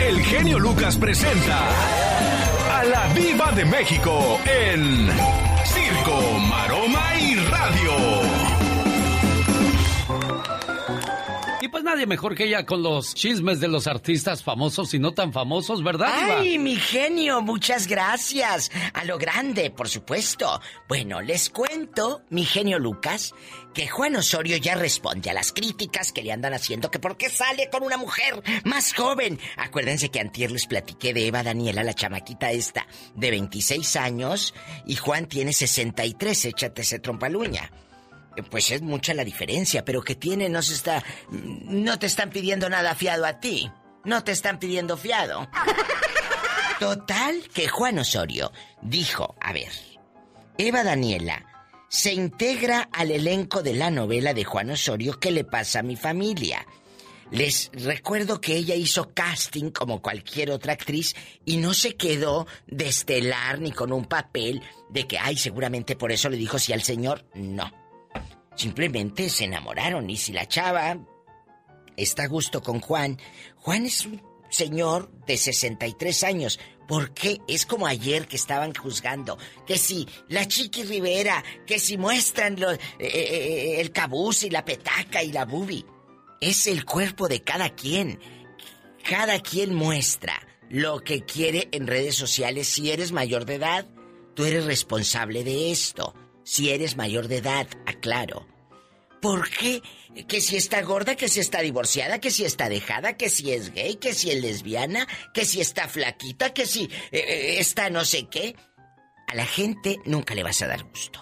el genio Lucas presenta a la Viva de México en Circo, Maroma y Radio. Nadie mejor que ella con los chismes de los artistas famosos y no tan famosos, ¿verdad? Ay, mi genio, muchas gracias. A lo grande, por supuesto. Bueno, les cuento, mi genio Lucas, que Juan Osorio ya responde a las críticas que le andan haciendo que por qué sale con una mujer más joven. Acuérdense que antier les platiqué de Eva Daniela, la chamaquita esta, de 26 años, y Juan tiene 63, échate ese trompaluña. Pues es mucha la diferencia, pero que tiene no se está no te están pidiendo nada fiado a ti. No te están pidiendo fiado. Total que Juan Osorio dijo, a ver, Eva Daniela se integra al elenco de la novela de Juan Osorio ¿Qué le pasa a mi familia? Les recuerdo que ella hizo casting como cualquier otra actriz y no se quedó de estelar ni con un papel de que, ay, seguramente por eso le dijo sí al señor. No. Simplemente se enamoraron y si la chava está a gusto con Juan, Juan es un señor de 63 años. ¿Por qué? Es como ayer que estaban juzgando. Que si la Chiqui Rivera, que si muestran eh, eh, eh, el cabuz y la petaca y la bubi. Es el cuerpo de cada quien. Cada quien muestra lo que quiere en redes sociales. Si eres mayor de edad, tú eres responsable de esto si eres mayor de edad, aclaro. ¿Por qué? Que si está gorda, que si está divorciada, que si está dejada, que si es gay, que si es lesbiana, que si está flaquita, que si eh, eh, está no sé qué. A la gente nunca le vas a dar gusto.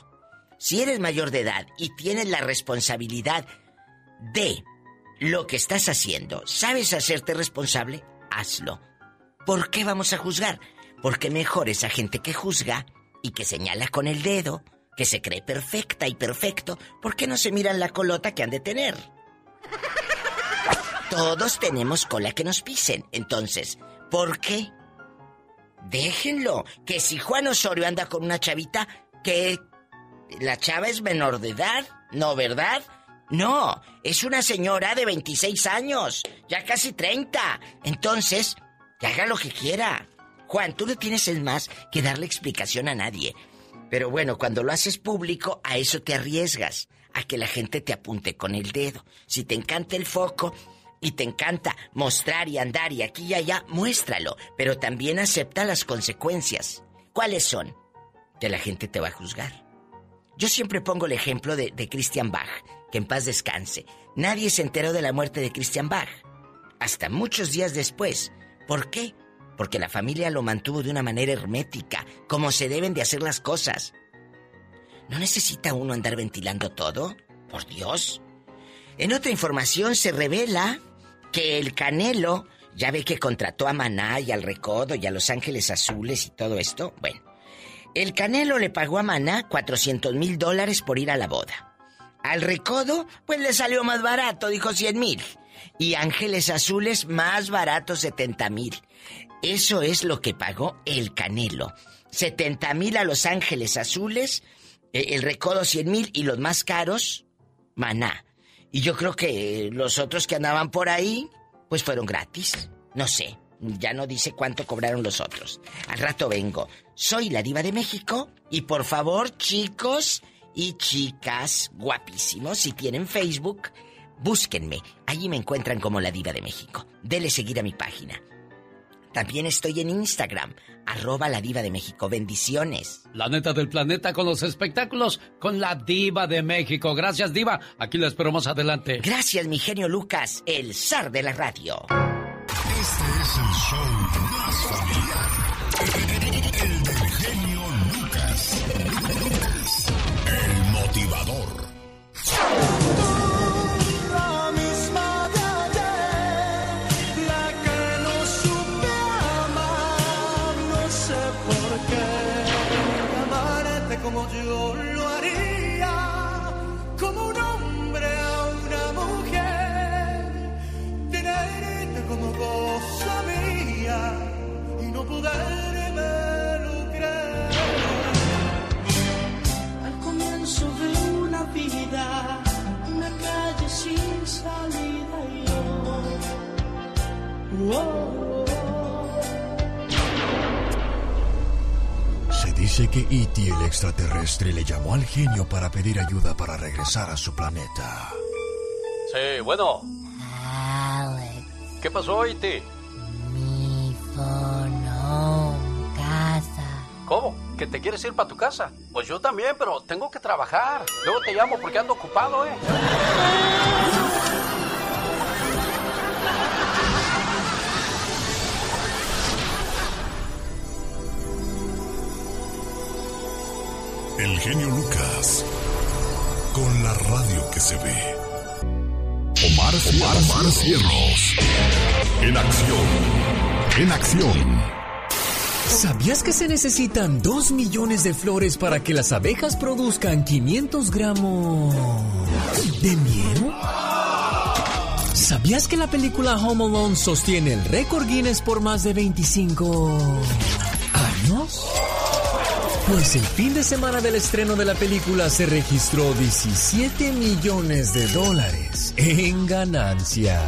Si eres mayor de edad y tienes la responsabilidad de lo que estás haciendo, sabes hacerte responsable, hazlo. ¿Por qué vamos a juzgar? Porque mejor esa gente que juzga y que señala con el dedo que se cree perfecta y perfecto, ¿por qué no se miran la colota que han de tener? Todos tenemos cola que nos pisen. Entonces, ¿por qué? Déjenlo. Que si Juan Osorio anda con una chavita, que la chava es menor de edad, ¿no, verdad? No, es una señora de 26 años, ya casi 30. Entonces, que haga lo que quiera. Juan, tú no tienes el más que darle explicación a nadie. Pero bueno, cuando lo haces público, a eso te arriesgas, a que la gente te apunte con el dedo. Si te encanta el foco y te encanta mostrar y andar y aquí y allá, muéstralo, pero también acepta las consecuencias. ¿Cuáles son? Que la gente te va a juzgar. Yo siempre pongo el ejemplo de, de Christian Bach, que en paz descanse. Nadie se enteró de la muerte de Christian Bach. Hasta muchos días después. ¿Por qué? Porque la familia lo mantuvo de una manera hermética, como se deben de hacer las cosas. ¿No necesita uno andar ventilando todo? Por Dios. En otra información se revela que el Canelo, ya ve que contrató a Maná y al Recodo y a Los Ángeles Azules y todo esto. Bueno, el Canelo le pagó a Maná 400 mil dólares por ir a la boda. Al Recodo, pues le salió más barato, dijo 100 mil. Y Ángeles Azules, más barato, 70 mil. Eso es lo que pagó el Canelo. 70 mil a Los Ángeles Azules, eh, el Recodo 100 mil y los más caros, Maná. Y yo creo que los otros que andaban por ahí, pues fueron gratis. No sé, ya no dice cuánto cobraron los otros. Al rato vengo. Soy la diva de México y por favor, chicos y chicas guapísimos, si tienen Facebook, búsquenme. Allí me encuentran como la diva de México. Dele seguir a mi página. También estoy en Instagram, arroba la diva de México. Bendiciones. La neta del planeta con los espectáculos con la diva de México. Gracias, diva. Aquí la espero más adelante. Gracias, mi genio Lucas, el zar de la radio. Este es el show más familiar. El del genio Lucas. El motivador. poderme lucrar al comienzo de una vida, una calle sin salida y yo. Oh, oh. Se dice que Iti el extraterrestre le llamó al genio para pedir ayuda para regresar a su planeta. Sí, bueno. Alex. ¿Qué pasó, Iti? ¿Cómo? ¿Que te quieres ir para tu casa? Pues yo también, pero tengo que trabajar. Luego te llamo porque ando ocupado, ¿eh? El genio Lucas. Con la radio que se ve. Omar, Omar, Omar Cierros. En acción. En acción. ¿Sabías que se necesitan 2 millones de flores para que las abejas produzcan 500 gramos de miel? ¿Sabías que la película Home Alone sostiene el récord Guinness por más de 25 años? Pues el fin de semana del estreno de la película se registró 17 millones de dólares en ganancias.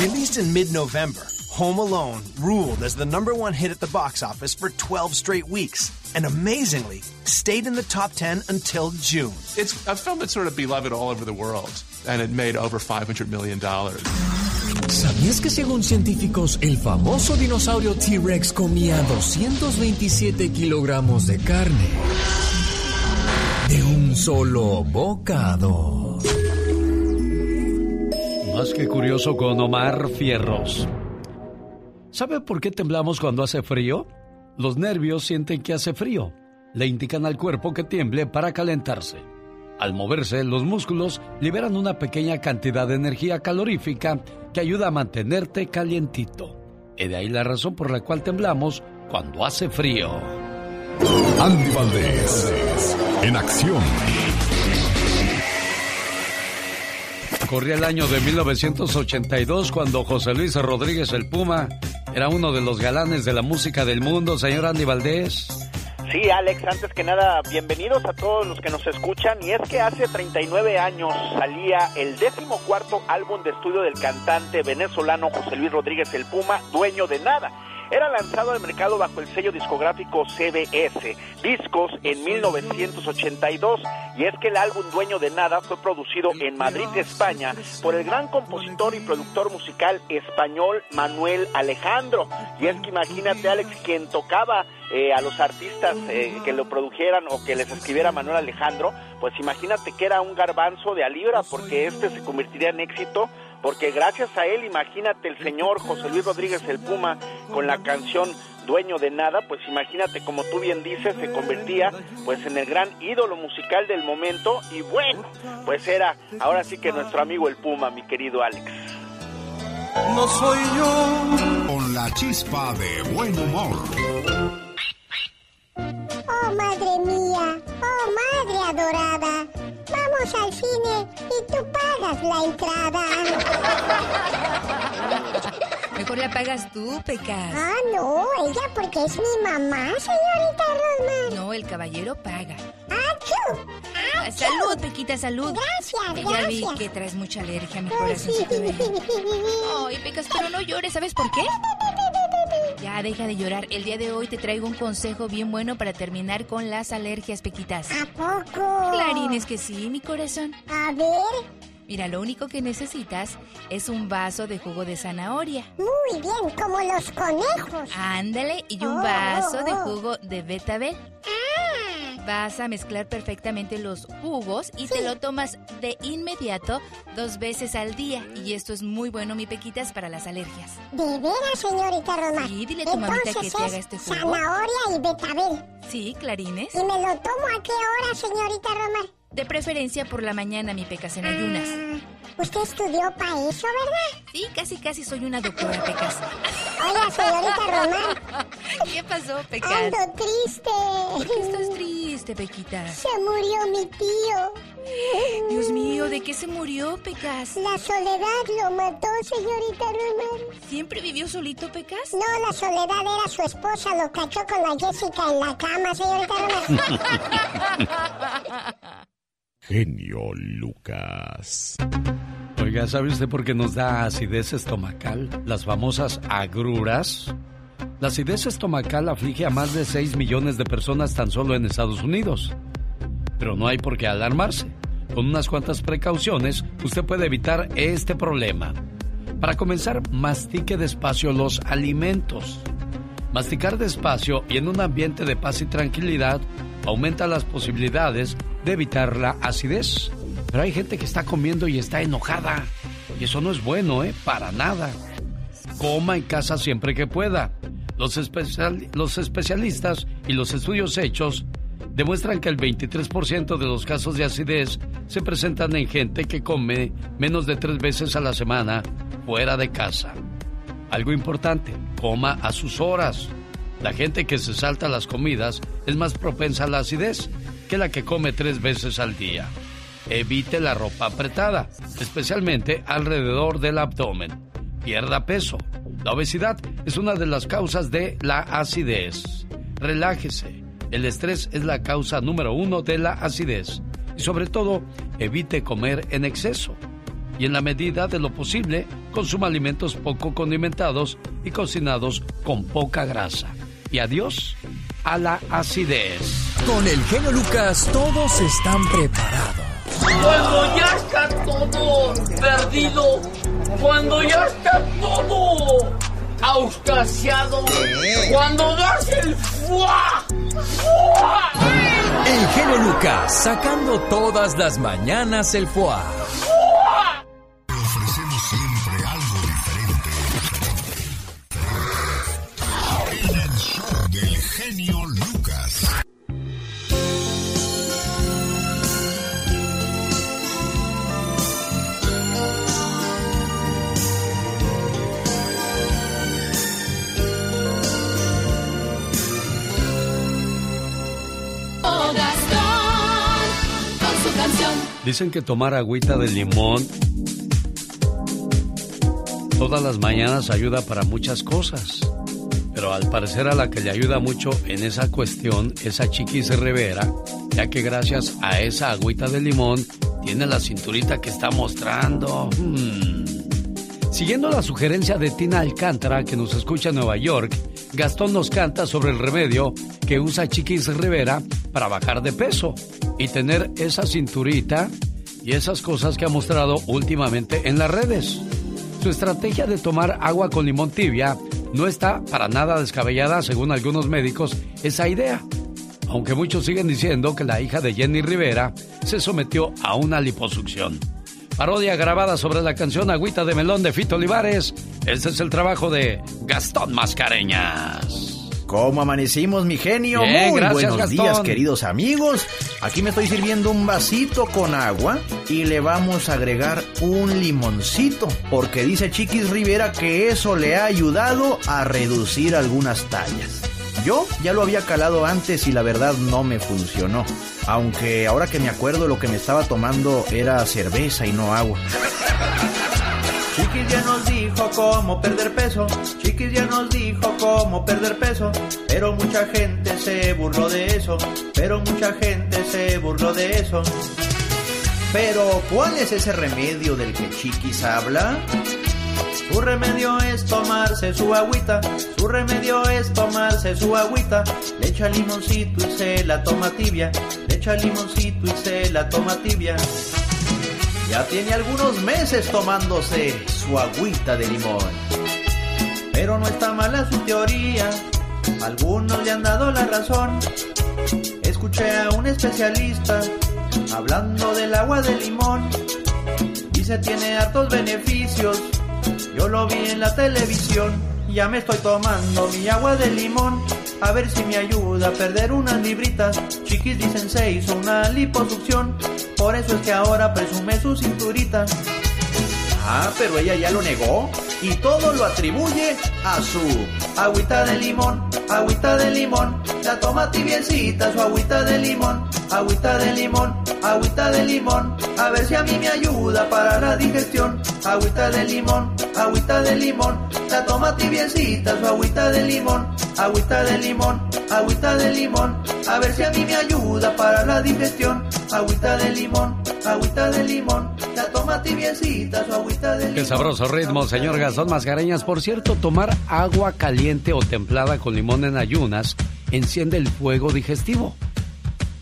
Released in mid November, Home Alone ruled as the number one hit at the box office for 12 straight weeks, and amazingly, stayed in the top 10 until June. It's a film that's sort of beloved all over the world, and it made over $500 million. ¿Sabías que según científicos el famoso dinosaurio T-Rex comía 227 kilogramos de carne de un solo bocado? Más que curioso con Omar Fierros. ¿Sabe por qué temblamos cuando hace frío? Los nervios sienten que hace frío. Le indican al cuerpo que tiemble para calentarse. Al moverse, los músculos liberan una pequeña cantidad de energía calorífica que ayuda a mantenerte calientito. Y de ahí la razón por la cual temblamos cuando hace frío. Andy Valdés. En acción. Corría el año de 1982 cuando José Luis Rodríguez el Puma era uno de los galanes de la música del mundo, señor Andy Valdés. Sí, Alex, antes que nada, bienvenidos a todos los que nos escuchan. Y es que hace 39 años salía el décimo cuarto álbum de estudio del cantante venezolano José Luis Rodríguez el Puma, dueño de nada. Era lanzado al mercado bajo el sello discográfico CBS, Discos, en 1982. Y es que el álbum Dueño de Nada fue producido en Madrid, España, por el gran compositor y productor musical español Manuel Alejandro. Y es que imagínate, Alex, quien tocaba eh, a los artistas eh, que lo produjeran o que les escribiera Manuel Alejandro, pues imagínate que era un garbanzo de a libra porque este se convertiría en éxito porque gracias a él, imagínate el señor José Luis Rodríguez el Puma con la canción Dueño de Nada, pues imagínate como tú bien dices, se convertía pues en el gran ídolo musical del momento y bueno, pues era ahora sí que nuestro amigo el Puma, mi querido Alex. No soy yo. Con la chispa de buen humor. Vamos al cine y tú pagas la entrada. Mejor la pagas tú, Pecas. Ah, no, ella porque es mi mamá, señorita Rosmar. No, el caballero paga. ¡Achú! Ah, Salud, Pequita, salud. Gracias, Ya vi que traes mucha alergia, mi Ay, sí. Ay, Pecas, pero no llores, ¿sabes por qué? Ya deja de llorar. El día de hoy te traigo un consejo bien bueno para terminar con las alergias, Pequitas. ¿A poco? Clarín, es que sí, mi corazón. A ver, Mira, lo único que necesitas es un vaso de jugo de zanahoria. muy bien, como los conejos. Ándale, y un Oh, vaso oh, de oh. jugo de betabel. Ah, Vas a mezclar perfectamente los jugos y te lo tomas de inmediato dos veces al día. Y esto es muy bueno, mi pequitas, para las alergias. de veras, señorita Rosmar. Sí, dile a tu mamita que te haga este jugo. zanahoria y betabel. Sí, clarines. ¿Y me lo tomo a qué hora, señorita Rosmar? De preferencia por la mañana, mi pecas, en ayunas. Ah, usted estudió para eso, ¿verdad? Sí, casi casi soy una doctora, pecas. Oiga, señorita Román, ¿Qué pasó, pecas? ando triste. ¿Por qué estás triste, pequitas? Se murió mi tío. Dios mío, ¿de qué se murió, pecas? La soledad lo mató, señorita Román. ¿Siempre vivió solito, pecas? No, la soledad era su esposa, lo cachó con la Jessica en la cama, señorita Román. Genio Lucas. Oiga, ¿sabe usted por qué nos da acidez estomacal? Las famosas agruras. La acidez estomacal aflige a más de 6 millones de personas tan solo en Estados Unidos. Pero no hay por qué alarmarse. Con unas cuantas precauciones, usted puede evitar este problema. Para comenzar, mastique despacio los alimentos. Masticar despacio y en un ambiente de paz y tranquilidad aumenta las posibilidades de evitar la acidez. Pero hay gente que está comiendo y está enojada. Y eso no es bueno, ¿eh? Para nada. Coma en casa siempre que pueda. Los, los especialistas y los estudios hechos demuestran que el 23% de los casos de acidez se presentan en gente que come menos de tres veces a la semana fuera de casa. Algo importante, coma a sus horas. La gente que se salta las comidas es más propensa a la acidez que la que come tres veces al día. Evite la ropa apretada, especialmente alrededor del abdomen. Pierda peso. La obesidad es una de las causas de la acidez. Relájese. El estrés es la causa número uno de la acidez. Y sobre todo, evite comer en exceso. Y en la medida de lo posible, consuma alimentos poco condimentados y cocinados con poca grasa. Y adiós a la acidez. Con el genio Lucas todos están preparados. Cuando ya está todo perdido, cuando ya está todo auscasiado, cuando das el fuá, fuá. El genio Lucas sacando todas las mañanas el fuá. Dicen que tomar agüita de limón todas las mañanas ayuda para muchas cosas. Pero al parecer a la que le ayuda mucho en esa cuestión es a Chiquis Rivera, ya que gracias a esa agüita de limón tiene la cinturita que está mostrando. Hmm. Siguiendo la sugerencia de Tina Alcántara, que nos escucha en Nueva York, Gastón nos canta sobre el remedio que usa Chiquis Rivera para bajar de peso y tener esa cinturita y esas cosas que ha mostrado últimamente en las redes. Su estrategia de tomar agua con limón tibia no está para nada descabellada según algunos médicos esa idea. Aunque muchos siguen diciendo que la hija de Jenny Rivera se sometió a una liposucción. Parodia grabada sobre la canción Agüita de Melón de Fito Olivares. Este es el trabajo de Gastón Mascareñas. ¿Cómo amanecimos, mi genio? Bien, Muy gracias, buenos Gastón. días, queridos amigos. Aquí me estoy sirviendo un vasito con agua y le vamos a agregar un limoncito, porque dice Chiquis Rivera que eso le ha ayudado a reducir algunas tallas. Yo ya lo había calado antes y la verdad no me funcionó. Aunque ahora que me acuerdo lo que me estaba tomando era cerveza y no agua. Chiquis ya nos dijo cómo perder peso, Chiquis ya nos dijo cómo perder peso, pero mucha gente se burló de eso, pero mucha gente se burló de eso. Pero, ¿cuál es ese remedio del que Chiquis habla? Su remedio es tomarse su agüita, su remedio es tomarse su agüita, le echa limoncito y se la toma tibia, limoncito y se la toma tibia. Ya tiene algunos meses tomándose su agüita de limón. Pero no está mala su teoría, algunos le han dado la razón. Escuché a un especialista hablando del agua de limón. Dice tiene hartos beneficios, yo lo vi en la televisión. Ya me estoy tomando mi agua de limón. A ver si me ayuda a perder unas libritas. Chiquis dicen se hizo una liposucción. Por eso es que ahora presume su cinturita. Ah, pero ella ya lo negó y todo lo atribuye a su agüita de limón, agüita de limón, la toma tibiecita su agüita de limón, agüita de limón, agüita de limón, a ver si a mí me ayuda para la digestión, agüita de limón, agüita de limón, la toma tibiecita su agüita de limón, agüita de limón, agüita de limón, a ver si a mí me ayuda para la digestión, agüita de limón, agüita de limón, toma tibiecita su agüita de Qué sabroso ritmo, señor Gastón Mascareñas. Por cierto, tomar agua caliente o templada con limón en ayunas enciende el fuego digestivo.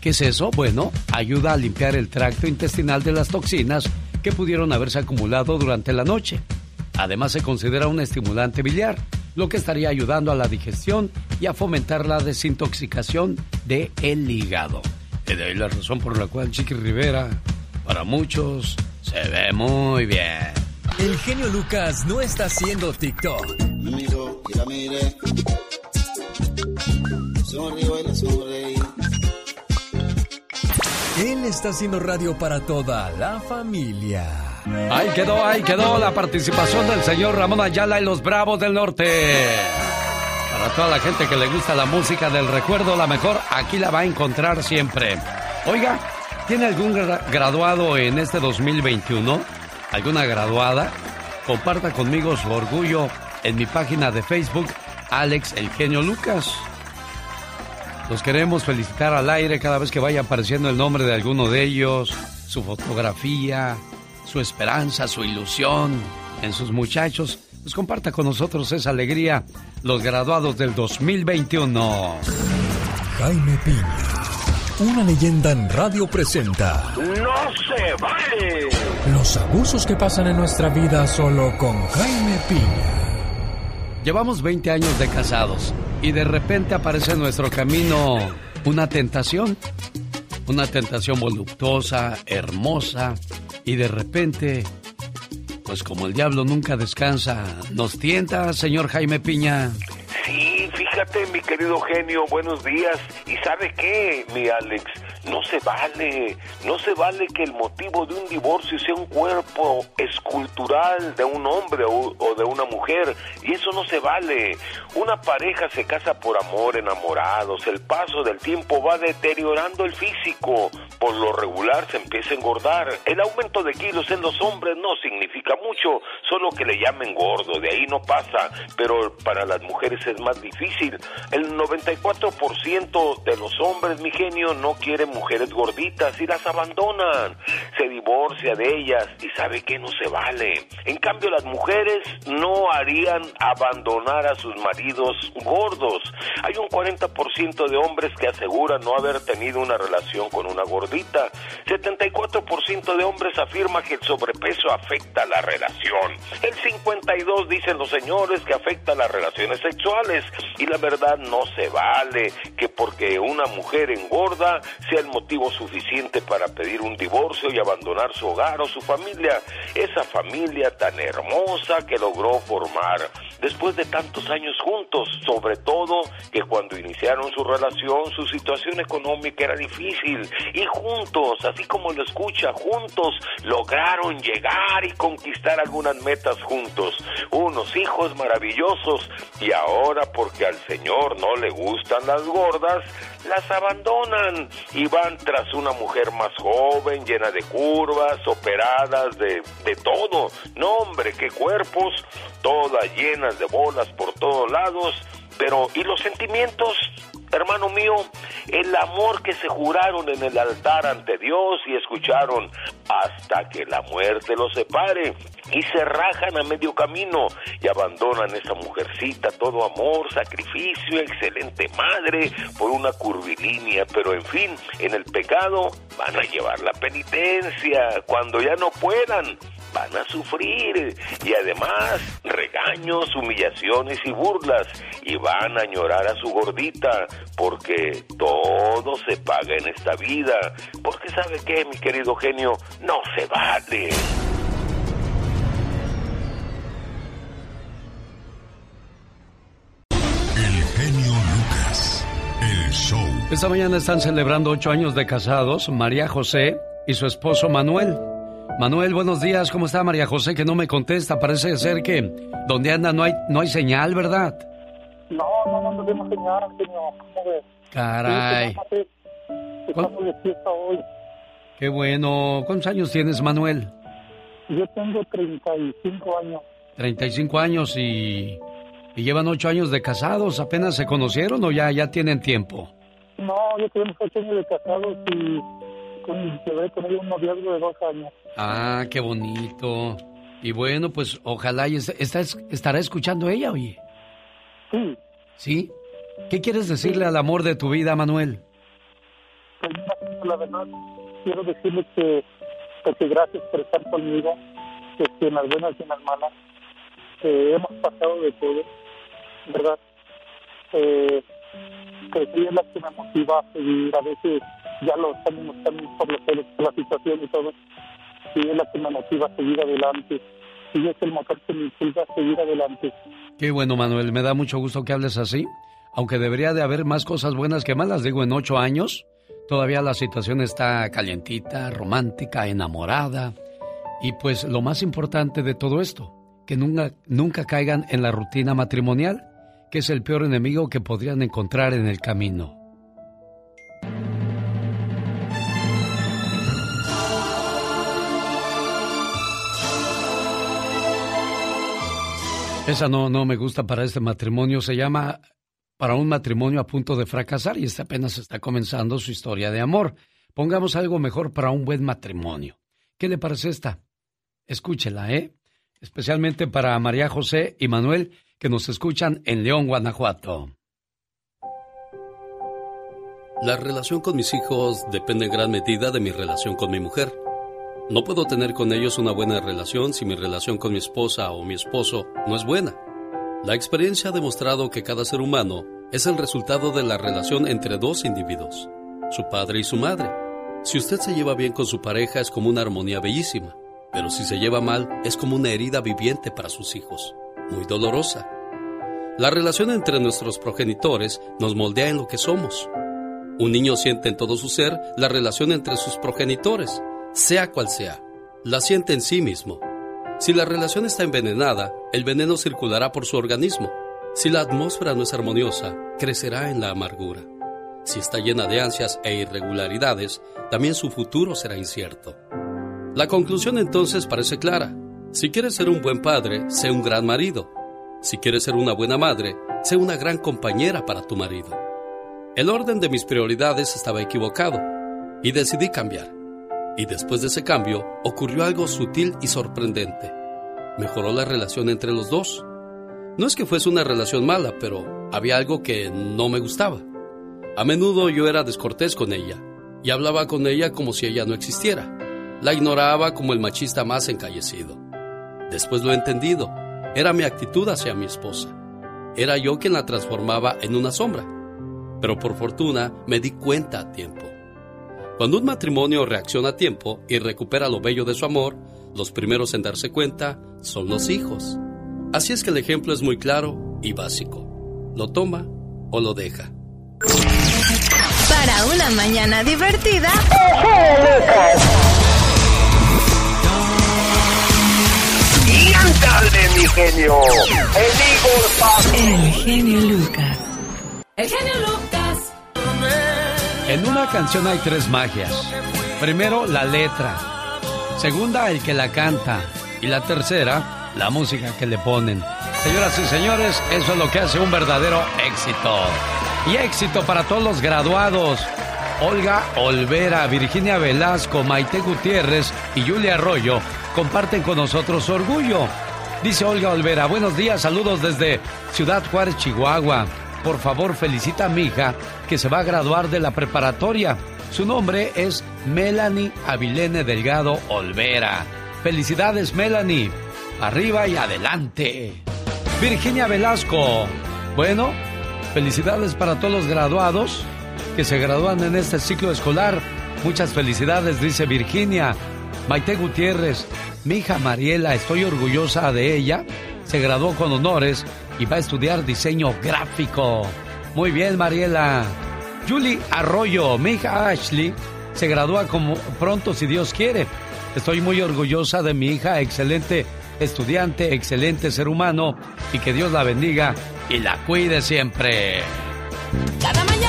¿Qué es eso? Bueno, ayuda a limpiar el tracto intestinal de las toxinas que pudieron haberse acumulado durante la noche. Además se considera un estimulante biliar, lo que estaría ayudando a la digestión y a fomentar la desintoxicación del el hígado. Y de ahí la razón por la cual Chiqui Rivera, para muchos, se ve muy bien. El genio Lucas no está haciendo TikTok. Él está haciendo radio para toda la familia. Ahí quedó, ahí quedó la participación del señor Ramón Ayala y los Bravos del Norte. Para toda la gente que le gusta la música del recuerdo, la mejor aquí la va a encontrar siempre. Oiga, ¿tiene algún graduado en este 2021? ¿Alguna graduada? Comparta conmigo su orgullo en mi página de Facebook, Alex El Genio Lucas. Los queremos felicitar al aire cada vez que vaya apareciendo el nombre de alguno de ellos, su fotografía, su esperanza, su ilusión en sus muchachos. Pues comparta con nosotros esa alegría, los graduados del 2021. Jaime Piña, una leyenda en radio presenta. ¡No se vale! Los abusos que pasan en nuestra vida solo con Jaime Piña. Llevamos 20 años de casados y de repente aparece en nuestro camino una tentación. Una tentación voluptuosa, hermosa y de repente, pues como el diablo nunca descansa, nos tienta, señor Jaime Piña. Fíjate, mi querido genio, buenos días. ¿Y sabe qué, mi Alex? No se vale, no se vale que el motivo de un divorcio sea un cuerpo escultural de un hombre o, de una mujer, y eso no se vale. Una pareja se casa por amor, enamorados, el paso del tiempo va deteriorando el físico, por lo regular se empieza a engordar. El aumento de kilos en los hombres no significa mucho, solo que le llamen gordo, de ahí no pasa, pero para las mujeres es más difícil. El 94% de los hombres, mi genio, no quieren mujeres gorditas y las abandonan, se divorcia de ellas y sabe que no se vale. En cambio las mujeres no harían abandonar a sus maridos gordos. Hay un 40% de hombres que aseguran no haber tenido una relación con una gordita. 74% de hombres afirma que el sobrepeso afecta la relación. El 52 dicen los señores que afecta las relaciones sexuales y la verdad no se vale que porque una mujer engorda sea el motivo suficiente para pedir un divorcio y abandonar su hogar o su familia, esa familia tan hermosa que logró formar después de tantos años juntos, sobre todo que cuando iniciaron su relación su situación económica era difícil y juntos, así como lo escucha, juntos lograron llegar y conquistar algunas metas juntos, unos hijos maravillosos y ahora porque al Señor no le gustan las gordas, las abandonan y van tras una mujer más joven, llena de curvas, operadas de, de todo. No, hombre, qué cuerpos, todas llenas de bolas por todos lados. Pero, ¿y los sentimientos? Hermano mío, el amor que se juraron en el altar ante Dios y escucharon hasta que la muerte los separe. Y se rajan a medio camino y abandonan esa mujercita, todo amor, sacrificio, excelente madre por una curvilínea, pero en fin, en el pecado van a llevar la penitencia. Cuando ya no puedan van a sufrir y además regaños, humillaciones y burlas y van a añorar a su gordita porque todo se paga en esta vida. Porque sabe qué, mi querido genio, no se vale. El genio Lucas, el show. Esta mañana están celebrando ocho años de casados María José y su esposo Manuel. Manuel, buenos días. ¿Cómo está María José? Que no me contesta. Parece ser que donde anda no hay, no hay señal, ¿verdad? No, no, no, no tenemos señal, señor. ¿Cómo ves? Caray. Estamos de fiesta hoy. Qué bueno. ¿Cuántos años tienes, Manuel? Yo tengo 35 años. 35 años y, y llevan ocho años de casados. ¿Apenas se conocieron o ya, ya tienen tiempo? No, yo tenemos ocho años de casados y con, llevé con ella un noviazgo de dos años. Ah, qué bonito. Y bueno, pues ojalá y está, estará escuchando ella, oye. Sí. ¿Sí? ¿Qué quieres decirle al amor de tu vida, Manuel? Pues la verdad, quiero decirle que, que gracias por estar conmigo, que en las buenas y en las malas, que hemos pasado de todo, ¿verdad? Eh, que sí es la que me motiva a seguir, a veces ya lo estamos están por, los, por la situación y todo, y es la que me a seguir adelante, y es el motor que me impulsa seguir adelante. Qué bueno, Manuel, me da mucho gusto que hables así, aunque debería de haber más cosas buenas que malas, digo, en ocho años, todavía la situación está calientita, romántica, enamorada, y pues lo más importante de todo esto, que nunca, nunca caigan en la rutina matrimonial, que es el peor enemigo que podrían encontrar en el camino. Esa no, no me gusta para este matrimonio. Se llama Para un matrimonio a punto de fracasar y este apenas está comenzando su historia de amor. Pongamos algo mejor para un buen matrimonio. ¿Qué le parece esta? Escúchela, ¿eh? Especialmente para María José y Manuel que nos escuchan en León, Guanajuato. La relación con mis hijos depende en gran medida de mi relación con mi mujer. No puedo tener con ellos una buena relación si mi relación con mi esposa o mi esposo no es buena. La experiencia ha demostrado que cada ser humano es el resultado de la relación entre dos individuos, su padre y su madre. Si usted se lleva bien con su pareja es como una armonía bellísima, pero si se lleva mal es como una herida viviente para sus hijos, muy dolorosa. La relación entre nuestros progenitores nos moldea en lo que somos. Un niño siente en todo su ser la relación entre sus progenitores, sea cual sea, la siente en sí mismo. Si la relación está envenenada, el veneno circulará por su organismo. Si la atmósfera no es armoniosa, crecerá en la amargura. Si está llena de ansias e irregularidades, también su futuro será incierto. La conclusión entonces parece clara. Si quieres ser un buen padre, sé un gran marido. Si quieres ser una buena madre, sé una gran compañera para tu marido. El orden de mis prioridades estaba equivocado y decidí cambiar. Y después de ese cambio ocurrió algo sutil y sorprendente. Mejoró la relación entre los dos. No es que fuese una relación mala, pero había algo que no me gustaba. A menudo yo era descortés con ella y hablaba con ella como si ella no existiera. La ignoraba como el machista más encallecido. Después lo he entendido. Era mi actitud hacia mi esposa. Era yo quien la transformaba en una sombra. Pero por fortuna me di cuenta a tiempo. Cuando un matrimonio reacciona a tiempo y recupera lo bello de su amor, los primeros en darse cuenta son los hijos. Así es que el ejemplo es muy claro y básico. Lo toma o lo deja. Para una mañana divertida. ¡Y ándale, mi genio! El genio Lucas. El genio Lucas. En una canción hay tres magias. Primero, la letra. Segunda, el que la canta. Y la tercera, la música que le ponen. Señoras y señores, eso es lo que hace un verdadero éxito. Y éxito para todos los graduados. Olga Olvera, Virginia Velasco, Maite Gutiérrez y Julia Arroyo comparten con nosotros su orgullo. Dice Olga Olvera, buenos días, saludos desde Ciudad Juárez, Chihuahua por favor felicita a mi hija que se va a graduar de la preparatoria. Su nombre es Melanie Avilene Delgado Olvera. Felicidades Melanie. Arriba y adelante. Virginia Velasco. Bueno, felicidades para todos los graduados que se gradúan en este ciclo escolar. Muchas felicidades, dice Virginia. Maite Gutiérrez, mi hija Mariela, estoy orgullosa de ella. Se graduó con honores y va a estudiar diseño gráfico. Muy bien, Mariela. Julie Arroyo, mi hija Ashley, se gradúa como pronto si Dios quiere. Estoy muy orgullosa de mi hija, excelente estudiante, excelente ser humano y que Dios la bendiga y la cuide siempre. Cada mañana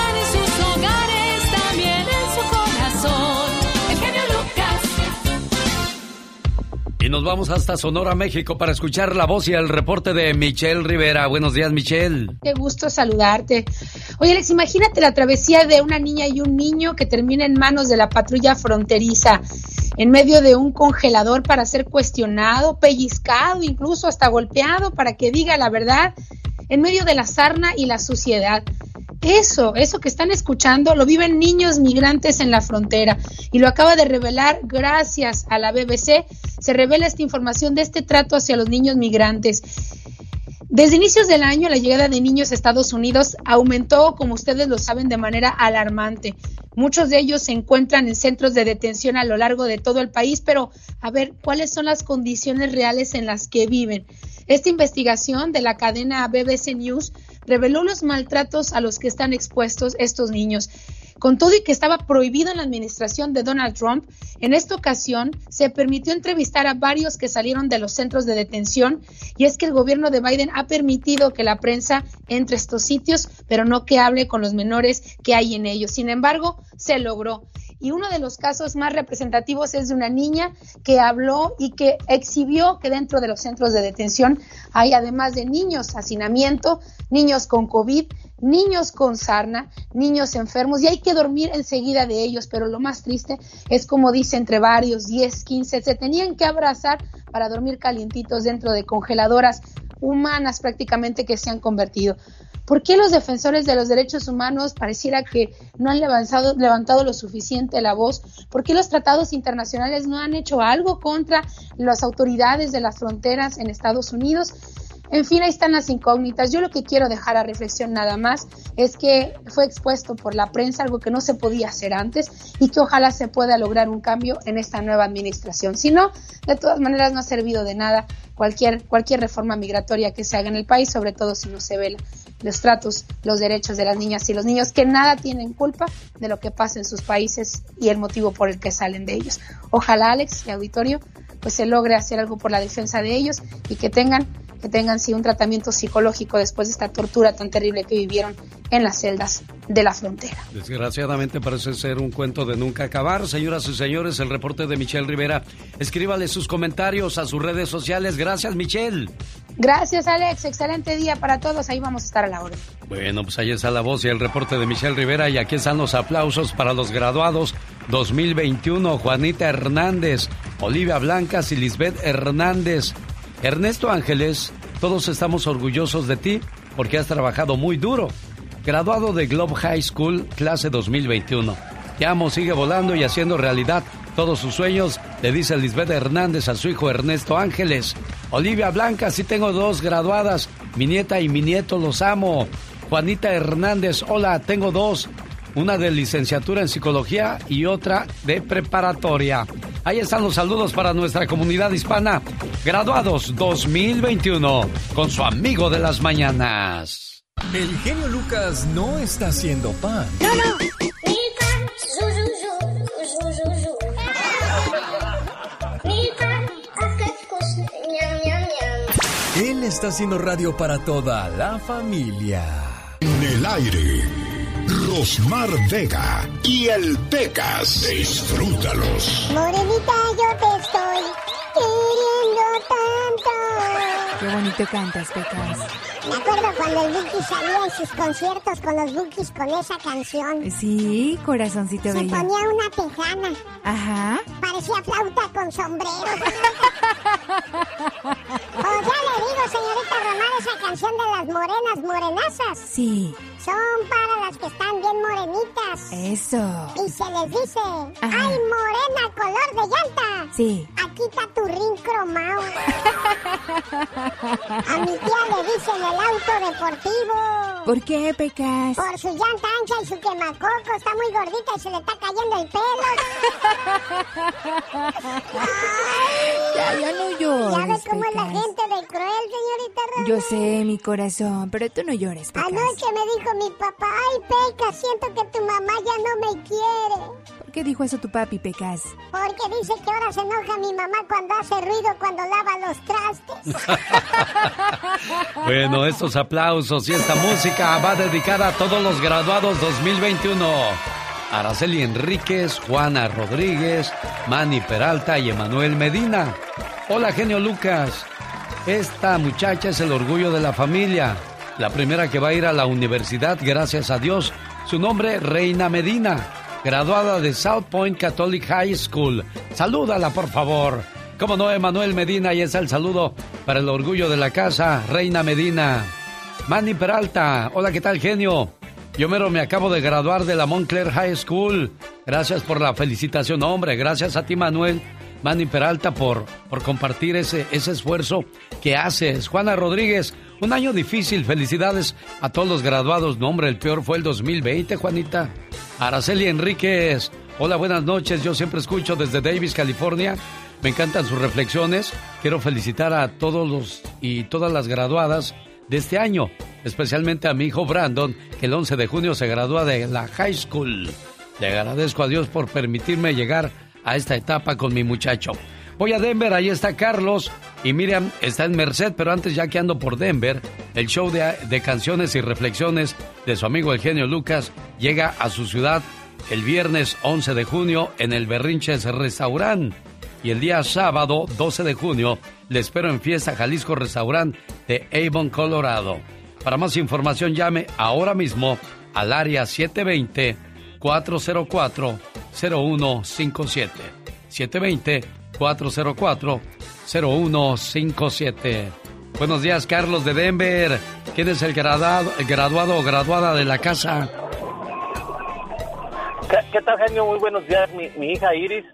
Nos vamos hasta Sonora, México, para escuchar la voz y el reporte de Michelle Rivera. Buenos días, Michelle. Qué gusto saludarte. Oye, Alex, imagínate la travesía de una niña y un niño que termina en manos de la patrulla fronteriza. en medio de un congelador para ser cuestionado, pellizcado, incluso hasta golpeado para que diga la verdad, en medio de la sarna y la suciedad. Eso, eso que están escuchando, lo viven niños migrantes en la frontera y lo acaba de revelar gracias a la BBC. Se revela esta información de este trato hacia los niños migrantes. Desde inicios del año, la llegada de niños a Estados Unidos aumentó, como ustedes lo saben, de manera alarmante. Muchos de ellos se encuentran en centros de detención a lo largo de todo el país, pero a ver, ¿cuáles son las condiciones reales en las que viven? Esta investigación de la cadena BBC News reveló los maltratos a los que están expuestos estos niños. Con todo y que estaba prohibido en la administración de Donald Trump, en esta ocasión se permitió entrevistar a varios que salieron de los centros de detención y es que el gobierno de Biden ha permitido que la prensa entre a estos sitios, pero no que hable con los menores que hay en ellos. Sin embargo, se logró. Y uno de los casos más representativos es de una niña que habló y que exhibió que dentro de los centros de detención hay además de niños hacinamiento, niños con COVID, niños con sarna, niños enfermos, y hay que dormir enseguida de ellos, pero lo más triste es como dice entre varios, 10, 15, se tenían que abrazar para dormir calientitos dentro de congeladoras humanas prácticamente que se han convertido. ¿Por qué los defensores de los derechos humanos pareciera que no han levantado, levantado lo suficiente la voz? ¿Por qué los tratados internacionales no han hecho algo contra las autoridades de las fronteras en Estados Unidos? En fin, ahí están las incógnitas. Yo lo que quiero dejar a reflexión nada más es que fue expuesto por la prensa algo que no se podía hacer antes y que ojalá se pueda lograr un cambio en esta nueva administración. Si no, de todas maneras no ha servido de nada cualquier, cualquier reforma migratoria que se haga en el país, sobre todo si no se vela los tratos, los derechos de las niñas y los niños que nada tienen culpa de lo que pasa en sus países y el motivo por el que salen de ellos. Ojalá, Alex y auditorio, pues se logre hacer algo por la defensa de ellos y que tengan que tengan sí un tratamiento psicológico después de esta tortura tan terrible que vivieron en las celdas de la frontera. Desgraciadamente parece ser un cuento de nunca acabar. Señoras y señores, el reporte de Michelle Rivera. Escríbale sus comentarios a sus redes sociales. Gracias, Michelle. Gracias, Alex. Excelente día para todos. Ahí vamos a estar a la hora. Bueno, pues ahí está la voz y el reporte de Michelle Rivera. Y aquí están los aplausos para los graduados 2021. Juanita Hernández, Olivia Blancas y Lisbeth Hernández. Ernesto Ángeles, todos estamos orgullosos de ti porque has trabajado muy duro. Graduado de Globe High School, clase 2021. Te amo, sigue volando y haciendo realidad todos sus sueños, le dice Lisbeth Hernández a su hijo Ernesto Ángeles. Olivia Blanca, sí tengo dos graduadas, mi nieta y mi nieto los amo. Juanita Hernández, hola, tengo dos una de licenciatura en psicología y otra de preparatoria. Ahí están los saludos para nuestra comunidad hispana. Graduados 2021 con su amigo de las mañanas. El genio Lucas no está haciendo pan. No, no. Él está haciendo radio para toda la familia. En el aire Rosmar Vega y el Pecas. Disfrútalos. Morenita, yo te estoy queriendo tanto. Qué bonito cantas, Pecas. Me acuerdo cuando el Buki salía en sus conciertos con los Bukis con esa canción. Sí, corazoncito Se bello. ponía una tejana. Ajá. Parecía flauta con sombrero. o ya digo, señorita Román, esa canción de las morenas morenazas. Sí. Son para las que están bien morenitas. Eso. Y se les dice, ¡ay, morena, color de llanta! Sí. Aquí está tu ring cromado. A mi tía le dicen el auto deportivo. ¿Por qué, Pecas? Por su llanta ancha y su quemacoco. Está muy gordita y se le está cayendo el pelo. Ya, ya no llores, ¿Ya ves cómo es la gente de cruel, señorita Román? Yo sé, mi corazón, pero tú no llores, Pecas. Anoche me dijo mi papá, ay, Peca, siento que tu mamá ya no me quiere. ¿Por qué dijo eso tu papi, Pecas? Porque dice que ahora se enoja mi mamá cuando hace ruido cuando lava los trastes. Bueno, estos aplausos y esta música va dedicada a todos los graduados 2021. Araceli Enríquez, Juana Rodríguez, Manny Peralta y Emanuel Medina. Hola, genio Lucas. Esta muchacha es el orgullo de la familia. La primera que va a ir a la universidad, gracias a Dios. Su nombre, Reina Medina. graduada de South Point Catholic High School. Salúdala, por favor. Como no, Emanuel Medina, y está el saludo para el orgullo de la casa, Reina Medina. Manny Peralta, hola, ¿qué tal, genio? Yo mero me acabo de graduar de la Montclair High School. Gracias por la felicitación, hombre. Gracias a ti, Manuel. Manny Peralta, por, por compartir ese, ese esfuerzo que haces. Juana Rodríguez, un año difícil. Felicidades a todos los graduados. No, hombre, el peor fue el 2020, Juanita. Araceli Enríquez, hola, buenas noches. Yo siempre escucho desde Davis, California. Me encantan sus reflexiones. Quiero felicitar a todos los y todas las graduadas de este año, especialmente a mi hijo Brandon, que el 11 de junio se gradúa de la high school. Le agradezco a Dios por permitirme llegar a esta etapa con mi muchacho. Voy a Denver, ahí está Carlos y Miriam está en Merced, pero antes ya que ando por Denver, el show de, de canciones y reflexiones de su amigo el genio Lucas llega a su ciudad el viernes 11 de junio en el Berrinches Restaurant. Y el día sábado 12 de junio le espero en Fiesta Jalisco Restaurant de Avon, Colorado. Para más información llame ahora mismo al área 720-404-0157. 720-404-0157. Buenos días, Carlos de Denver. ¿Quién es el graduado, el graduado o graduada de la casa? ¿Qué, qué tal, genio? Muy buenos días. Mi, mi hija Iris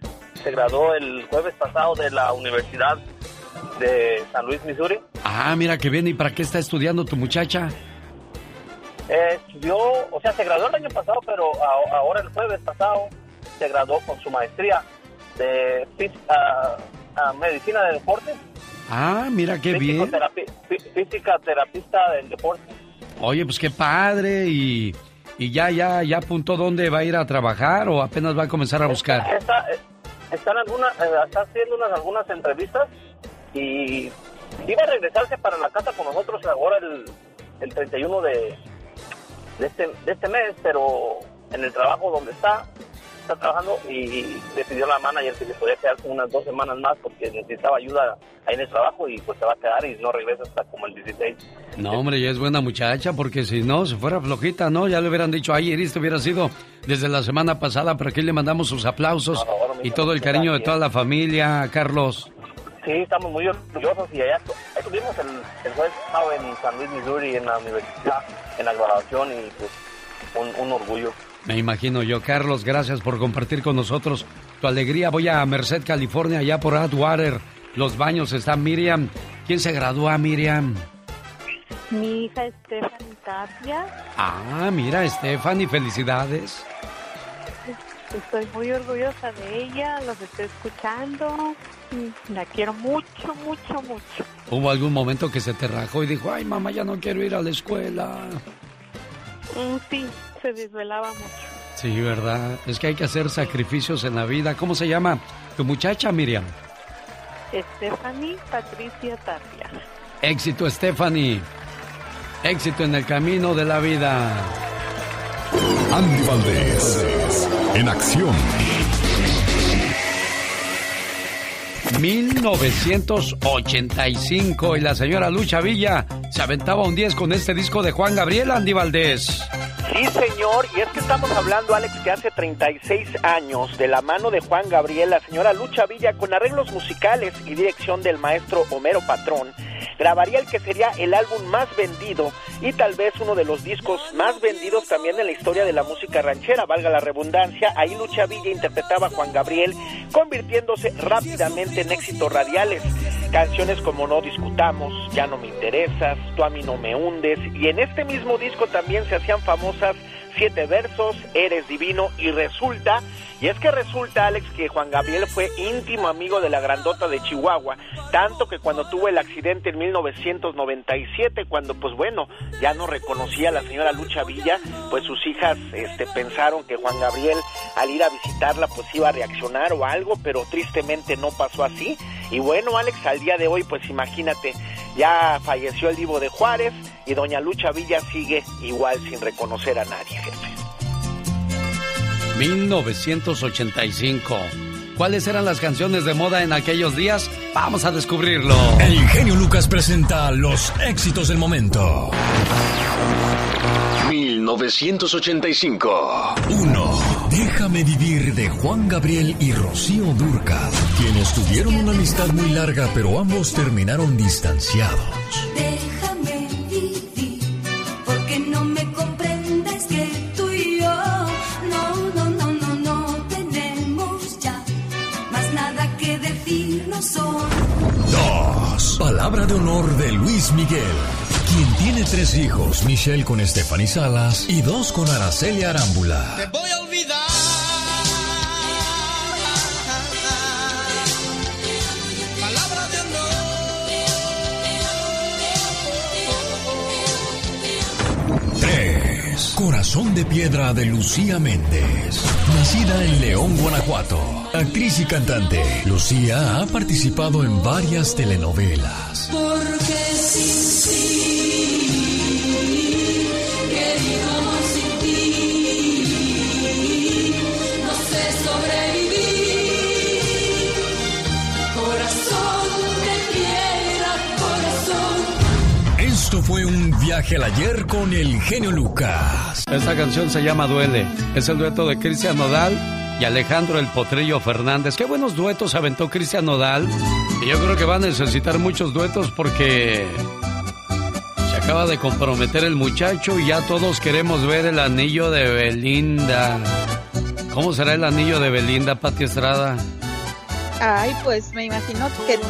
se graduó el jueves pasado de la Universidad de San Luis, Missouri. Ah, mira que bien. ¿Y para qué está estudiando tu muchacha? Eh, estudió, o sea, se graduó el año pasado, pero a- ahora el jueves pasado se graduó con su maestría de ah, medicina de deporte. Ah, mira qué bien. Física terapista del deporte. Oye, pues qué padre. Y, y ya, ya, ya apuntó dónde va a ir a trabajar o apenas va a comenzar a buscar. Está, están algunas, eh, está haciendo unas, algunas entrevistas y iba a regresarse para la casa con nosotros ahora el, el 31 de, de, este, de este mes, pero en el trabajo donde está, está trabajando y decidió la manager que se podía quedar como unas dos semanas más porque necesitaba ayuda ahí en el trabajo y pues se va a quedar y no regresa hasta como el 16. No, hombre, ya es buena muchacha, porque si no, si fuera flojita, ¿no? Ya le hubieran dicho, ay, Iris, te hubiera sido desde la semana pasada, pero aquí le mandamos sus aplausos y todo el cariño de toda la familia, Carlos. Sí, estamos muy orgullosos y allá estuvimos el, el jueves pasado en San Luis, Missouri, en la universidad, en la graduación y pues un, un orgullo. Me imagino yo, Carlos, gracias por compartir con nosotros tu alegría. Voy a Merced, California, allá por Atwater. Los baños está Miriam. ¿Quién se gradúa, Miriam? Mi hija Stephanie Tapia. Ah, mira, Stephanie, felicidades. Estoy muy orgullosa de ella, los estoy escuchando. La quiero mucho, mucho, mucho. ¿Hubo algún momento que se te rajó y dijo, ay, mamá, ya no quiero ir a la escuela? Mm, Sí, se desvelaba mucho. Sí, ¿verdad? Es que hay que hacer sacrificios en la vida. ¿Cómo se llama tu muchacha, Miriam? Stephanie Patricia Tapia. Éxito, Stephanie. Éxito en el camino de la vida. Andy Valdés, en acción. 1985 y la señora Lucha Villa se aventaba un 10 con este disco de Juan Gabriel Andy Valdés. Sí, señor, y es que estamos hablando, Alex, que hace 36 años, de la mano de Juan Gabriel, la señora Lucha Villa, con arreglos musicales y dirección del maestro Homero Patrón, grabaría el que sería el álbum más vendido y tal vez uno de los discos más vendidos también en la historia de la música ranchera, valga la redundancia. Ahí Lucha Villa interpretaba a Juan Gabriel, convirtiéndose rápidamente en éxitos radiales. Canciones como No Discutamos, Ya no me interesas, Tú a mí no me hundes, y en este mismo disco también se hacían famosas Siete Versos, Eres Divino, y resulta, y es que resulta, Alex, que Juan Gabriel fue íntimo amigo de la grandota de Chihuahua, tanto que cuando tuvo el accidente en 1997, cuando pues bueno, ya no reconocía a la señora Lucha Villa, pues sus hijas este, pensaron que Juan Gabriel al ir a visitarla pues iba a reaccionar o algo, pero tristemente no pasó así. Y bueno, Alex, al día de hoy, pues imagínate, ya falleció el divo de Juárez y doña Lucha Villa sigue igual sin reconocer a nadie, jefe. 1985. ¿Cuáles eran las canciones de moda en aquellos días? Vamos a descubrirlo. El genio Lucas presenta los éxitos del momento. 1985. 1. Déjame vivir de Juan Gabriel y Rocío Durca, quienes tuvieron una amistad muy larga, pero ambos terminaron distanciados. Déjame 2. Palabra de honor de Luis Miguel, quien tiene tres hijos, Michelle con Stephanie Salas y dos con Araceli Arámbula. voy a olvidar. Corazón de piedra de Lucía Méndez. Nacida en León, Guanajuato. Actriz y cantante, Lucía ha participado en varias telenovelas. Viaje al ayer con el genio Lucas. Esta canción se llama Duele. Es el dueto de Cristian Nodal y Alejandro el Potrillo Fernández. Qué buenos duetos aventó Cristian Nodal. Y yo creo que va a necesitar muchos duetos porque se acaba de comprometer el muchacho y ya todos queremos ver el anillo de Belinda. ¿Cómo será el anillo de Belinda, Pati Estrada? Ay, pues me imagino que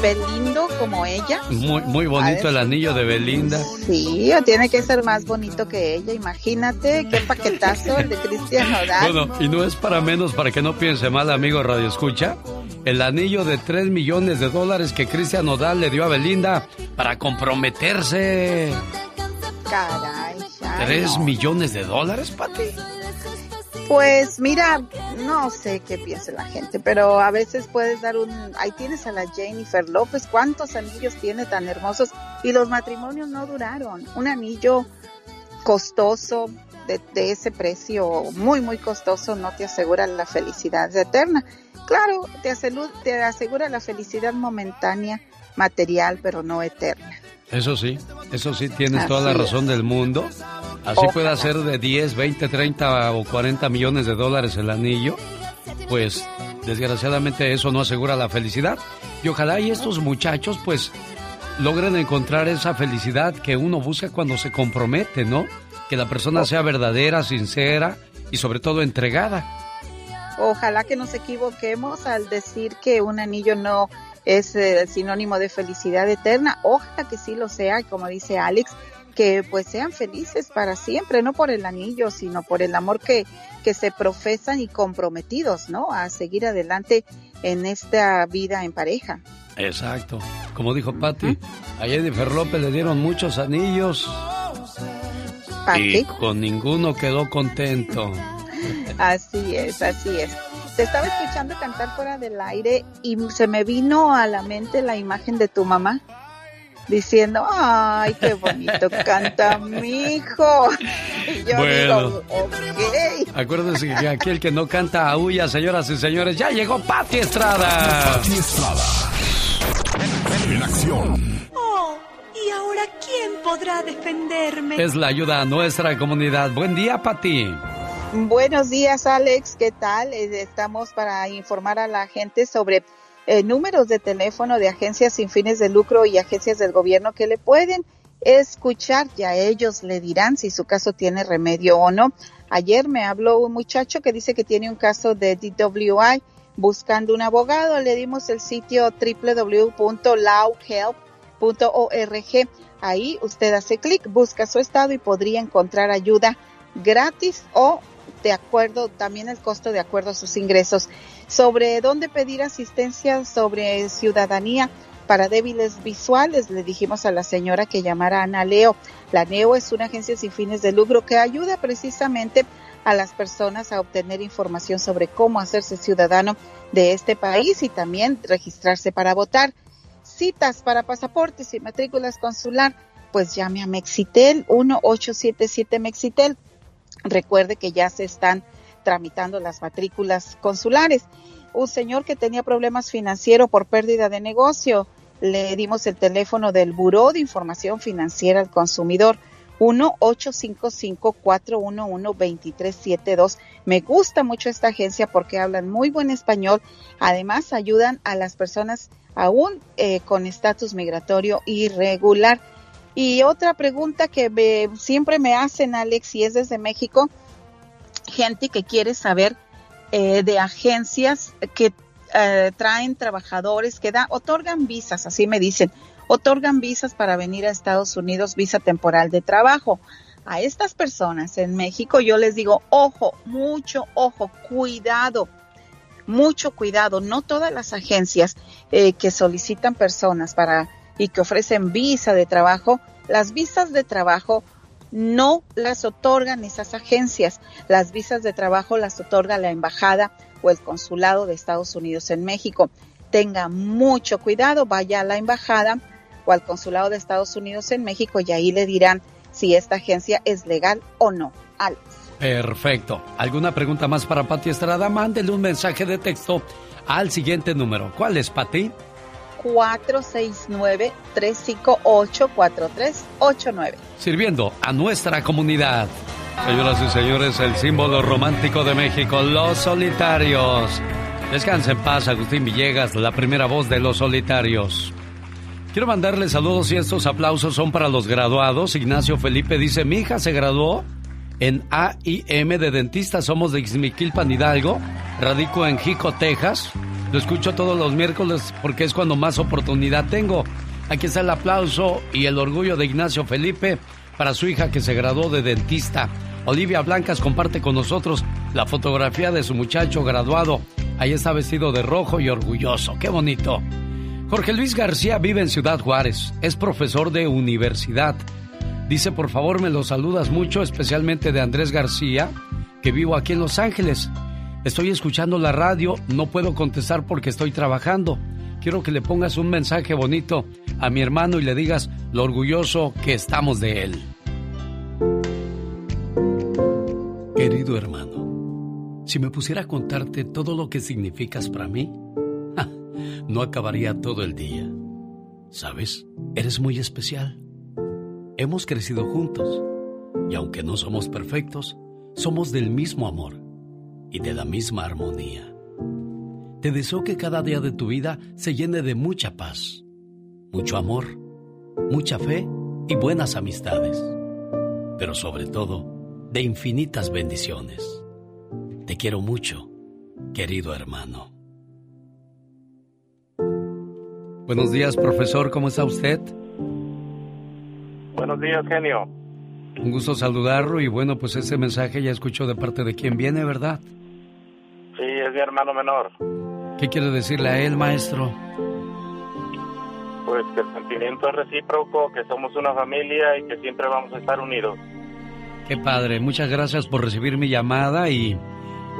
Belindo como ella. Muy, muy bonito el anillo de Belinda. Sí, tiene que ser más bonito que ella. Imagínate qué paquetazo el de Cristian Nodal. Bueno, y no es para menos, para que no piense mal, amigo Radio Escucha, el anillo de 3 millones de dólares que Cristian Nodal le dio a Belinda para comprometerse. Caray. ay, 3 no. millones de dólares, Pati. Pues mira, no sé qué piensa la gente, pero a veces puedes dar un... Ahí tienes a la Jennifer López, ¿cuántos anillos tiene tan hermosos? Y los matrimonios no duraron. Un anillo costoso, de, ese precio muy, muy costoso, no te asegura la felicidad eterna. Claro, te asegura la felicidad momentánea, material, pero no eterna. Eso sí, eso sí, tienes toda la razón del mundo. Así Ojalá. puede ser de 10, 20, 30 o 40 millones de dólares el anillo. Pues desgraciadamente eso no asegura la felicidad. Y ojalá y estos muchachos pues logren encontrar esa felicidad que uno busca cuando se compromete, ¿no? Que la persona sea verdadera, sincera y sobre todo entregada. Ojalá que nos equivoquemos al decir que un anillo no es eh, sinónimo de felicidad eterna. Ojalá que sí lo sea, y como dice Alex, que pues sean felices para siempre, no por el anillo, sino por el amor que, que se profesan y comprometidos, ¿no? A seguir adelante en esta vida en pareja. Exacto. Como dijo Patti, a Jennifer López le dieron muchos anillos ¿Para y con ninguno quedó contento. Así es, así es. Te estaba escuchando cantar fuera del aire y se me vino a la mente la imagen de tu mamá diciendo, ay, qué bonito canta mi hijo. Y yo Bueno. digo, ok. Acuérdense que aquí el que no canta aúlla, señoras y señores. Ya llegó Pati Estrada. Pati Estrada. En acción. Oh, ¿y ahora quién podrá defenderme? Es la ayuda a nuestra comunidad. Buen día, Pati. Buenos días, Alex. ¿Qué tal? Eh, Estamos para informar a la gente sobre eh, números de teléfono de agencias sin fines de lucro y agencias del gobierno que le pueden escuchar. Ya ellos le dirán si su caso tiene remedio o no. Ayer me habló un muchacho que dice que tiene un caso de DWI buscando un abogado. Le dimos el sitio www.lawhelp.org. Ahí usted hace clic, busca su estado y podría encontrar ayuda gratis o de acuerdo, también el costo de acuerdo a sus ingresos. Sobre dónde pedir asistencia sobre ciudadanía para débiles visuales, le dijimos a la señora que llamara Ana Leo. La NEO es una agencia sin fines de lucro que ayuda precisamente a las personas a obtener información sobre cómo hacerse ciudadano de este país y también registrarse para votar. Citas para pasaportes y matrículas consular, pues llame a Mexitel 1877 Mexitel. Recuerde que ya se están tramitando las matrículas consulares. Un señor que tenía problemas financieros por pérdida de negocio, le dimos el teléfono del Buró de Información Financiera al Consumidor 1-855-411-2372. Me gusta mucho esta agencia porque hablan muy buen español. Además, ayudan a las personas aún eh, con estatus migratorio irregular. Y otra pregunta que me- siempre me hacen, Alex, y es desde México, gente que quiere saber eh, de agencias que eh, traen trabajadores que da, otorgan visas, así me dicen, otorgan visas para venir a Estados Unidos, visa temporal de trabajo. A estas personas en México yo les digo, ojo, mucho ojo, cuidado, mucho cuidado. No todas las agencias eh, que solicitan personas para y que ofrecen visa de trabajo, las visas de trabajo no las otorgan esas agencias. Las visas de trabajo las otorga la embajada o el consulado de Estados Unidos en México. Tenga mucho cuidado, vaya a la embajada o al consulado de Estados Unidos en México y ahí le dirán si esta agencia es legal o no. Alex. Perfecto. ¿Alguna pregunta más para Pati Estrada? Mándele un mensaje de texto al siguiente número. ¿Cuál es, Pati? 469-358-4389. Sirviendo a nuestra comunidad. Señoras y señores, el símbolo romántico de México, los solitarios. Descansa en paz, Agustín Villegas, la primera voz de los solitarios. Quiero mandarle saludos y estos aplausos son para los graduados. Ignacio Felipe dice, mi hija se graduó en AIM de dentista. Somos de Ixmiquilpan, Hidalgo. Radico en Jico, Texas. Lo escucho todos los miércoles porque es cuando más oportunidad tengo. Aquí está el aplauso y el orgullo de Ignacio Felipe para su hija que se graduó de dentista. Olivia Blancas comparte con nosotros la fotografía de su muchacho graduado. Ahí está vestido de rojo y orgulloso. ¡Qué bonito! Jorge Luis García vive en Ciudad Juárez. Es profesor de universidad. Dice, por favor, me lo saludas mucho, especialmente de Andrés García, que vivo aquí en Los Ángeles. Estoy escuchando la radio, no puedo contestar porque estoy trabajando. Quiero que le pongas un mensaje bonito a mi hermano y le digas lo orgulloso que estamos de él. Querido hermano, si me pusiera a contarte todo lo que significas para mí, no acabaría todo el día. ¿Sabes? Eres muy especial. Hemos crecido juntos y aunque no somos perfectos, somos del mismo amor y de la misma armonía. Te deseo que cada día de tu vida se llene de mucha paz, mucho amor, mucha fe y buenas amistades, pero sobre todo de infinitas bendiciones. Te quiero mucho, querido hermano. Buenos días, profesor, ¿cómo está usted? Buenos días, genio. Un gusto saludarlo y bueno, pues ese mensaje ya escuchó de parte de quien viene, ¿verdad? Sí, es mi hermano menor. ¿Qué quiere decirle a él, maestro? Pues que el sentimiento es recíproco, que somos una familia y que siempre vamos a estar unidos. Qué padre, muchas gracias por recibir mi llamada y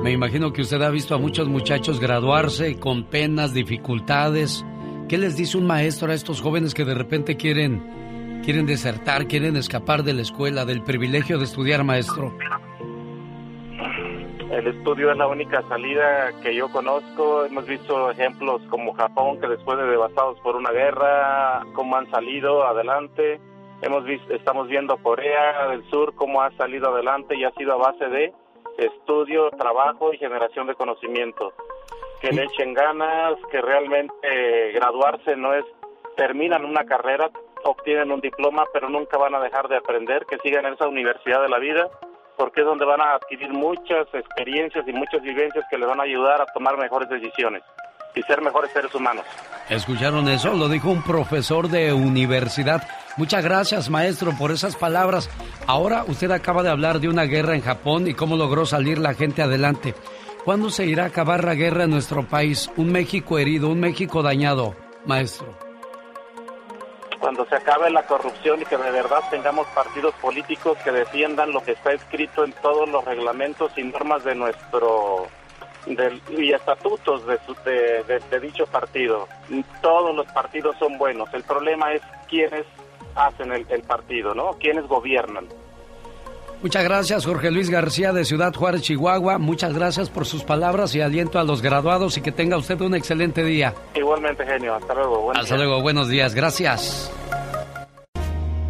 me imagino que usted ha visto a muchos muchachos graduarse con penas, dificultades. ¿Qué les dice un maestro a estos jóvenes que de repente quieren quieren desertar, quieren escapar de la escuela, del privilegio de estudiar, maestro? El estudio es la única salida que yo conozco. Hemos visto ejemplos como Japón, que después de devastados por una guerra, cómo han salido adelante. Hemos visto, estamos viendo Corea del Sur, cómo ha salido adelante y ha sido a base de estudio, trabajo y generación de conocimiento. Que le echen ganas, que realmente eh, graduarse no es, terminan una carrera, obtienen un diploma, pero nunca van a dejar de aprender, que sigan en esa universidad de la vida porque es donde van a adquirir muchas experiencias y muchas vivencias que les van a ayudar a tomar mejores decisiones y ser mejores seres humanos. ¿Escucharon eso? Lo dijo un profesor de universidad. Muchas gracias, maestro, por esas palabras. Ahora usted acaba de hablar de una guerra en Japón y cómo logró salir la gente adelante. ¿Cuándo se irá a acabar la guerra en nuestro país? Un México herido, un México dañado, maestro. Cuando se acabe la corrupción y que de verdad tengamos partidos políticos que defiendan lo que está escrito en todos los reglamentos y normas de nuestro del- y estatutos de, de- de- de dicho partido. Todos los partidos son buenos. El problema es quiénes hacen el, el partido, ¿no? Quiénes gobiernan. Muchas gracias, Jorge Luis García de Ciudad Juárez, Chihuahua. Muchas gracias por sus palabras y aliento a los graduados y que tenga usted un excelente día. Igualmente, genio. Hasta luego. Buenos Hasta luego, buenos días, gracias.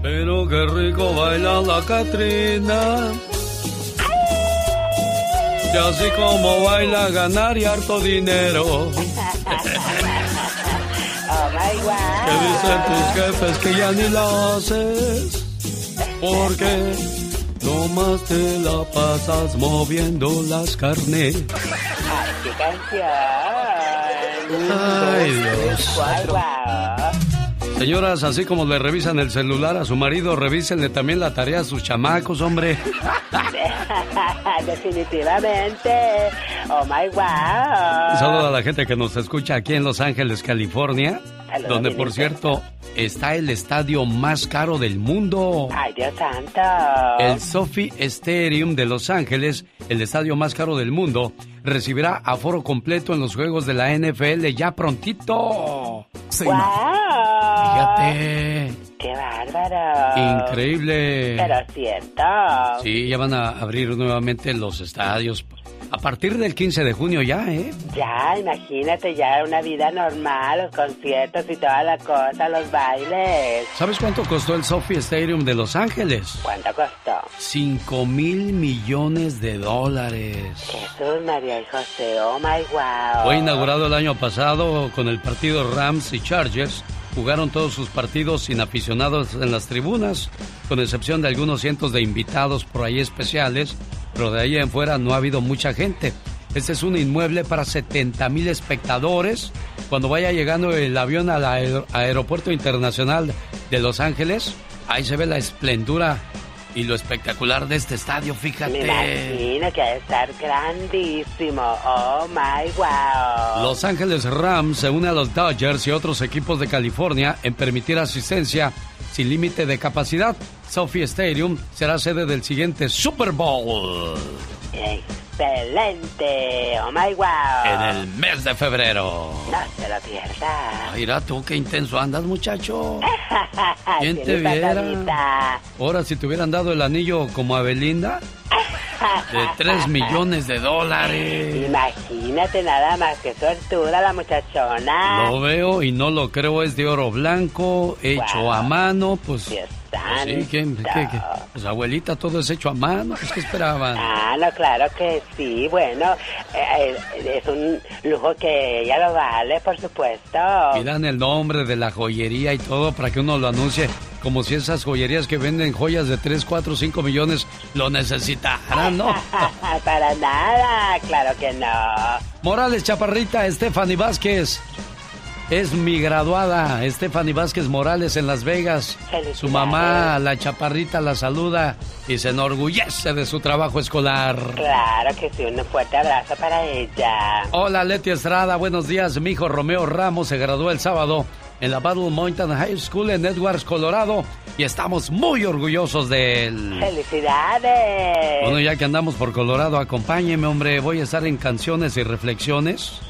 Pero qué rico baila la Catrina. Y así como baila ganar y harto dinero. Oh my God. ¿Qué dicen tus jefes que ya ni la haces? Porque nomás te la pasas moviendo las carnes. Ay, qué canción. Ay, Dios. Señoras, así como le revisan el celular a su marido, revísenle también la tarea a sus chamacos, hombre. Definitivamente. Oh my Un wow. saludo a la gente que nos escucha aquí en Los Ángeles, California, donde por cierto está el estadio más caro del mundo. Ay, Dios santo. El Sophie Stadium de Los Ángeles, el estadio más caro del mundo, recibirá aforo completo en los juegos de la NFL ya prontito. Wow. Fíjate, Qué bárbaro. increíble. Pero cierto. Sí, ya van a abrir nuevamente los estadios a partir del 15 de junio ya, ¿eh? Ya, imagínate ya una vida normal, los conciertos y toda la cosa, los bailes. ¿Sabes cuánto costó el Sophie Stadium de Los Ángeles? ¿Cuánto costó? 5 mil millones de dólares. Jesús, María y José, oh my wow. Fue inaugurado el año pasado con el partido Rams y Chargers. Jugaron todos sus partidos sin aficionados en las tribunas, con excepción de algunos cientos de invitados por ahí especiales, pero de ahí en fuera no ha habido mucha gente. Este es un inmueble para 70 mil espectadores. Cuando vaya llegando el avión al aer- aeropuerto internacional de Los Ángeles, ahí se ve la esplendura y lo espectacular de este estadio, Me fíjate. imagino que debe estar grandísimo, oh my wow. Los Ángeles Rams se une a los Dodgers y otros equipos de California en permitir asistencia sin límite de capacidad. Sophie Stadium será sede del siguiente Super Bowl Excelente, oh my wow. en el mes de febrero. No se lo pierda. Ay, Mira tú, qué intenso andas, muchacho. ¿Quién te viera? Ahora, si te hubieran dado el anillo como a Belinda, de 3 millones de dólares. Imagínate nada más que suertuda la muchachona. Lo veo y no lo creo, es de oro blanco, hecho a mano, pues... pues sí, ¿qué, qué- qué? Pues abuelita, todo es hecho a mano, pues ¿qué esperaban? Ah, no, claro que sí. Bueno, eh, eh, es un lujo que ella lo vale, por supuesto. Miran el nombre de la joyería y todo para que uno lo anuncie como si esas joyerías que venden joyas de 3, 4, 5 millones lo necesitaran, ¿no? Para nada, claro que no. Morales Chaparrita, Stephanie Vázquez. Es mi graduada, Stephanie Vázquez Morales en Las Vegas. Su mamá, la Chaparrita, la saluda y se enorgullece de su trabajo escolar. Claro que sí, un fuerte abrazo para ella. Hola Leti Estrada, buenos días. Mi hijo Romeo Ramos se graduó el sábado en la Battle Mountain High School en Edwards, Colorado, y estamos muy orgullosos de él. ¡Felicidades! Bueno, ya que andamos por Colorado, acompáñeme, hombre. Voy a estar en canciones y reflexiones,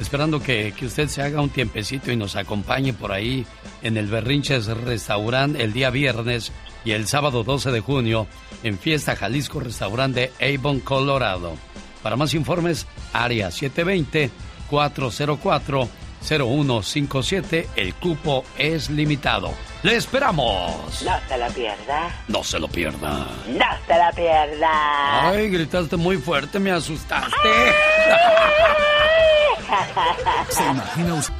esperando que, que usted se haga un tiempecito y nos acompañe por ahí en el Berrinches Restaurant el día viernes y el sábado 12 de junio en Fiesta Jalisco Restaurant de Avon, Colorado. Para más informes, área 720-404-0157. El cupo es limitado. ¡Le esperamos! No se la pierda. No se lo pierda. No se la pierda. Ay, gritaste muy fuerte, me asustaste. ¿Se imagina usted?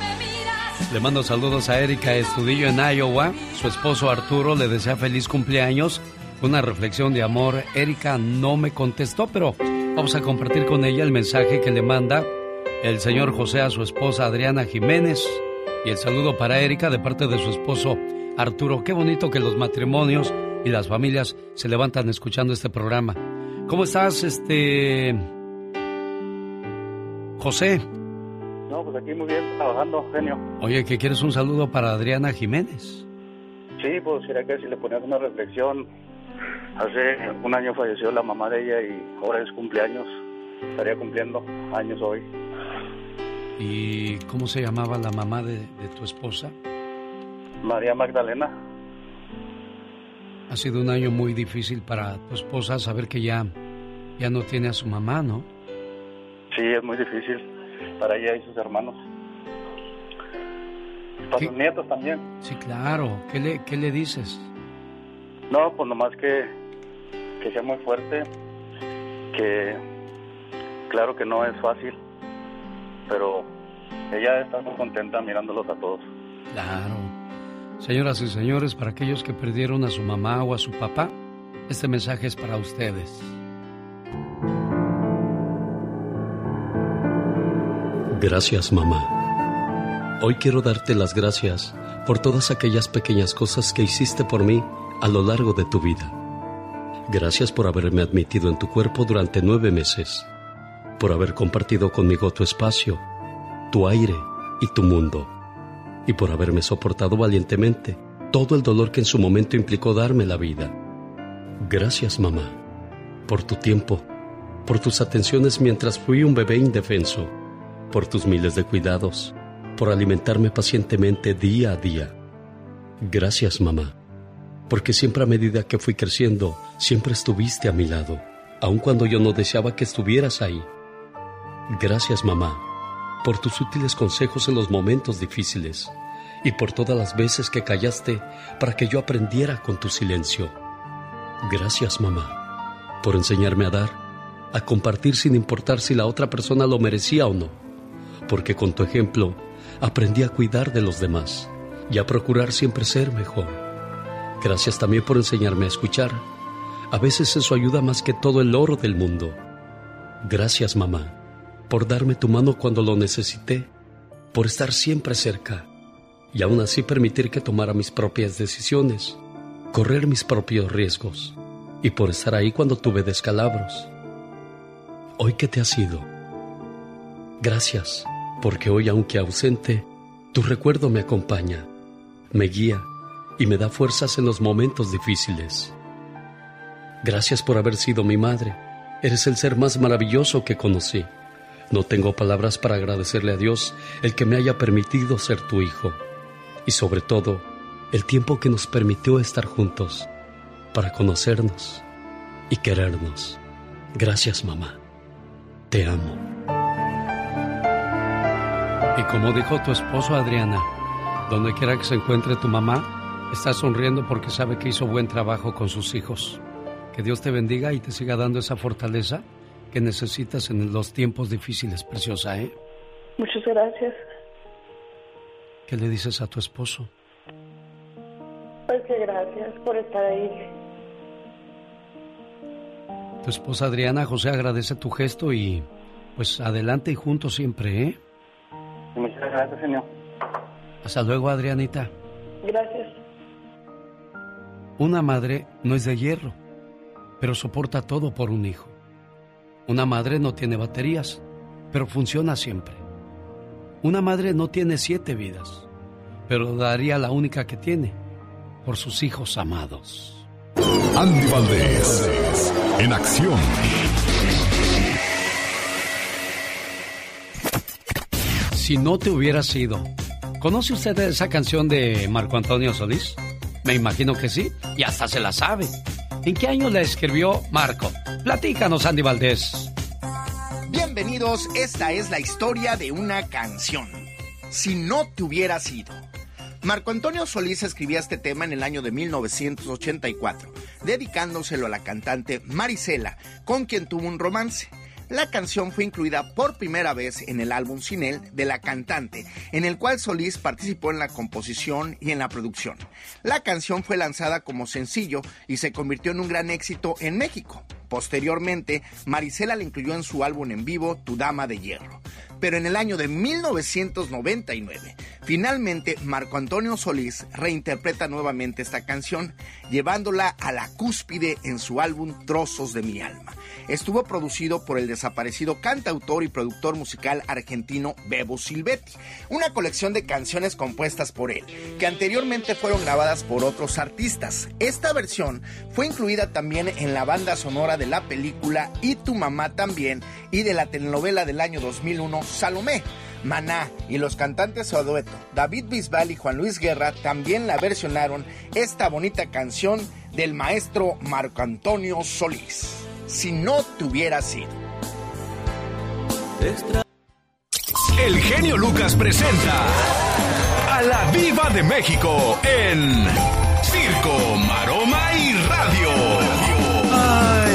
Le mando saludos a Erika Estudillo en Iowa. Su esposo Arturo le desea feliz cumpleaños. Una reflexión de amor. Erika no me contestó, pero vamos a compartir con ella el mensaje que le manda el señor José a su esposa Adriana Jiménez. Y el saludo para Erika de parte de su esposo Arturo. Qué bonito que los matrimonios y las familias se levantan escuchando este programa. ¿Cómo estás, este... José? No, pues aquí muy bien, trabajando, genio. Oye, que quieres un saludo para Adriana Jiménez. Sí, pues sería que si le ponías una reflexión, hace un año falleció la mamá de ella y ahora es cumpleaños, estaría cumpliendo años hoy. ¿Y cómo se llamaba la mamá de, de tu esposa? María Magdalena. Ha sido un año muy difícil para tu esposa saber que ya, ya no tiene a su mamá, ¿no? Sí, es muy difícil para ella y sus hermanos. Para sus nietos también. Sí, claro. ¿Qué le, qué le dices? No, pues nomás que, que sea muy fuerte, que claro que no es fácil, pero ella está muy contenta mirándolos a todos. Claro. Señoras y señores, para aquellos que perdieron a su mamá o a su papá, este mensaje es para ustedes. Gracias, mamá. Hoy quiero darte las gracias por todas aquellas pequeñas cosas que hiciste por mí a lo largo de tu vida. Gracias por haberme admitido en tu cuerpo durante nueve meses, por haber compartido conmigo tu espacio, tu aire y tu mundo, y por haberme soportado valientemente todo el dolor que en su momento implicó darme la vida. Gracias, mamá, por tu tiempo, por tus atenciones mientras fui un bebé indefenso por tus miles de cuidados, por alimentarme pacientemente día a día. Gracias, mamá, porque siempre a medida que fui creciendo, siempre estuviste a mi lado, aun cuando yo no deseaba que estuvieras ahí. Gracias, mamá, por tus útiles consejos en los momentos difíciles y por todas las veces que callaste para que yo aprendiera con tu silencio. Gracias, mamá, por enseñarme a dar, a compartir sin importar si la otra persona lo merecía o no porque con tu ejemplo aprendí a cuidar de los demás y a procurar siempre ser mejor. Gracias también por enseñarme a escuchar. A veces eso ayuda más que todo el oro del mundo. Gracias, mamá, por darme tu mano cuando lo necesité, por estar siempre cerca y aún así permitir que tomara mis propias decisiones, correr mis propios riesgos y por estar ahí cuando tuve descalabros. Hoy que te has ido. Gracias porque hoy, aunque ausente, tu recuerdo me acompaña, me guía y me da fuerzas en los momentos difíciles. Gracias por haber sido mi madre. Eres el ser más maravilloso que conocí. No tengo palabras para agradecerle a Dios el que me haya permitido ser tu hijo. Y sobre todo, el tiempo que nos permitió estar juntos para conocernos y querernos. Gracias, mamá. Te amo. Y como dijo tu esposo Adriana, donde quiera que se encuentre tu mamá, está sonriendo porque sabe que hizo buen trabajo con sus hijos. Que Dios te bendiga y te siga dando esa fortaleza que necesitas en los tiempos difíciles, preciosa, ¿eh? Muchas gracias. ¿Qué le dices a tu esposo? Pues que gracias por estar ahí. Tu esposa Adriana, José agradece tu gesto y pues adelante y juntos siempre, ¿eh? Muchas gracias, señor. Hasta luego, Adrianita. Gracias. Una madre no es de hierro, pero soporta todo por un hijo. Una madre no tiene baterías, pero funciona siempre. Una madre no tiene siete vidas, pero daría la única que tiene por sus hijos amados. Andy Valdés, en acción. Si no te hubieras ido. ¿Conoce usted esa canción de Marco Antonio Solís? Me imagino que sí, y hasta se la sabe. ¿En qué año la escribió Marco? Platícanos, Andy Valdés. Bienvenidos, esta es la historia de una canción. Si no te hubieras ido. Marco Antonio Solís escribía este tema en el año de 1984, dedicándoselo a la cantante Marisela, con quien tuvo un romance. La canción fue incluida por primera vez en el álbum Sin él de la cantante, en el cual Solís participó en la composición y en la producción. La canción fue lanzada como sencillo y se convirtió en un gran éxito en México. Posteriormente, Marisela la incluyó en su álbum en vivo Tu Dama de Hierro. Pero en el año de 1999, finalmente Marco Antonio Solís reinterpreta nuevamente esta canción, llevándola a la cúspide en su álbum Trozos de mi alma estuvo producido por el desaparecido cantautor y productor musical argentino Bebo Silvetti, una colección de canciones compuestas por él, que anteriormente fueron grabadas por otros artistas. Esta versión fue incluida también en la banda sonora de la película Y tu mamá también y de la telenovela del año 2001 Salomé. Maná y los cantantes a dueto David Bisbal y Juan Luis Guerra también la versionaron esta bonita canción del maestro Marco Antonio Solís si no te hubiera sido. El genio Lucas presenta a la Viva de México en Circo,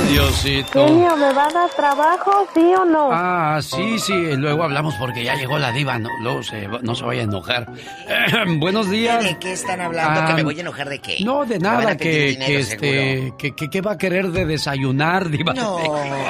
Diosito. Genio, ¿me va a dar trabajo, sí o no? Ah, sí, sí, luego hablamos porque ya llegó la diva, no, luego se, va- no se vaya a enojar. buenos días. ¿De qué están hablando? Ah, ¿Que me voy a enojar de qué? No, de nada, pedir que, dinero, que este, que, que, que va a querer de desayunar, diva. No,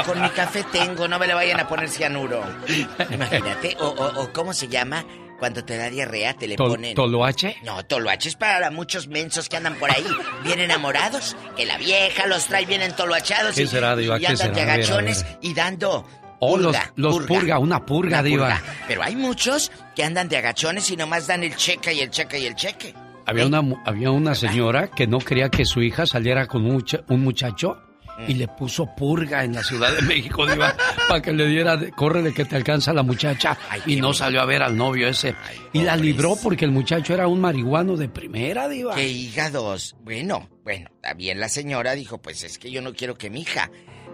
con mi café tengo, no me le vayan a poner cianuro. Imagínate, o, o, o ¿cómo se llama? Cuando te da diarrea, te le Tol- ponen... ¿Toloache? No, toloache es para muchos mensos que andan por ahí, bien enamorados, que la vieja los trae bien entoloachados ¿Qué y, será, diva? y ¿Qué andan de será? A ver, a agachones ver. y dando Oh, los, purga, los purga. purga, una purga, Una diva. purga. Pero hay muchos que andan de agachones y nomás dan el cheque y el cheque y el cheque. Había una, mu- había una señora que no quería que su hija saliera con un, mucha- un muchacho y le puso purga en la Ciudad de México, diva, para que le diera, de, córrele que te alcanza la muchacha. y no salió a ver al novio ese. y la libró porque el muchacho era un marihuano de primera, diva. ¡Qué hígados! Bueno, bueno, también la señora dijo, pues es que yo no quiero que mi hija.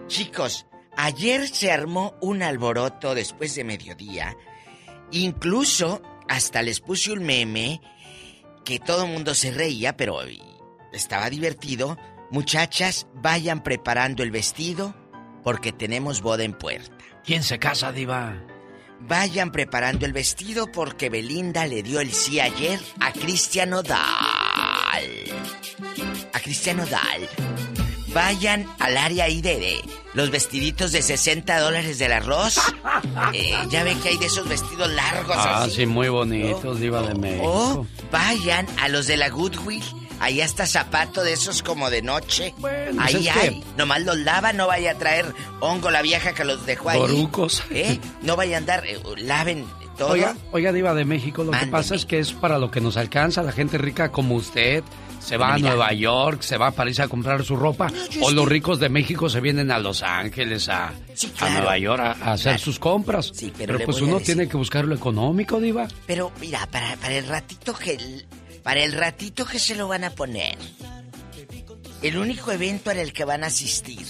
Chicos, ayer se armó un alboroto después de mediodía. Incluso hasta les puse un meme que todo el mundo se reía, pero estaba divertido. Muchachas, vayan preparando el vestido porque tenemos boda en puerta. ¿Quién se casa, diva? Vayan preparando el vestido porque Belinda le dio el sí ayer a Cristian Odal. A Cristian Odal. Vayan al área de los vestiditos de 60 dólares del arroz. Eh, ya ve que hay de esos vestidos largos Ah, así. sí, muy bonitos, diva de México. O vayan a los de la Goodwill. Ahí hasta zapato de esos como de noche. pues ahí que- hay. Nomás los lava, no vaya a traer hongo la vieja que los dejó ahí. Borucos. ¿Eh? No vaya a andar, eh, laven todo. Oiga, oiga, Diva de México, lo que pasa es que es para lo que nos alcanza. La gente rica como usted se va a. Nueva York, se va a París a comprar su ropa. o sí. los ricos de México se vienen a Los Ángeles, a, claro. a Nueva York a, a hacer sus compras. pero le pues uno decir. tiene que buscar lo económico, Diva. Pero mira, para, para el ratito que para el ratito que se lo van a poner. El único evento en el que van a asistir.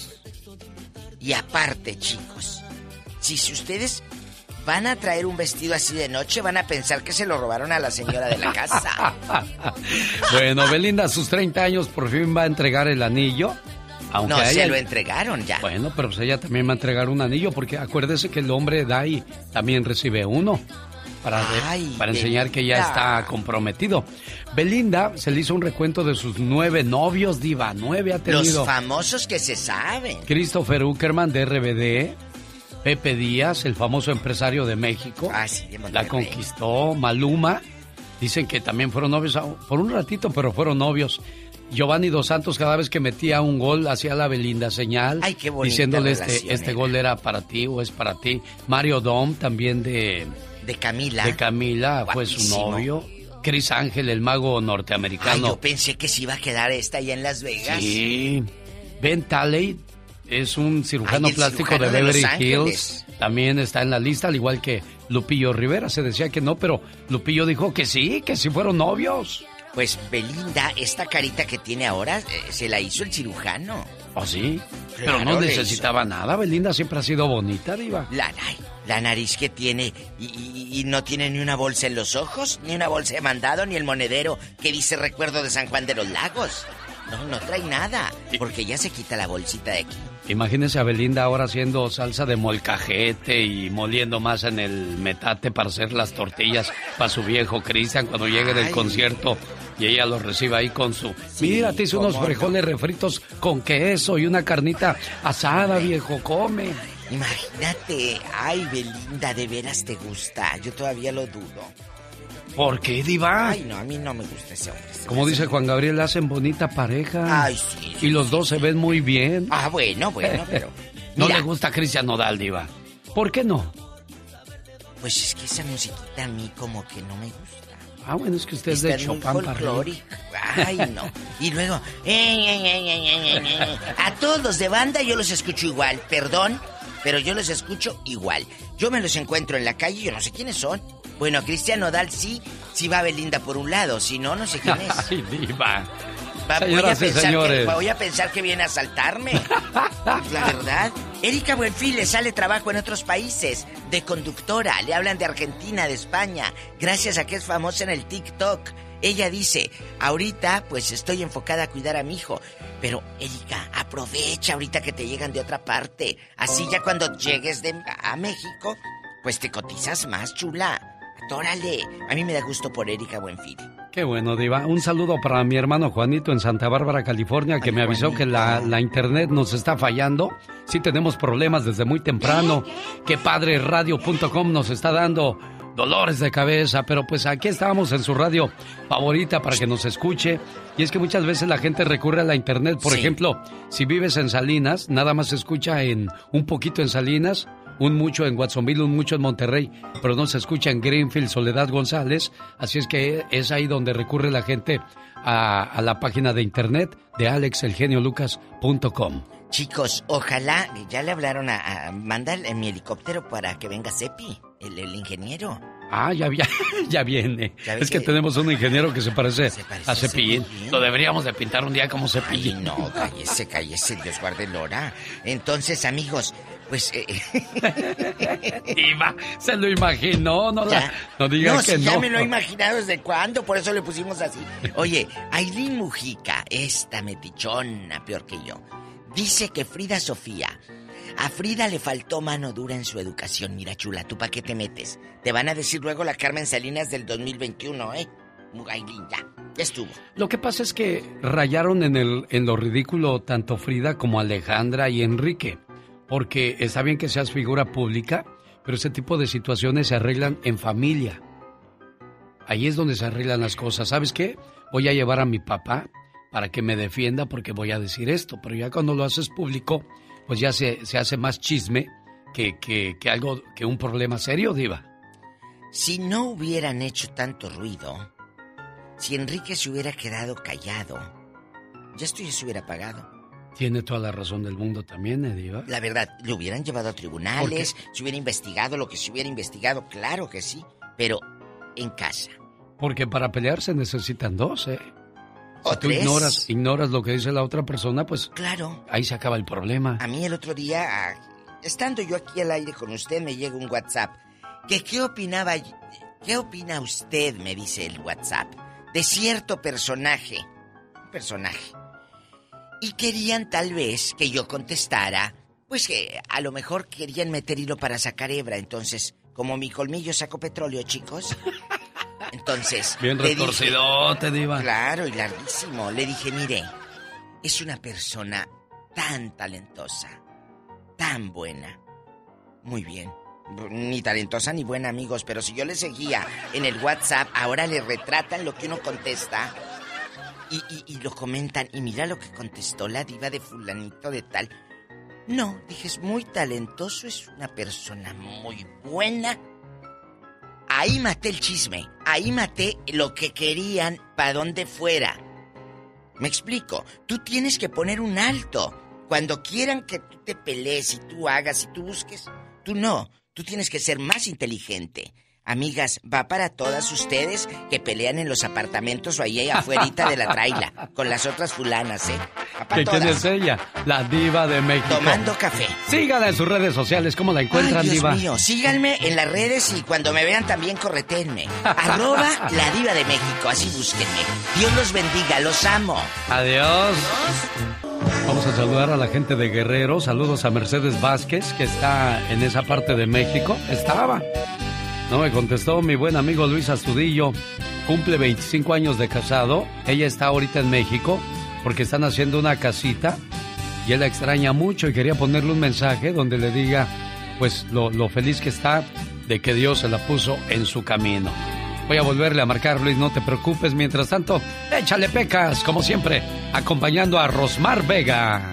Y aparte, chicos, si, si ustedes van a traer un vestido así de noche, van a pensar que se lo robaron a la señora de la casa. Bueno, Belinda a sus 30 años por fin va a entregar el anillo. Aunque no, se lo entregaron ya. Bueno, pero pues ella también va a entregar un anillo porque acuérdese que el hombre da y también recibe uno para, de- para enseñar que ya está comprometido. Belinda se le hizo un recuento de sus nueve novios, diva, nueve ha Los tenido. famosos que se saben. Christopher Uckerman de RBD, Pepe Díaz, el famoso empresario de México, Ah, sí, de la conquistó, Maluma, dicen que también fueron novios ah, por un ratito, pero fueron novios. Giovanni Dos Santos cada vez que metía un gol hacía la Belinda señal, Ay, qué bonita diciéndole este, este gol era para ti o es para ti. Mario Dom también de, De Camila. de Camila fue su novio. Chris Ángel, el mago Ay, norteamericano. yo pensé que se iba a quedar esta allá en Las Vegas. Sí. Ben Talley es un cirujano Ay, plástico cirujano de Beverly Hills. También está en la lista, al igual que Lupillo Rivera. Se decía que no, pero Lupillo dijo que sí, que sí fueron novios. Pues Belinda, esta carita que tiene ahora, eh, se la hizo el cirujano. ¿Oh, sí? Claro, pero no necesitaba nada. Belinda siempre ha sido bonita, Diva. La, ay, la nariz que tiene y, y- y no tiene ni una bolsa en los ojos, ni una bolsa de mandado, ni el monedero que dice recuerdo de San Juan de los Lagos. No, no trae nada, porque ya se quita la bolsita de aquí. Imagínese a Belinda ahora haciendo salsa de molcajete y moliendo más en el metate para hacer las tortillas para su viejo Cristian cuando llegue del Ay. concierto y ella lo recibe ahí con su... Mira, te hice unos frijoles refritos con queso y una carnita asada, viejo, come. Imagínate, ay Belinda, de veras te gusta, yo todavía lo dudo. ¿Por qué, Diva? Ay, no, a mí no me gusta ese hombre. Como dice Juan Gabriel, hacen bonita pareja. Ay, sí, Y los dos se ven muy bien. Ah, bueno, bueno, pero... No Mira. le gusta a Cristian Nodal, Diva. ¿Por qué no? Pues es que esa musiquita a mí como que no me gusta. Ah, bueno, es que usted es de Chopin. Ay, no. Y luego, eh, eh, eh. a todos los de banda yo los escucho igual, perdón, pero yo los escucho igual. Yo me los encuentro en la calle, yo no sé quiénes son. Bueno, Cristian Nodal sí, sí va Belinda por un lado, si no, no sé quién es. Ay, Diva. Va- voy, a que, voy a pensar que viene a asaltarme. La verdad. Erika Buenfil le sale trabajo en otros países. De conductora. Le hablan de Argentina, de España. Gracias a que es famosa en el TikTok. Ella dice, ahorita pues estoy enfocada a cuidar a mi hijo. Pero, Erika, aprovecha ahorita que te llegan de otra parte. Así ya cuando llegues de, a México, pues te cotizas más, chula. Atórale. A mí me da gusto por Erika Buenfil. Qué bueno, Diva. Un saludo para mi hermano Juanito en Santa Bárbara, California, que me avisó que la, la internet nos está fallando. Sí tenemos problemas desde muy temprano. Qué padre radio.com nos está dando dolores de cabeza, pero pues aquí estábamos en su radio favorita para que nos escuche. Y es que muchas veces la gente recurre a la internet. Por Sí. ejemplo, si vives en Salinas, nada más se escucha en un poquito en Salinas, un mucho en Watsonville, un mucho en Monterrey, pero no se escucha en Greenfield, Soledad González. Así es que es ahí donde recurre la gente a, a la página de internet de alexelgeniolucas.com. Chicos, ojalá, ya le hablaron a, a mandar en mi helicóptero para que venga Cepi, el, el ingeniero. Ah, ya, ya, ya viene. Ya es que, que- tenemos un ingeniero que se parece, parece a Cepillín. Lo deberíamos de pintar un día como Cepillín. Ay, no, cállese, cállese, Dios guarde el hora. Entonces, amigos, pues... eh, Diva, se lo imaginó, no, la- Ya. no diga no, que si no. ya me lo he imaginado desde cuándo, por eso le pusimos así. Oye, Aileen Mujica, esta metichona, peor que yo, dice que Frida Sofía, a Frida le faltó mano dura en su educación. Mira, chula, ¿tú para qué te metes? Te van a decir luego la Carmen Salinas del 2021, ¿eh? Aileen, ya, ya estuvo. Lo que pasa es que rayaron en, el, en lo ridículo tanto Frida como Alejandra y Enrique. Porque está bien que seas figura pública, pero ese tipo de situaciones se arreglan en familia. Ahí es donde se arreglan las cosas. ¿Sabes qué? Voy a llevar a mi papá para que me defienda porque voy a decir esto. Pero ya cuando lo haces público, pues ya se, se hace más chisme que, que, que algo, que un problema serio, Diva. Si no hubieran hecho tanto ruido, si Enrique se hubiera quedado callado, ya esto ya se hubiera pagado. Tiene toda la razón del mundo también, ¿eh, Diva? La verdad, lo hubieran llevado a tribunales, se hubiera investigado lo que se hubiera investigado, claro que sí, pero en casa. Porque para pelear se necesitan dos, ¿eh? O Si tú tres. ignoras, ignoras lo que dice la otra persona, pues Claro. ahí se acaba el problema. A mí el otro día, ah, estando yo aquí al aire con usted, me llega un WhatsApp. Que qué opinaba, qué opina usted, me dice el WhatsApp, de cierto personaje. Un personaje. Y querían tal vez que yo contestara, pues que a lo mejor querían meter hilo para sacar hebra. Entonces, como mi colmillo sacó petróleo, chicos. Entonces, Bien le dije- retorcidote, Diva. Claro, y larguísimo. Le dije, mire, es una persona tan talentosa, tan buena. Muy bien. Ni talentosa ni buena, amigos, pero si yo le seguía en el WhatsApp, ahora le retratan lo que uno contesta y, y- y lo comentan. Y mira lo que contestó la diva de fulanito de tal. No, dije, es muy talentoso, es una persona muy buena. Ahí maté el chisme, ahí maté lo que querían para donde fuera. Me explico, tú tienes que poner un alto. Cuando quieran que tú te pelees y tú hagas y tú busques, tú no, tú tienes que ser más inteligente. Amigas, va para todas ustedes que pelean en los apartamentos o ahí afuerita de la traila, con las otras fulanas, ¿eh? ¿Que quién es ella? La Diva de México. Tomando café. Sígala en sus redes sociales. ¿Cómo la encuentran, Ay, Dios Diva? mío, síganme en las redes y cuando me vean también corretenme. Arroba la diva de México, así búsquenme. Dios los bendiga, los amo. Adiós. Vamos a saludar a la gente de Guerrero. Saludos a Mercedes Vázquez, que está en esa parte de México. Estaba. No me contestó mi buen amigo Luis Astudillo. Cumple 25 años de casado. Ella está ahorita en México porque están haciendo una casita y él la extraña mucho y quería ponerle un mensaje donde le diga pues lo, lo feliz que está de que Dios se la puso en su camino. Voy a volverle a marcar, Luis, no te preocupes. Mientras tanto, échale pecas, como siempre, acompañando a Rosmar Vega.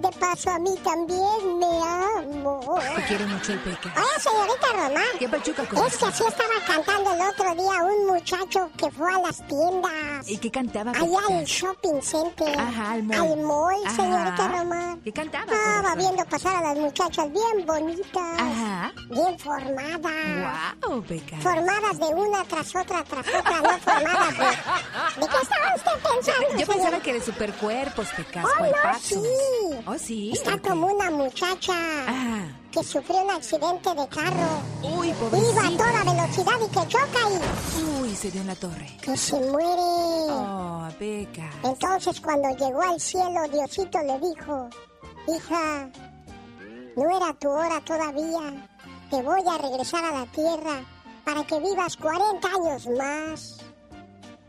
De paso a mí también me amo. Te quiero mucho el peca. Oye, señorita Román. ¿Qué pachuca con Es que así estaba cantando el otro día un muchacho que fue a las tiendas. ¿Y qué cantaba? Allá al shopping center. Ajá, al mall. Al mall, Ajá. señorita Román. ¿Qué cantaba? Estaba viendo pasar a las muchachas bien bonitas. Ajá. Bien formadas. Wow, peca. Formadas de una tras otra, tras otra, no formadas de... ¿De qué estaba usted pensando, Yo pensaba que de supercuerpos, pecas. Oh, ¿cuál no, sí. Oh, sí. Está como una muchacha que sufrió un accidente de carro. Uy, Iba a toda velocidad y que choca y Uy, se dio en la torre. que se muere. Oh, peca. Entonces cuando llegó al cielo, Diosito le dijo, hija, no era tu hora todavía. Te voy a regresar a la tierra para que vivas 40 años más.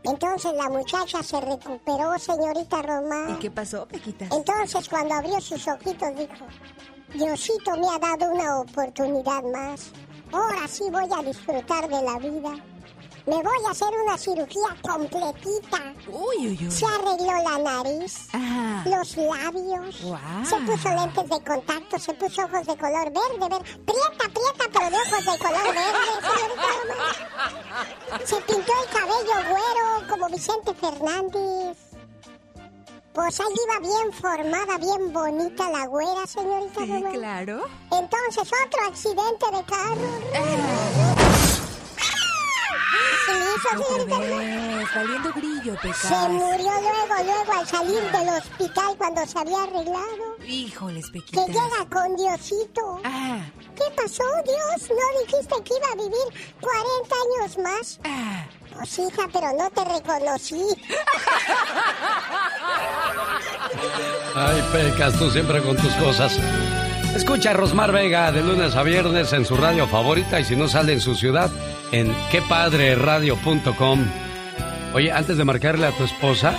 Entonces la muchacha se recuperó, señorita Román. ¿Y qué pasó, Pequita? Entonces cuando abrió sus ojitos dijo, Diosito me ha dado una oportunidad más. Ahora sí voy a disfrutar de la vida. Me voy a hacer una cirugía completita. Uy, uy, uy. Se arregló la nariz, Ajá. los labios, se puso lentes de contacto, se puso ojos de color verde, verde. Prieta, prieta, pero de ojos de color verde. Se pintó el cabello güero como Vicente Fernández. Pues ahí iba bien formada, bien bonita la güera, señorita Sí, Román. claro. Entonces otro accidente de carro. Sí, eso, señorita Román. Ves, valiendo grillo, Se murió luego, luego al salir del hospital cuando se había arreglado. Híjoles, Que Pequita. llega con Diosito. Ah, ¿Qué pasó, Dios? ¿No dijiste que iba a vivir 40 años más? ah. Pues hija, pero no te reconocí. Ay, Pecas, tú siempre con tus cosas. Escucha a Rosmar Vega de lunes a viernes en su radio favorita y si no sale en su ciudad, en quepadreradio.com. Oye, antes de marcarle a tu esposa,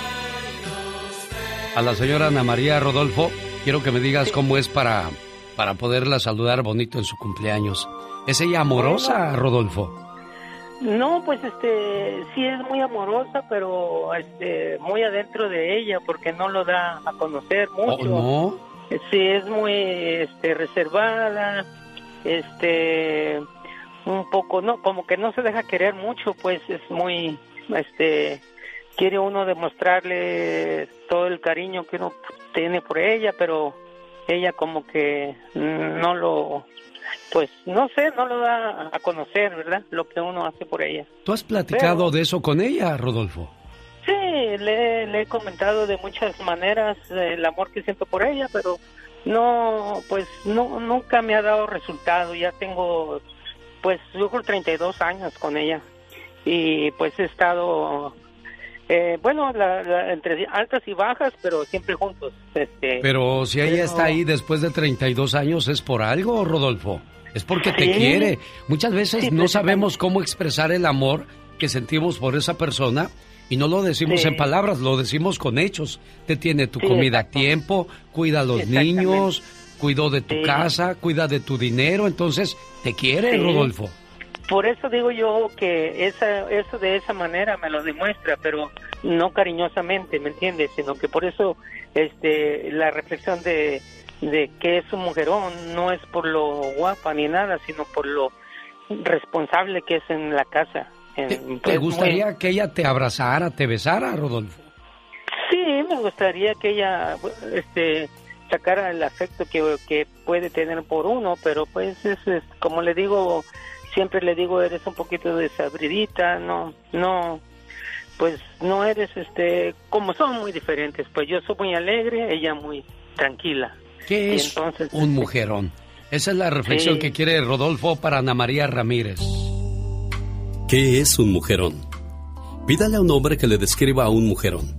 a la señora Ana María Rodolfo, quiero que me digas cómo es para, para poderla saludar bonito en su cumpleaños. ¿Es ella amorosa, Rodolfo? No, pues este, sí es muy amorosa, pero este, muy adentro de ella, porque no lo da a conocer mucho. ¿Oh, no? Sí, es muy este, reservada, este, un poco, no, como que no se deja querer mucho, pues es muy, este, quiere uno demostrarle todo el cariño que uno tiene por ella, pero ella como que no lo, pues no sé, no lo da a conocer, ¿verdad? Lo que uno hace por ella. ¿Tú has platicado de eso con ella, Rodolfo? Sí, le, le he comentado de muchas maneras eh, el amor que siento por ella, pero no, pues no, nunca me ha dado resultado. Ya tengo, pues yo creo 32 años con ella y pues he estado, eh, bueno, la- la- entre altas y bajas, pero siempre juntos. Este, Pero si ella pero- está ahí después de 32 años, ¿es por algo, Rodolfo? Es porque te quiere. Muchas veces Sí, no sabemos cómo expresar el amor que sentimos por esa persona y no lo decimos Sí. en palabras, lo decimos con hechos. Te tiene tu comida a tiempo, cuida a los niños, cuidó de tu Sí. casa, cuida de tu dinero, entonces te quiere, Sí. Rodolfo. Por eso digo yo que esa, eso de esa manera me lo demuestra, pero no cariñosamente, ¿me entiendes? Sino que por eso este, la reflexión de, de que es un mujerón no es por lo guapa ni nada, sino por lo responsable que es en la casa. ¿Te pues, gustaría muy- que ella te abrazara, te besara, Rodolfo? Sí, me gustaría que ella este, sacara el afecto que, que puede tener por uno, pero pues es, es- como le digo, siempre le digo, eres un poquito desabridita, no, no, pues no eres, este, como son muy diferentes, pues yo soy muy alegre, ella muy tranquila. ¿Qué Y es entonces, un mujerón? Esa es la reflexión Sí. que quiere Rodolfo para Ana María Ramírez. ¿Qué es un mujerón? Pídale a un hombre que le describa a un mujerón.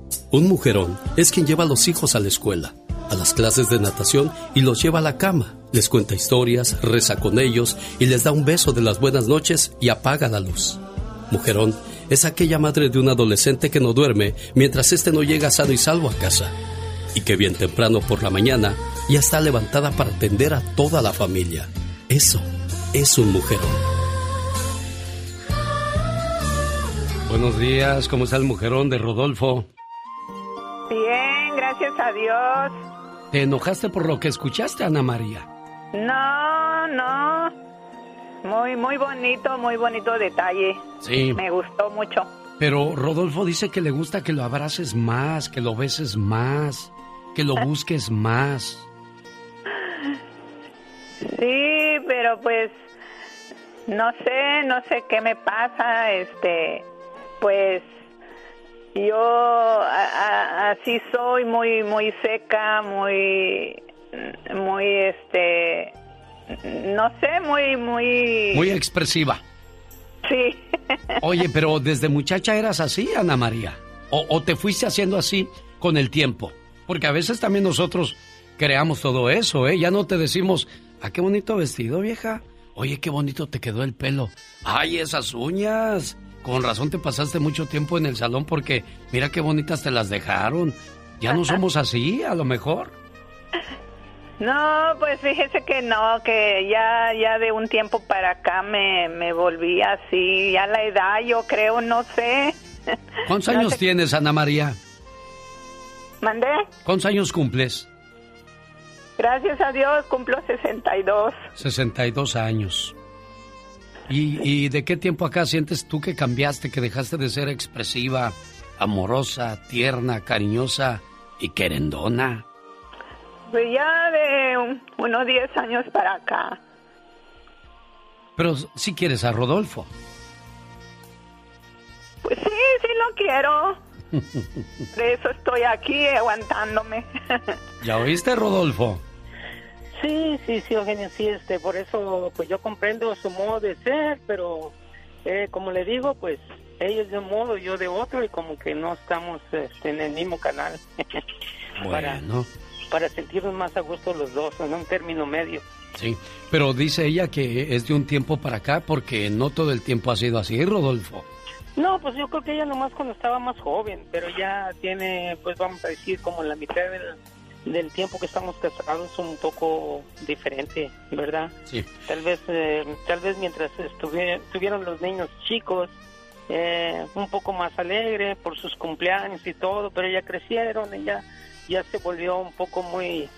Un mujerón es quien lleva a los hijos a la escuela, a las clases de natación y los lleva a la cama, les cuenta historias, reza con ellos y les da un beso de las buenas noches y apaga la luz. Mujerón es aquella madre de un adolescente que no duerme mientras éste no llega sano y salvo a casa y que bien temprano por la mañana ya está levantada para atender a toda la familia. Eso es un mujerón. Buenos días, ¿cómo está el mujerón de Rodolfo? Bien, gracias a Dios. ¿Te enojaste por lo que escuchaste, Ana María? No, no. Muy, muy bonito, muy bonito detalle. Sí. Me gustó mucho. Pero Rodolfo dice que le gusta que lo abraces más, que lo beses más, que lo busques más. Sí, pero pues no sé, no sé qué me pasa, este, pues yo a- a- así soy muy muy seca, muy muy este no sé, muy muy Muy expresiva. sí. Oye, pero desde muchacha eras así, Ana María. O, o te fuiste haciendo así con el tiempo. Porque a veces también nosotros creamos todo eso, ¿eh? Ya no te decimos, ah, qué bonito vestido, vieja. Oye, qué bonito te quedó el pelo. Ay, esas uñas. Con razón te pasaste mucho tiempo en el salón porque mira qué bonitas te las dejaron. Ya no somos así, a lo mejor. No, pues fíjese que no, que ya ya de un tiempo para acá me, me volví así, ya la edad yo creo, no sé. ¿Cuántos No años sé- tienes, Ana María? ¿Mandé? ¿Cuántos años cumples? Gracias a Dios cumplo 62. 62 años. ¿Y, y de qué tiempo acá sientes tú que cambiaste, que dejaste de ser expresiva, amorosa, tierna, cariñosa y querendona? Pues ya de un- unos 10 años para acá. Pero si quieres a Rodolfo. Pues sí, sí lo quiero. Por eso estoy aquí aguantándome. ¿Ya oíste, Rodolfo? Sí, sí, sí, Eugenio, sí, este, por eso, pues yo comprendo su modo de ser, pero eh, como le digo, pues ellos de un modo, yo de otro, y como que no estamos este, en el mismo canal para, Bueno, para sentirnos más a gusto los dos, en un término medio. sí. Pero dice ella que es de un tiempo para acá porque no todo el tiempo ha sido así, Rodolfo. No, pues yo creo que ella nomás cuando estaba más joven, pero ya tiene, pues vamos a decir, como la mitad del, del tiempo que estamos casados un poco diferente, ¿verdad? Sí. Tal vez, eh, tal vez mientras estuvi- estuvieron los niños chicos, eh, un poco más alegre por sus cumpleaños y todo, pero ya crecieron, ella ya se volvió un poco muy,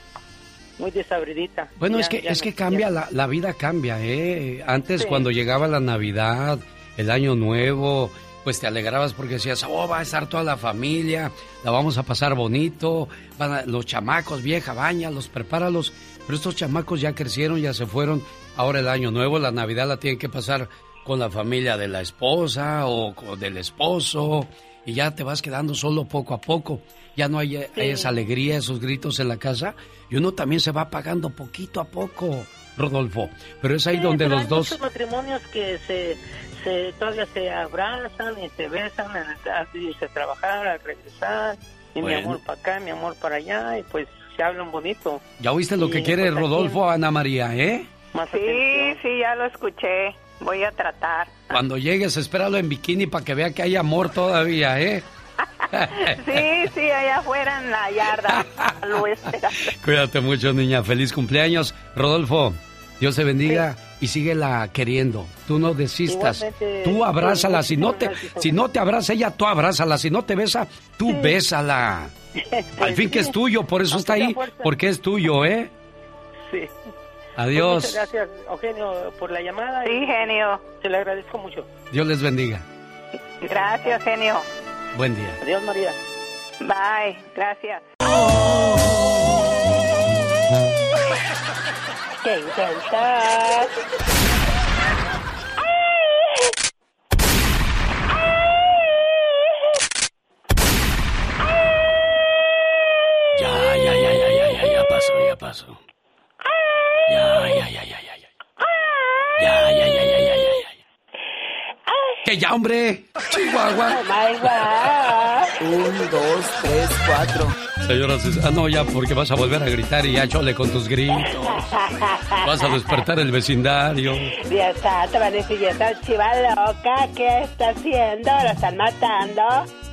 muy desabridita. Bueno, Ya- es que es no- que cambia, la, la vida cambia, ¿eh? Antes Sí. cuando llegaba la Navidad, el Año Nuevo, pues te alegrabas porque decías, oh, va a estar toda la familia, la vamos a pasar bonito, van a- los chamacos, vieja, bañalos, prepáralos. Pero estos chamacos ya crecieron, ya se fueron. Ahora el Año Nuevo, la Navidad la tienen que pasar con la familia de la esposa o con- del esposo y ya te vas quedando solo poco a poco. Ya no hay, hay esa alegría, esos gritos en la casa y uno también se va apagando poquito a poco, Rodolfo. Pero es ahí Sí, donde pero los hay dos... muchos matrimonios que se, se todavía se abrazan y se besan al irse a trabajar, al regresar, y mi Bueno. amor para acá, mi amor para allá, y pues se hablan bonito. ¿Ya oíste lo Y, que quiere pues, Rodolfo, Ana María, eh? Sí, sí, ya lo escuché. Voy a tratar. Cuando llegues, espéralo en bikini para que vea que hay amor todavía, ¿eh? Sí, sí, allá afuera en la yarda. Lo espera. Cuídate mucho, niña. Feliz cumpleaños. Rodolfo, Dios te bendiga y síguela queriendo. Tú no desistas. Igualmente, Tú abrázala. Si no, te, si no te abraza ella, tú abrázala. Si no te besa, tú bésala. Al fin que es tuyo, por eso está ahí, porque es tuyo, ¿eh? Sí. Adiós. Pues muchas gracias, Eugenio, por la llamada. Sí, genio. Se le agradezco mucho. Dios les bendiga. Gracias, genio. Buen día. Adiós, María. Bye. Gracias. ¿Qué intentas? Ya, ya, ya, ya, ya, ya, ya pasó, ya pasó. Ya, ya, ya, ya, ya, ya. Ya, ya, ya, ya, ya, ya, ya. ¡Que ya, hombre! ¡Chihuahua! Oh my God. Un, dos, tres, cuatro. Señoras, ah, no, ya, porque vas a volver a gritar y ya chole con tus gritos. Vas a despertar el vecindario. Dios santo, van a decir, ¿y esa chiva loca qué está haciendo? ¿Lo están matando?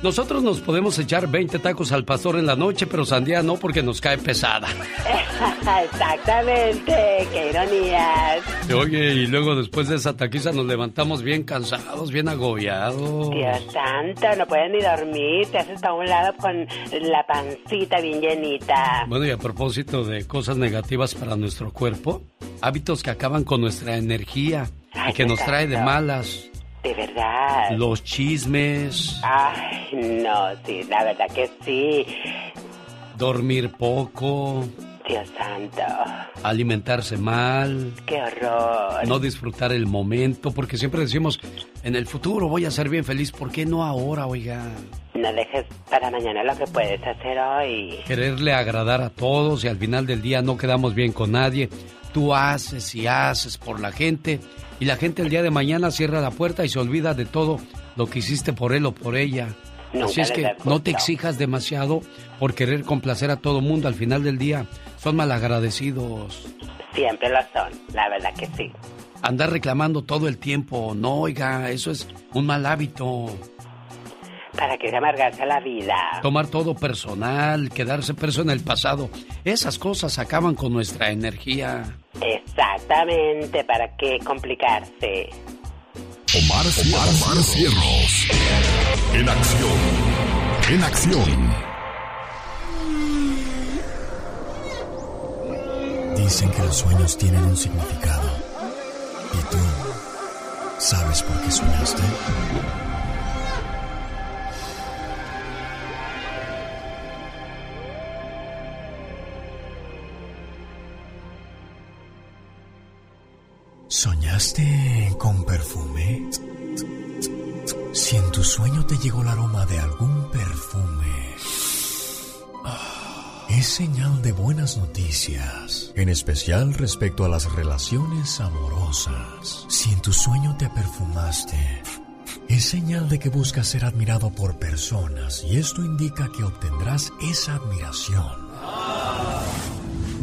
Nosotros nos podemos echar 20 tacos al pastor en la noche, pero sandía no porque nos cae pesada. Exactamente, qué ironías. Oye, y luego después de esa taquiza nos levantamos bien cansados, bien agobiados. Dios santo, no pueden ni dormir, te haces a un lado con la pancita bien llenita. Bueno, y a propósito de cosas negativas para nuestro cuerpo, hábitos que acaban con nuestra energía y que nos trae de malas. De verdad. Los chismes, Ay, no, sí, la verdad que sí. dormir poco, Dios santo, alimentarse mal, qué horror. no disfrutar el momento, porque siempre decimos, en el futuro voy a ser bien feliz, ¿por qué no ahora, oiga? No dejes para mañana lo que puedes hacer hoy. Quererle agradar a todos y al final del día no quedamos bien con nadie. Tú haces y haces por la gente y la gente el día de mañana cierra la puerta y se olvida de todo lo que hiciste por él o por ella. Nunca Así es que no te exijas demasiado por querer complacer a todo mundo. Al final del día son malagradecidos. Siempre lo son, la verdad que sí. Andar reclamando todo el tiempo, no, oiga, eso es un mal hábito. ¿Para qué amargarse la vida? Tomar todo personal, quedarse preso en el pasado, esas cosas acaban con nuestra energía. Exactamente, ¿para qué complicarse? Omar. Omar Cierros. En acción. En acción. Dicen que los sueños tienen un significado. ¿Y tú sabes por qué soñaste? ¿Soñaste con perfume? Si en tu sueño te llegó el aroma de algún perfume, ah, es señal de buenas noticias, en especial respecto a las relaciones amorosas. Si en tu sueño te perfumaste, es señal de que buscas ser admirado por personas y esto indica que obtendrás esa admiración.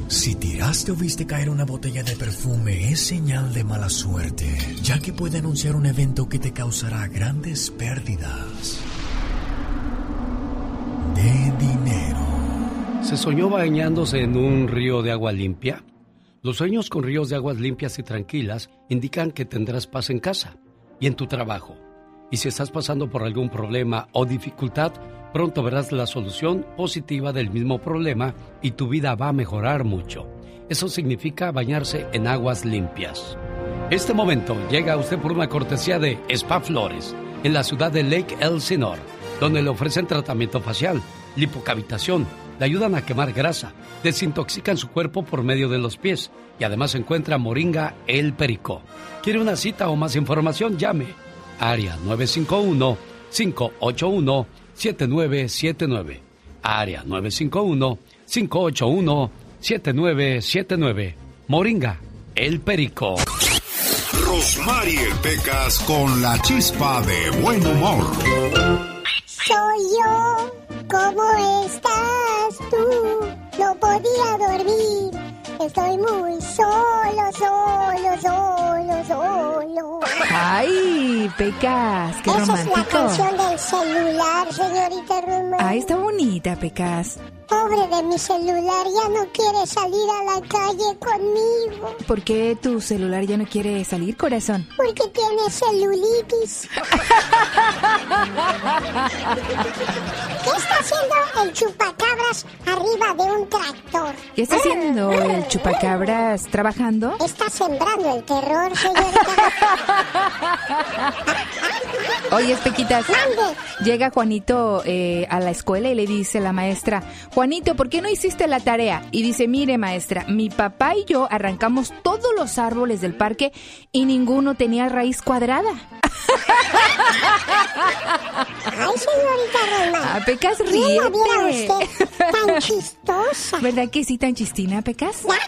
Si tiraste o viste caer una botella de perfume es señal de mala suerte, ya que puede anunciar un evento que te causará grandes pérdidas de dinero. ¿Se soñó bañándose en un río de agua limpia? Los sueños con ríos de aguas limpias y tranquilas indican que tendrás paz en casa y en tu trabajo. Y si estás pasando por algún problema o dificultad, pronto verás la solución positiva del mismo problema y tu vida va a mejorar mucho. Eso significa bañarse en aguas limpias. Este momento llega a usted por una cortesía de Spa Flores, en la ciudad de Lake Elsinore, donde le ofrecen tratamiento facial, lipocavitación, le ayudan a quemar grasa, desintoxican su cuerpo por medio de los pies y además encuentra Moringa El Perico. ¿Quiere una cita o más información? Llame. Área 951-581-7979. Área 951-581-7979. Moringa El Perico. Rosmarie Pecas con la chispa de buen humor. Soy yo, ¿cómo estás tú? No podía dormir, estoy muy solo, solo, solo, solo. Ay, Pecas, qué Esa es la canción del celular, señorita Roma. Ay, está bonita, Pecas. Pobre de mi celular, ya no quiere salir a la calle conmigo. ¿Por qué tu celular ya no quiere salir, corazón? Porque tiene celulitis. ¿Qué está haciendo el chupacabras arriba de un tractor? ¿Qué está haciendo el chupacabras trabajando? Está sembrando el terror, señorita. Oye, Pequitas. Llega Juanito eh, a la escuela y le dice la maestra, Juanito, ¿por qué no hiciste la tarea? Y dice, mire maestra, mi papá y yo arrancamos todos los árboles del parque y ninguno tenía raíz cuadrada. Ay, señorita Roma. Ah, Pecas, ¿Quién la viera ríete. usted tan chistosa? ¿Verdad que sí, tan chistina, Pecas? Oiga,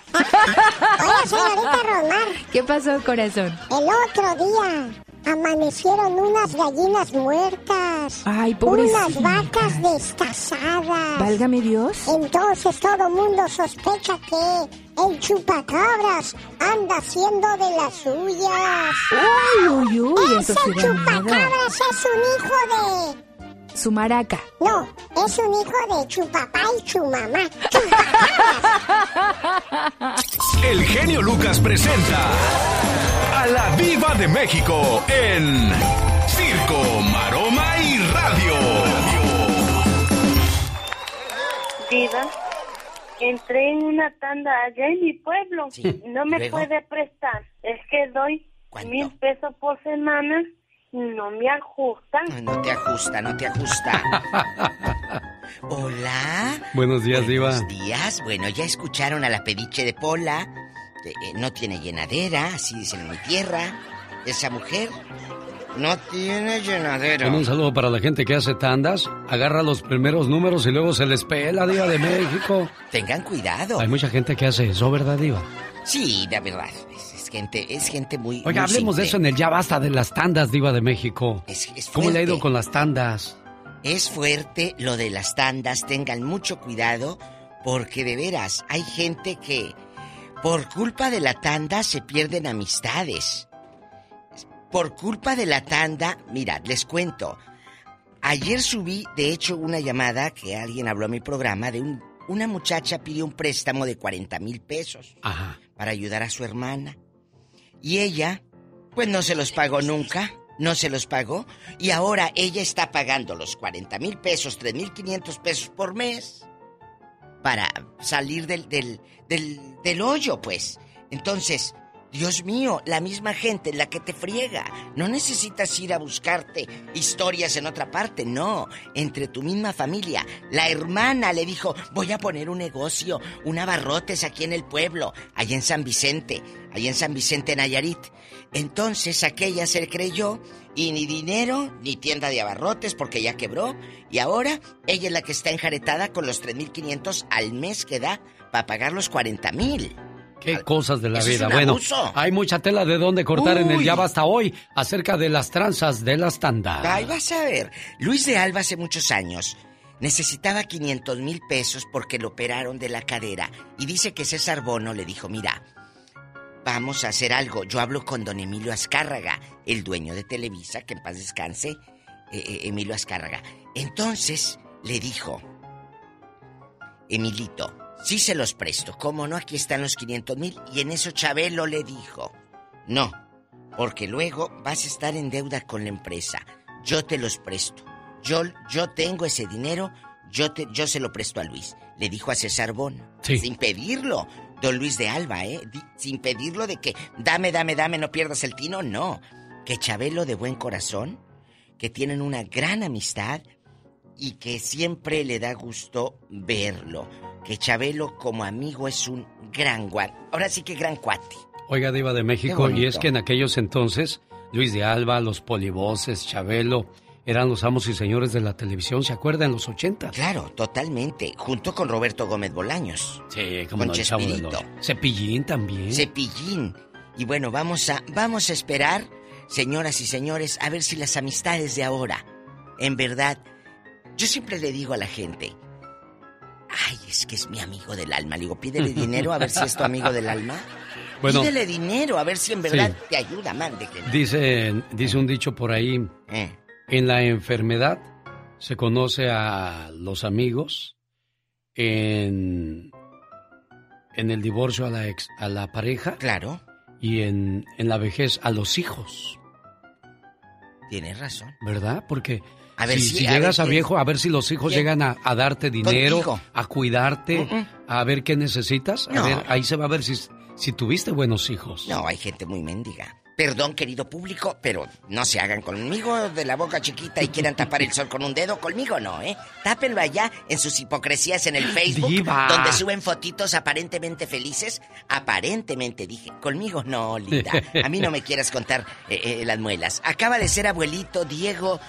señorita Romar, ¿Qué pasó, corazón? el otro día amanecieron unas gallinas muertas. Ay. Unas vacas destazadas. Válgame Dios. Entonces todo el mundo sospecha que el chupacabras anda haciendo de las suyas. Uy, uy, uy, Ese eso chupacabras es un hijo de... Su maraca. No, es un hijo de chupapá y chumamá. El genio Lucas presenta a la Viva de México en Circo, Maroma y Radio. Diva, entré en una tanda allá en mi pueblo. no me ¿luego? puede prestar. Es que doy mil pesos por semana y no me ajustan. Ay, No te ajusta, no te ajusta. Hola. Buenos días, Diva. Buenos días. Bueno, ya escucharon a la pediche de Pola. Eh, no tiene llenadera, así dicen en mi tierra. Esa mujer no tiene llenadera. Un saludo para la gente que hace tandas. Agarra los primeros números y luego se les pela, Diva de México. Tengan cuidado. Hay mucha gente que hace eso, ¿verdad, Diva? Sí, la verdad. Es, es gente, es gente muy. Oiga, muy hablemos de eso en el Ya Basta de las tandas, Diva de México. ¿Cómo le ha ido con las tandas? Es fuerte lo de las tandas, tengan mucho cuidado porque de veras hay gente que por culpa de la tanda se pierden amistades. Por culpa de la tanda, mira, les cuento. Ayer subí, de hecho, una llamada que alguien habló a mi programa de un, una muchacha pidió un préstamo de 40 mil pesos Ajá. para ayudar a su hermana. Y ella, pues no se los pagó nunca, no se los pagó. Y ahora ella está pagando los 40 mil pesos, 3 mil 500 pesos por mes para salir del, del, del, hoyo, pues. Entonces, Dios mío, la misma gente la que te friega. No necesitas ir a buscarte historias en otra parte, no. Entre tu misma familia. La hermana le dijo, voy a poner un negocio, un abarrotes aquí en el pueblo, allá en San Vicente, allá en San Vicente, Nayarit. Entonces aquella se creyó y ni dinero ni tienda de abarrotes porque ya quebró. Y ahora ella es la que está enjaretada con los 3.500 al mes que da para pagar los 40.000. Qué cosas de la vida. bueno, abuso. hay mucha tela de dónde cortar en el. Ya Basta hoy acerca de las tranzas de las tandas. Ay, vas a ver. Luis de Alba hace muchos años necesitaba 500 mil pesos porque lo operaron de la cadera. Y dice que César Bono le dijo, mira, vamos a hacer algo. Yo hablo con don Emilio Azcárraga, el dueño de Televisa, que en paz descanse, eh, eh, Emilio Azcárraga. Entonces le dijo, Emilito, sí se los presto, ¿cómo no? Aquí están los 500 mil. Y en eso Chabelo le dijo, no, porque luego vas a estar en deuda con la empresa. Yo te los presto. Yo, yo tengo ese dinero, yo, te, yo se lo presto a Luis. Le dijo a César Bon. Sin pedirlo. Don Luis de Alba, ¿eh? Sin pedirlo de que dame, dame, dame, no pierdas el tino. No. Que Chabelo de buen corazón, que tienen una gran amistad y que siempre le da gusto verlo. Que Chabelo como amigo es un gran guate. Ahora sí que gran cuate. Oiga, Diva de México, y es que en aquellos entonces, Luis de Alba, los polivoces, Chabelo, eran los amos y señores de la televisión, ¿se acuerdan? En los 80. Claro, totalmente. Junto con Roberto Gómez Bolaños. Sí, como Con no, Chavo Chespirito. Cepillín también. Cepillín. Y bueno, vamos a, vamos a esperar, señoras y señores, a ver si las amistades de ahora, en verdad, yo siempre le digo a la gente, ay, es que es mi amigo del alma. Le digo, pídele dinero a ver si es tu amigo del alma. Bueno. Pídele dinero a ver si en verdad Sí. te ayuda, mande que no. Dice, dice un dicho por ahí, Eh. en la enfermedad se conoce a los amigos, en, en el divorcio a la, ex, a la pareja. Claro. Y en, en la vejez a los hijos, Tienes razón. ¿verdad? Porque A ver si, si- si a llegas ver a qué- viejo, a ver si los hijos ¿Qué? llegan a, a darte dinero, Contigo. a cuidarte, Mm-mm. a ver qué necesitas. A ver, ahí se va a ver si, si tuviste buenos hijos. No, hay gente muy mendiga. Perdón, querido público, pero no se hagan conmigo de la boca chiquita y quieran tapar el sol con un dedo. Conmigo no, ¿eh? Tápenlo allá en sus hipocresías en el Facebook, Diva. donde suben fotitos aparentemente felices. Aparentemente, dije. Conmigo no, linda. A mí no me quieras contar eh, eh, las muelas. Acaba de ser abuelito Diego.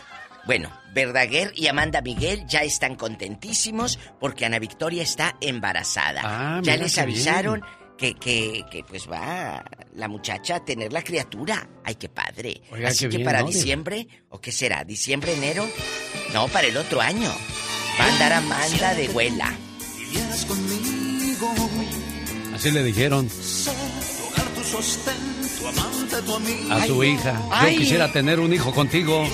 Bueno, Verdaguer y Amanda Miguel ya están contentísimos porque Ana Victoria está embarazada. Ah, ya les avisaron que, que, que pues va la muchacha a tener la criatura. Ay, qué padre. Oiga, Así qué que bien, para ¿no? diciembre, ¿o qué será? ¿Diciembre, enero? No, para el otro año. Va a andar Amanda de conmigo, Así le dijeron a su hija. Yo Ay. quisiera tener un hijo contigo.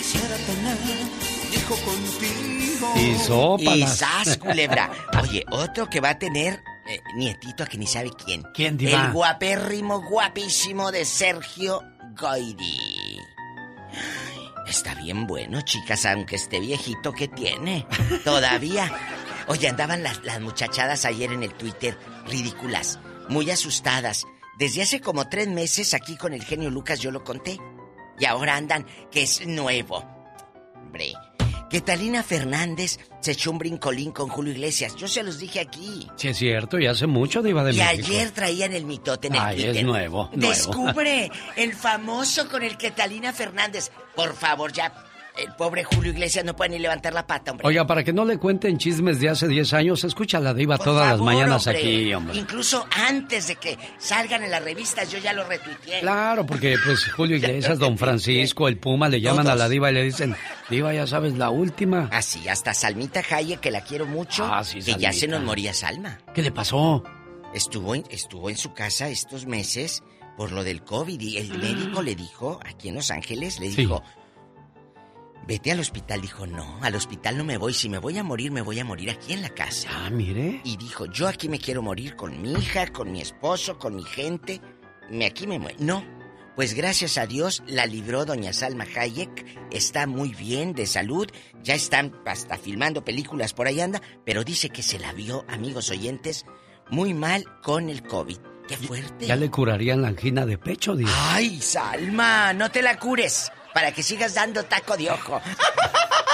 Quisiera tener un hijo contigo. Y Y sópalas. sas, culebra. Oye, otro que va a tener eh, nietito a que ni sabe quién. ¿Quién, diva? El guapérrimo, guapísimo de Sergio Goyri. Está bien bueno, chicas, aunque esté viejito, ¿qué tiene? Todavía. Oye, andaban las, las muchachadas ayer en el Twitter, ridículas, muy asustadas. Desde hace como tres meses aquí con el genio Lucas yo lo conté. Y ahora andan que es nuevo. Hombre, que Talina Fernández se echó un brincolín con Julio Iglesias. Yo se los dije aquí. Sí, es cierto, y hace mucho Diva de Y México. ayer traían el mitote en el Ay, Twitter. es nuevo, nuevo. Descubre el famoso con el que Talina Fernández. Por favor, ya. El pobre Julio Iglesias no puede ni levantar la pata, hombre. Oiga, para que no le cuenten chismes de hace 10 años, escucha a la Diva Por todas las mañanas hombre. aquí, hombre. Incluso antes de que salgan en las revistas, yo ya lo retuiteé. Claro, porque pues Julio Iglesias, Don Francisco, el Puma, le llaman a la Diva y le dicen, Diva, ya sabes, la última. Así, hasta Salmita Hayek, que la quiero mucho. Ah, sí, que ya se nos moría Salma. ¿Qué le pasó? Estuvo en, estuvo en su casa estos meses por lo del COVID y el médico le dijo, aquí en Los Ángeles, le Sí. Dijo, vete al hospital. Dijo, no, al hospital no me voy. Si me voy a morir, me voy a morir aquí en la casa. Ah, mire. Y dijo, yo aquí me quiero morir con mi hija, con mi esposo, con mi gente. Me aquí me muero. No. Pues gracias a Dios la libró doña Salma Hayek. Está muy bien de salud. Ya están hasta filmando películas por ahí anda. Pero dice que se la vio, amigos oyentes, muy mal con el COVID. Qué fuerte. Ya le curarían la angina de pecho, Diva. Ay, Salma, no te la cures. Para que sigas dando taco de ojo.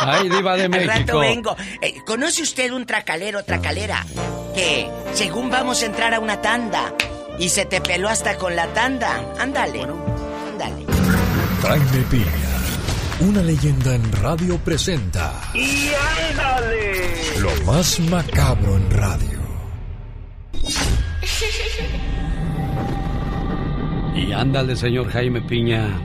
Ay, Diva de Al rato México. vengo. Eh, ¿Conoce usted un tracalero, tracalera? Que según vamos a entrar a una tanda y se te peló hasta con la tanda. Ándale. Ándale. Jaime Piña, una leyenda en radio presenta ¡Y ándale! lo más macabro en radio. Y ándale, señor Jaime Piña.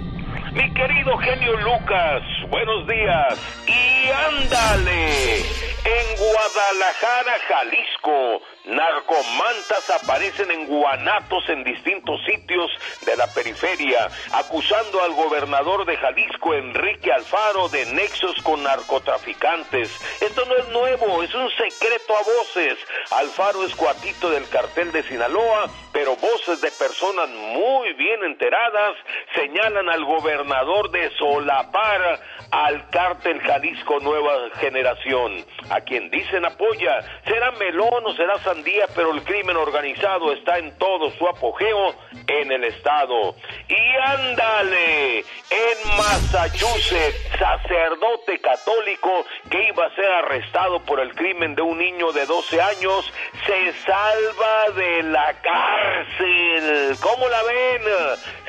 Mi querido genio Lucas, buenos días. Y ándale. En Guadalajara, Jalisco, narcomantas aparecen en guanatos en distintos sitios de la periferia, acusando al gobernador de Jalisco, Enrique Alfaro, de nexos con narcotraficantes. Esto no es nuevo, es un secreto a voces. Alfaro es cuatito del cartel de Sinaloa, pero voces de personas muy bien enteradas señalan al gobernador de solapar al cártel Jalisco Nueva Generación, a quien dicen apoya. Será melón o será sandía, pero el crimen organizado está en todo su apogeo en el estado. Y ándale, en Massachusetts, sacerdote católico que iba a ser arrestado por el crimen de un niño de 12 años, se salva de la cárcel. ¿Cómo la ven?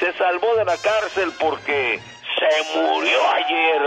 Se salvó de la cárcel porque se murió ayer.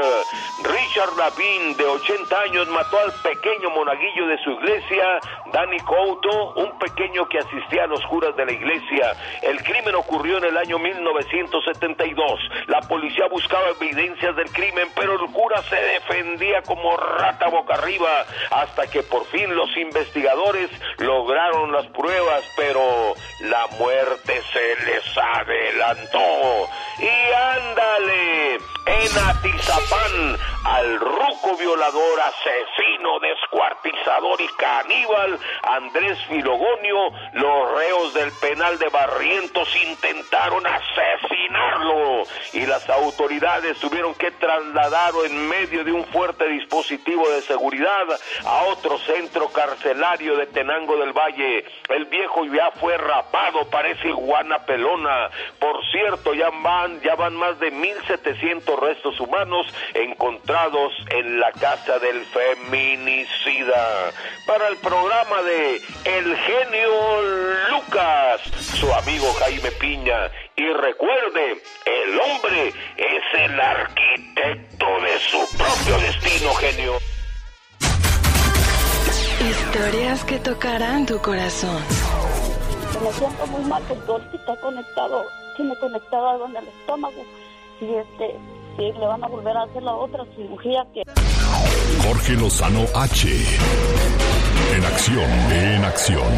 Richard Lavin, de 80 años, mató al pequeño monaguillo de su iglesia, Danny Couto, un pequeño que asistía a los curas de la iglesia. El crimen ocurrió en el año 1972. La policía buscaba evidencias del crimen, pero el cura se defendía como rata boca arriba, hasta que por fin los investigadores lograron las pruebas, pero la muerte se les adelantó. Y ándale, en Atizapán al ruco violador, asesino, descuartizador y caníbal Andrés Filogonio, los reos del penal de Barrientos intentaron asesinarlo y las autoridades tuvieron que trasladarlo en medio de un fuerte dispositivo de seguridad a otro centro carcelario de Tenango del Valle. El viejo ya fue rapado, parece iguana pelona. Por cierto, ya van, ya van más de 1.700 restos humanos encontrados en la casa del feminicida. Para el programa de El genio Lucas, su amigo Jaime Piña. Y recuerde, el hombre es el arquitecto de su propio destino, genio. Historias que tocarán tu corazón. Me siento muy mal porque ahorita está conectado, tiene conectado algo en el estómago y este, y le van a volver a hacer la otra cirugía que... Jorge Lozano H. En acción, en acción.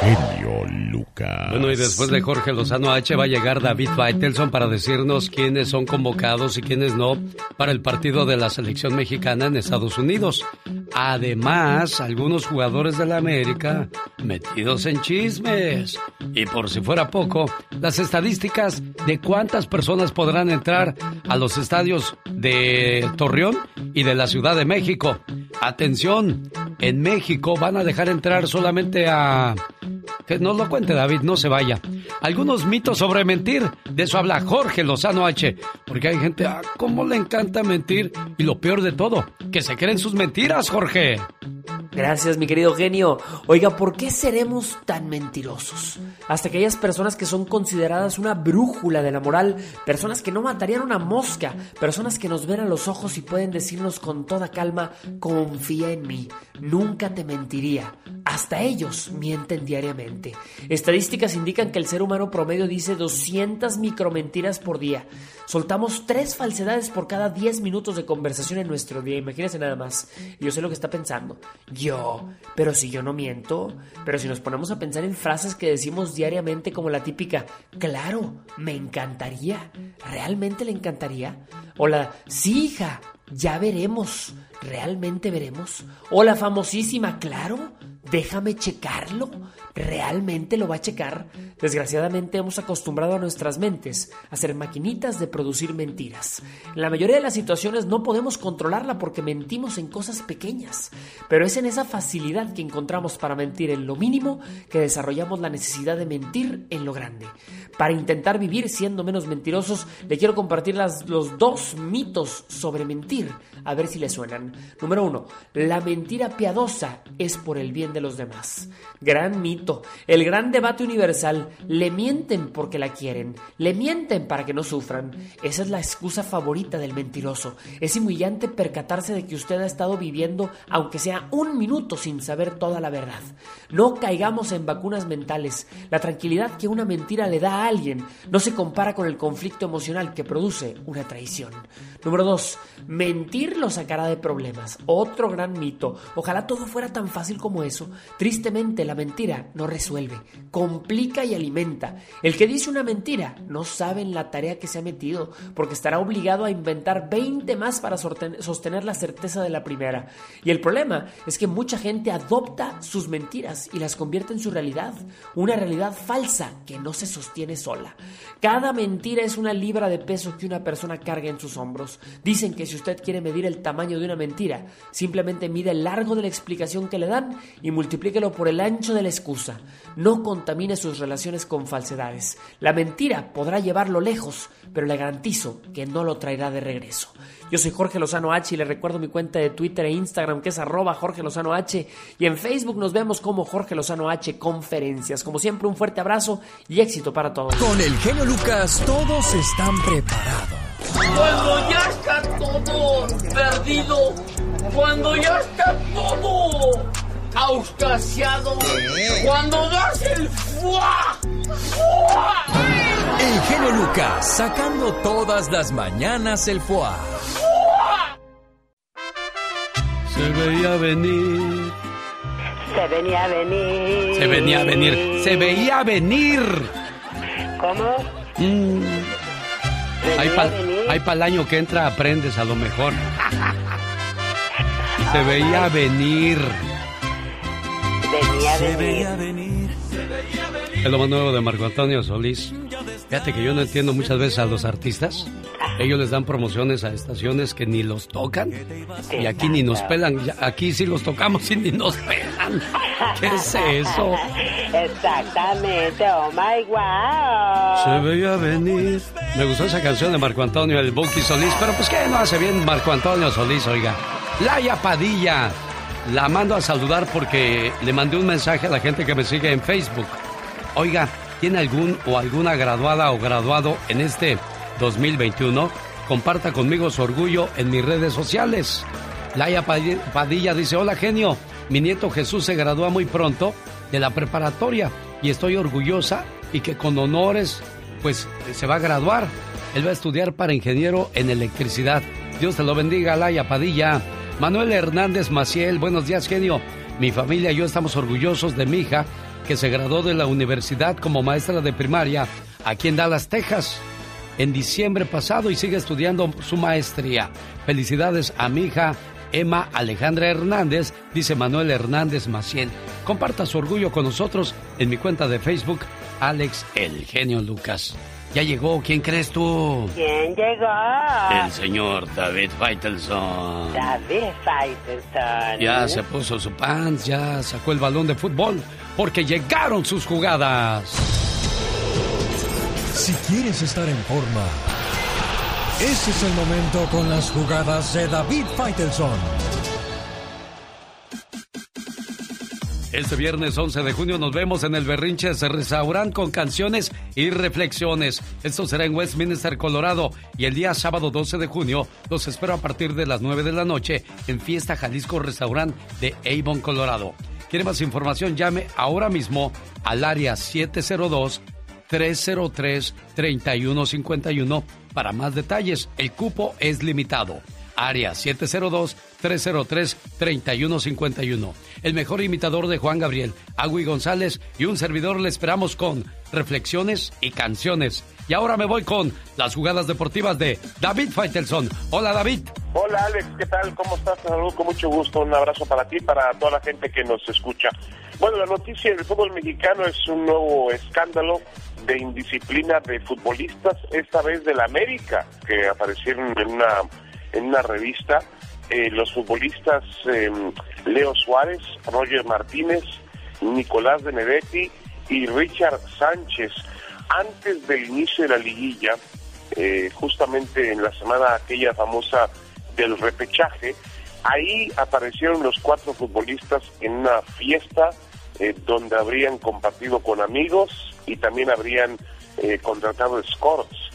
Genio Lucas. Bueno, y después de Jorge Lozano H va a llegar David Faitelson para decirnos quiénes son convocados y quiénes no para el partido de la selección mexicana en Estados Unidos. Además, algunos jugadores de la América metidos en chismes. Y por si fuera poco, las estadísticas de cuántas personas podrán entrar a los estadios de Torreón y de la Ciudad de México. Atención, en México van a dejar entrar solamente a que nos lo cuente David, no se vaya. Algunos mitos sobre mentir, de eso habla Jorge Lozano H. Porque hay gente, ah, cómo le encanta mentir. Y lo peor de todo, que se creen sus mentiras, Jorge. Gracias, mi querido genio. Oiga, ¿por qué seremos tan mentirosos? Hasta aquellas personas que son consideradas una brújula de la moral, personas que no matarían una mosca, personas que nos ven a los ojos y pueden decirnos con toda calma, confía en mí, nunca te mentiría. Hasta ellos mienten diariamente. Estadísticas indican que el ser humano promedio dice 200 micromentiras por día. Soltamos tres falsedades por cada 10 minutos de conversación en nuestro día. Imagínense nada más. Yo sé lo que está pensando. Pero si yo no miento, pero si nos ponemos a pensar en frases que decimos diariamente como la típica, claro, me encantaría, realmente le encantaría. O la, sí, hija, ya veremos, realmente veremos. O la famosísima, claro, déjame checarlo, realmente lo va a checar. Desgraciadamente hemos acostumbrado a nuestras mentes a ser maquinitas de producir mentiras. En la mayoría de las situaciones no podemos controlarla porque mentimos en cosas pequeñas, pero es en esa facilidad que encontramos para mentir en lo mínimo que desarrollamos la necesidad de mentir en lo grande. Para intentar vivir siendo menos mentirosos, le quiero compartir las, los dos mitos sobre mentir, a ver si le suenan. Número uno, la mentira piadosa es por el bien de los demás. Gran mito, el gran debate universal, le mienten porque la quieren, le mienten para que no sufran. Esa es la excusa favorita del mentiroso. Es humillante percatarse de que usted ha estado viviendo, aunque sea un minuto, sin saber toda la verdad. No caigamos en vacunas mentales. La tranquilidad que una mentira le da a alguien no se compara con el conflicto emocional que produce una traición. Número 2. Mentir lo sacará de problemas. Otro gran mito. Ojalá todo fuera tan fácil como eso. Tristemente, la mentira no resuelve, complica y alimenta. El que dice una mentira no sabe en la tarea que se ha metido, porque estará obligado a inventar 20 más para sostener la certeza de la primera. Y el problema es que mucha gente adopta sus mentiras y las convierte en su realidad, una realidad falsa que no se sostiene sola. Cada mentira es una libra de peso que una persona carga en sus hombros. Dicen que si usted quiere medir el tamaño de una mentira, simplemente mide el largo de la explicación que le dan y multiplíquelo por el ancho de la excusa. No contamine sus relaciones con falsedades. La mentira podrá llevarlo lejos, pero le garantizo que no lo traerá de regreso. Yo soy Jorge Lozano H y le recuerdo mi cuenta de Twitter e Instagram que es arroba Jorge Lozano H y en Facebook nos vemos como Jorge Lozano H Conferencias. Como siempre, un fuerte abrazo y éxito para todos. Con el genio Lucas todos están preparados. Cuando ya está todo perdido, cuando ya está todo auscasiado, cuando das el fuá, El genio Lucas sacando todas las mañanas el fuá. Se veía venir. Se venía a venir. Se venía a venir. Se veía venir. ¿Cómo? Mm. Ahí para el año que entra aprendes a lo mejor. Se veía venir. Venía Se veía venir. Es lo más nuevo de Marco Antonio Solís. Fíjate que yo no entiendo muchas veces a los artistas. Ellos les dan promociones a estaciones que ni los tocan. Y aquí ni nos pelan. Aquí sí los tocamos y ni nos pelan. ¿Qué es eso? Exactamente. Oh my wow. Se veía venir. Me gustó esa canción de Marco Antonio, el Buki Solís. Pero pues que no hace bien Marco Antonio Solís, oiga. Laia Padilla. La mando a saludar porque le mandé un mensaje a la gente que me sigue en Facebook. Oiga, ¿tiene algún o alguna graduada o graduado en este 2021? Comparta conmigo su orgullo en mis redes sociales. Laia Padilla dice, hola genio, mi nieto Jesús se gradúa muy pronto de la preparatoria y estoy orgullosa y que con honores pues se va a graduar. Él va a estudiar para ingeniero en electricidad. Dios te lo bendiga, Laia Padilla. Manuel Hernández Maciel, buenos días, genio. Mi familia y yo estamos orgullosos de mi hija, que se graduó de la universidad como maestra de primaria aquí en Dallas, Texas, en diciembre pasado y sigue estudiando su maestría. Felicidades a mi hija Emma Alejandra Hernández, dice Manuel Hernández Maciel. Comparta su orgullo con nosotros en mi cuenta de Facebook, Alex El Genio Lucas. Ya llegó, ¿quién crees tú? ¿Quién llegó? El señor David Faitelson. David Faitelson. Ya se puso su pants, ya sacó el balón de fútbol, porque llegaron sus jugadas. Si quieres estar en forma, ese es el momento con las jugadas de David Faitelson. Este viernes 11 de junio nos vemos en el Berrinches Restaurant con canciones y reflexiones. Esto será en Westminster, Colorado. Y el día sábado 12 de junio los espero a partir de las 9 de la noche en Fiesta Jalisco Restaurant de Avon, Colorado. ¿Quiere más información? Llame ahora mismo al área 702 303 3151 para más detalles. El cupo es limitado. Área 702-303-3151. El mejor imitador de Juan Gabriel, Agui González y un servidor le esperamos con reflexiones y canciones. Y ahora me voy con las jugadas deportivas de David Faitelson. Hola David. Hola Alex, ¿qué tal? ¿Cómo estás? Te saludo con mucho gusto. Un abrazo para ti y para toda la gente que nos escucha. Bueno, la noticia del fútbol mexicano es un nuevo escándalo de indisciplina de futbolistas, esta vez de la América, que aparecieron en una en una revista eh, los futbolistas em, Leo Suárez, Roger Martínez, Nicolás Benedetti y Richard Sánchez. Antes del inicio de la liguilla, eh, justamente en la semana aquella famosa del repechaje, ahí aparecieron los cuatro futbolistas en una fiesta eh, donde habrían compartido con amigos y también habrían contratado escorts.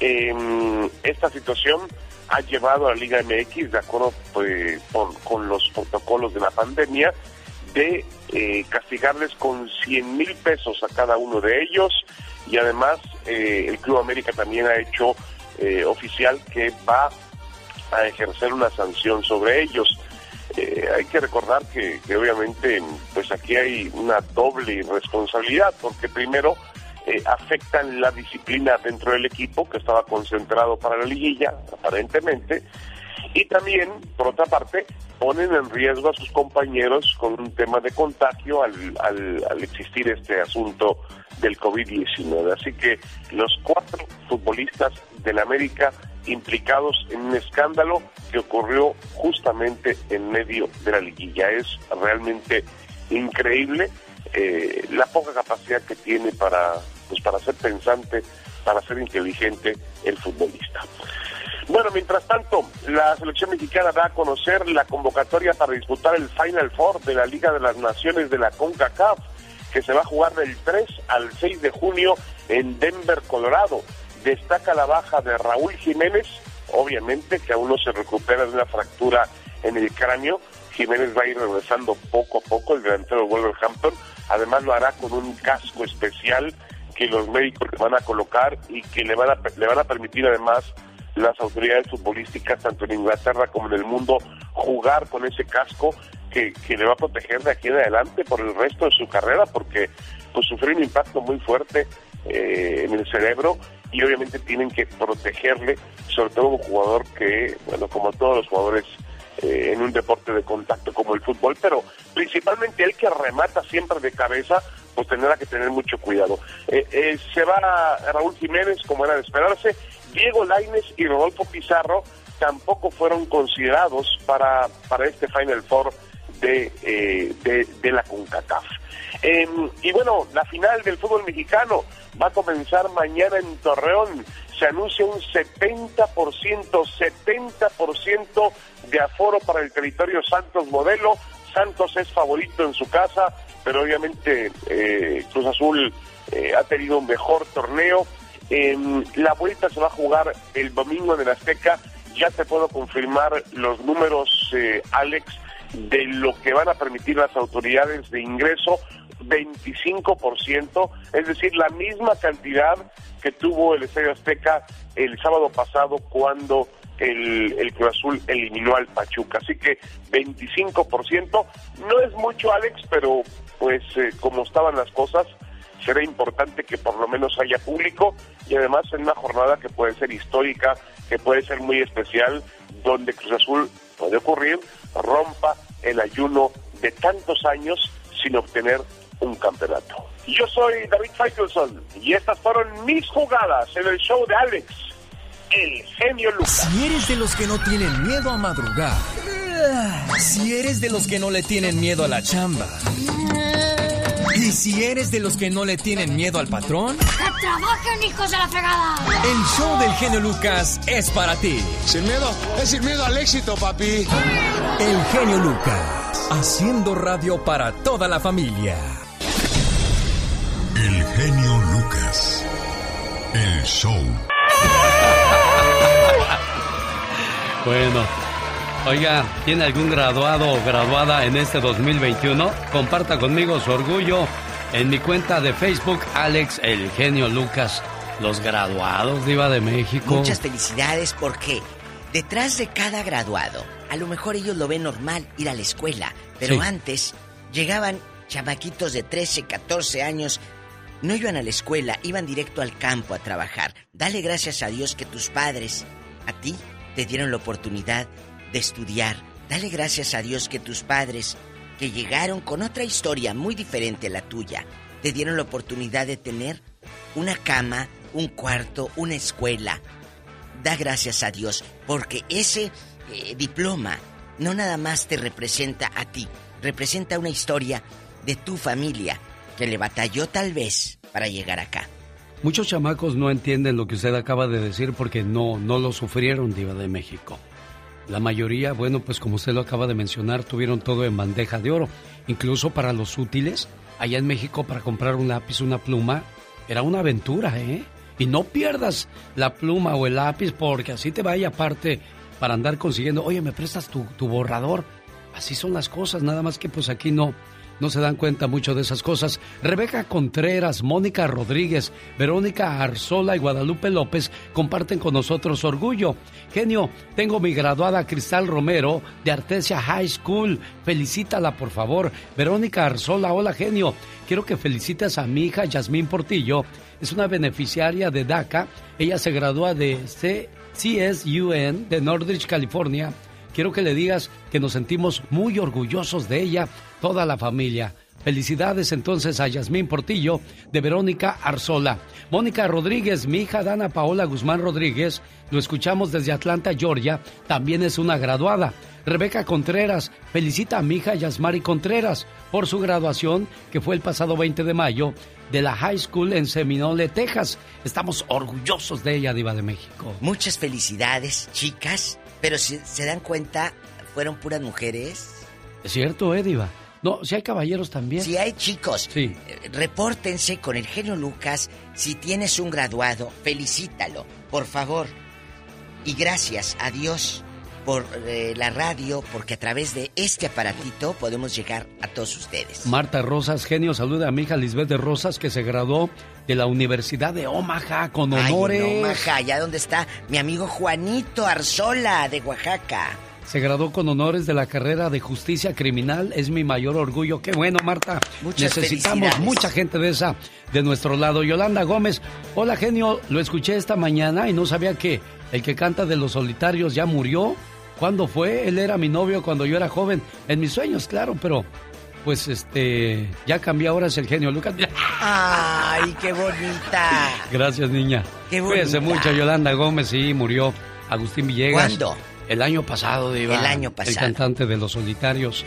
Em, esta situación ha llevado a la Liga MX, de acuerdo pues, con, los protocolos de la pandemia, de eh, castigarles con 100 mil pesos a cada uno de ellos y además eh, el Club América también ha hecho eh, oficial que va a ejercer una sanción sobre ellos. hay que recordar que, que obviamente pues aquí hay una doble responsabilidad porque primero eh, afectan la disciplina dentro del equipo que estaba concentrado para la liguilla, aparentemente, y también, por otra parte, ponen en riesgo a sus compañeros con un tema de contagio al, al, existir este asunto del COVID-19. Así que los cuatro futbolistas del América implicados en un escándalo que ocurrió justamente en medio de la liguilla. Es realmente increíble eh, la poca capacidad que tiene para pues para ser pensante, para ser inteligente el futbolista. Bueno, mientras tanto, la selección mexicana da a conocer la convocatoria para disputar el Final Four de la Liga de las Naciones de la CONCACAF, que se va a jugar del 3 al 6 de junio en Denver, Colorado. Destaca la baja de Raúl Jiménez, obviamente que aún no se recupera de una fractura en el cráneo. Jiménez va a ir regresando poco a poco, el delantero de Wolverhampton. Además lo hará con un casco especial que los médicos le van a colocar y que le van a, le van a permitir además las autoridades futbolísticas, tanto en Inglaterra como en el mundo, jugar con ese casco que, que le va a proteger de aquí en adelante por el resto de su carrera, porque pues sufrió un impacto muy fuerte eh, en el cerebro y obviamente tienen que protegerle, sobre todo un jugador que, bueno, como todos los jugadores eh, en un deporte de contacto como el fútbol, pero principalmente el que remata siempre de cabeza, pues tendrá que tener mucho cuidado. Eh, eh, se va Raúl Jiménez, como era de esperarse, Diego Laines y Rodolfo Pizarro tampoco fueron considerados para, para este Final Four de, de, de la CONCACAF. Em, y bueno, la final del fútbol mexicano va a comenzar mañana en Torreón. Se anuncia un 70%, 70% de aforo para el territorio Santos Modelo. Santos es favorito en su casa, pero obviamente eh, Cruz Azul eh, ha tenido un mejor torneo. Em, la vuelta se va a jugar el domingo en el Azteca. Ya te puedo confirmar los números, eh, Alex, de lo que van a permitir las autoridades de ingreso 25%, es decir, la misma cantidad que tuvo el Estadio Azteca el sábado pasado cuando el, Cruz Azul eliminó al Pachuca. Así que 25%, no es mucho Alex, pero pues eh, como estaban las cosas, será importante que por lo menos haya público y además en una jornada que puede ser histórica, que puede ser muy especial, donde Cruz Azul puede ocurrir, rompa el ayuno de tantos años sin obtener un campeonato. Yo soy David Faitelson y estas fueron mis jugadas en el show de Alex, el genio Lucas. Si eres de los que no tienen miedo a madrugar, si eres de los que no le tienen miedo a la chamba, y si eres de los que no le tienen miedo al patrón, ¡que trabajen, hijos de la fregada! el show del genio Lucas es para ti. Sin miedo, es sin miedo al éxito, papi. El genio Lucas, haciendo radio para toda la familia. El genio Lucas. El show. Bueno, oiga, ¿tiene algún graduado o graduada en este 2021? Comparta conmigo su orgullo en mi cuenta de Facebook, Alex El Genio Lucas. Los graduados, Diva de México. Muchas felicidades porque detrás de cada graduado, a lo mejor ellos lo ven normal ir a la escuela, pero Sí. antes llegaban chamaquitos de 13, 14 años, no iban a la escuela, iban directo al campo a trabajar. Dale gracias a Dios que tus padres, a ti, te dieron la oportunidad de estudiar. Dale gracias a Dios que tus padres, que llegaron con otra historia muy diferente a la tuya, te dieron la oportunidad de tener una cama, un cuarto, una escuela. Da gracias a Dios, porque ese eh, diploma no nada más te representa a ti, representa una historia de tu familia que le batalló tal vez para llegar acá. Muchos chamacos no entienden lo que usted acaba de decir porque no, no lo sufrieron, Diva de México. La mayoría, bueno, pues como usted lo acaba de mencionar, tuvieron todo en bandeja de oro. Incluso para los útiles, allá en México para comprar un lápiz, una pluma, era una aventura, ¿eh? Y no pierdas la pluma o el lápiz porque así te vaya aparte para andar consiguiendo, oye, ¿me prestas tu, tu borrador? Así son las cosas, nada más que pues aquí no, no se dan cuenta mucho de esas cosas. Rebeca Contreras, Mónica Rodríguez, Verónica Arzola y Guadalupe López comparten con nosotros orgullo. Genio, tengo mi graduada Cristal Romero de Artesia High School. Felicítala, por favor. Verónica Arzola, hola genio. Quiero que felicites a mi hija Yasmín Portillo. Es una beneficiaria de DACA. Ella se gradúa de CSUN de Northridge, California. Quiero que le digas que nos sentimos muy orgullosos de ella, toda la familia. Felicidades entonces a Yasmín Portillo de Verónica Arzola. Mónica Rodríguez, mi hija Dana Paola Guzmán Rodríguez, lo escuchamos desde Atlanta, Georgia, también es una graduada. Rebeca Contreras felicita a mi hija Yasmari Contreras por su graduación que fue el pasado 20 de mayo de la High School en Seminole, Texas. Estamos orgullosos de ella, Diva de México. Muchas felicidades, chicas, pero si se dan cuenta, fueron puras mujeres. ¿Es cierto, eh, Diva? No, si hay caballeros también. Si hay chicos, Sí. eh, repórtense con el genio Lucas. Si tienes un graduado, felicítalo, por favor. Y gracias a Dios por eh, la radio, porque a través de este aparatito podemos llegar a todos ustedes. Marta Rosas, genio, saluda a mi hija Lisbeth de Rosas que se graduó de la Universidad de Omaha con Ay, honores. en Omaha, allá donde está mi amigo Juanito Arzola de Oaxaca. Se graduó con honores de la carrera de justicia criminal. Es mi mayor orgullo. Qué bueno, Marta. Muchas Necesitamos mucha gente de esa de nuestro lado. Yolanda Gómez, hola genio, lo escuché esta mañana y no sabía que el que canta de los solitarios ya murió. ¿Cuándo fue? Él era mi novio cuando yo era joven. En mis sueños, claro, pero pues este ya cambió ahora es el genio Lucas. Ay, qué bonita. Gracias, niña. Qué Cuídense bonita. mucho, Yolanda Gómez, sí, murió Agustín Villegas. ¿Cuándo? El año pasado, Diva. El año El pasado. cantante de Los Solitarios.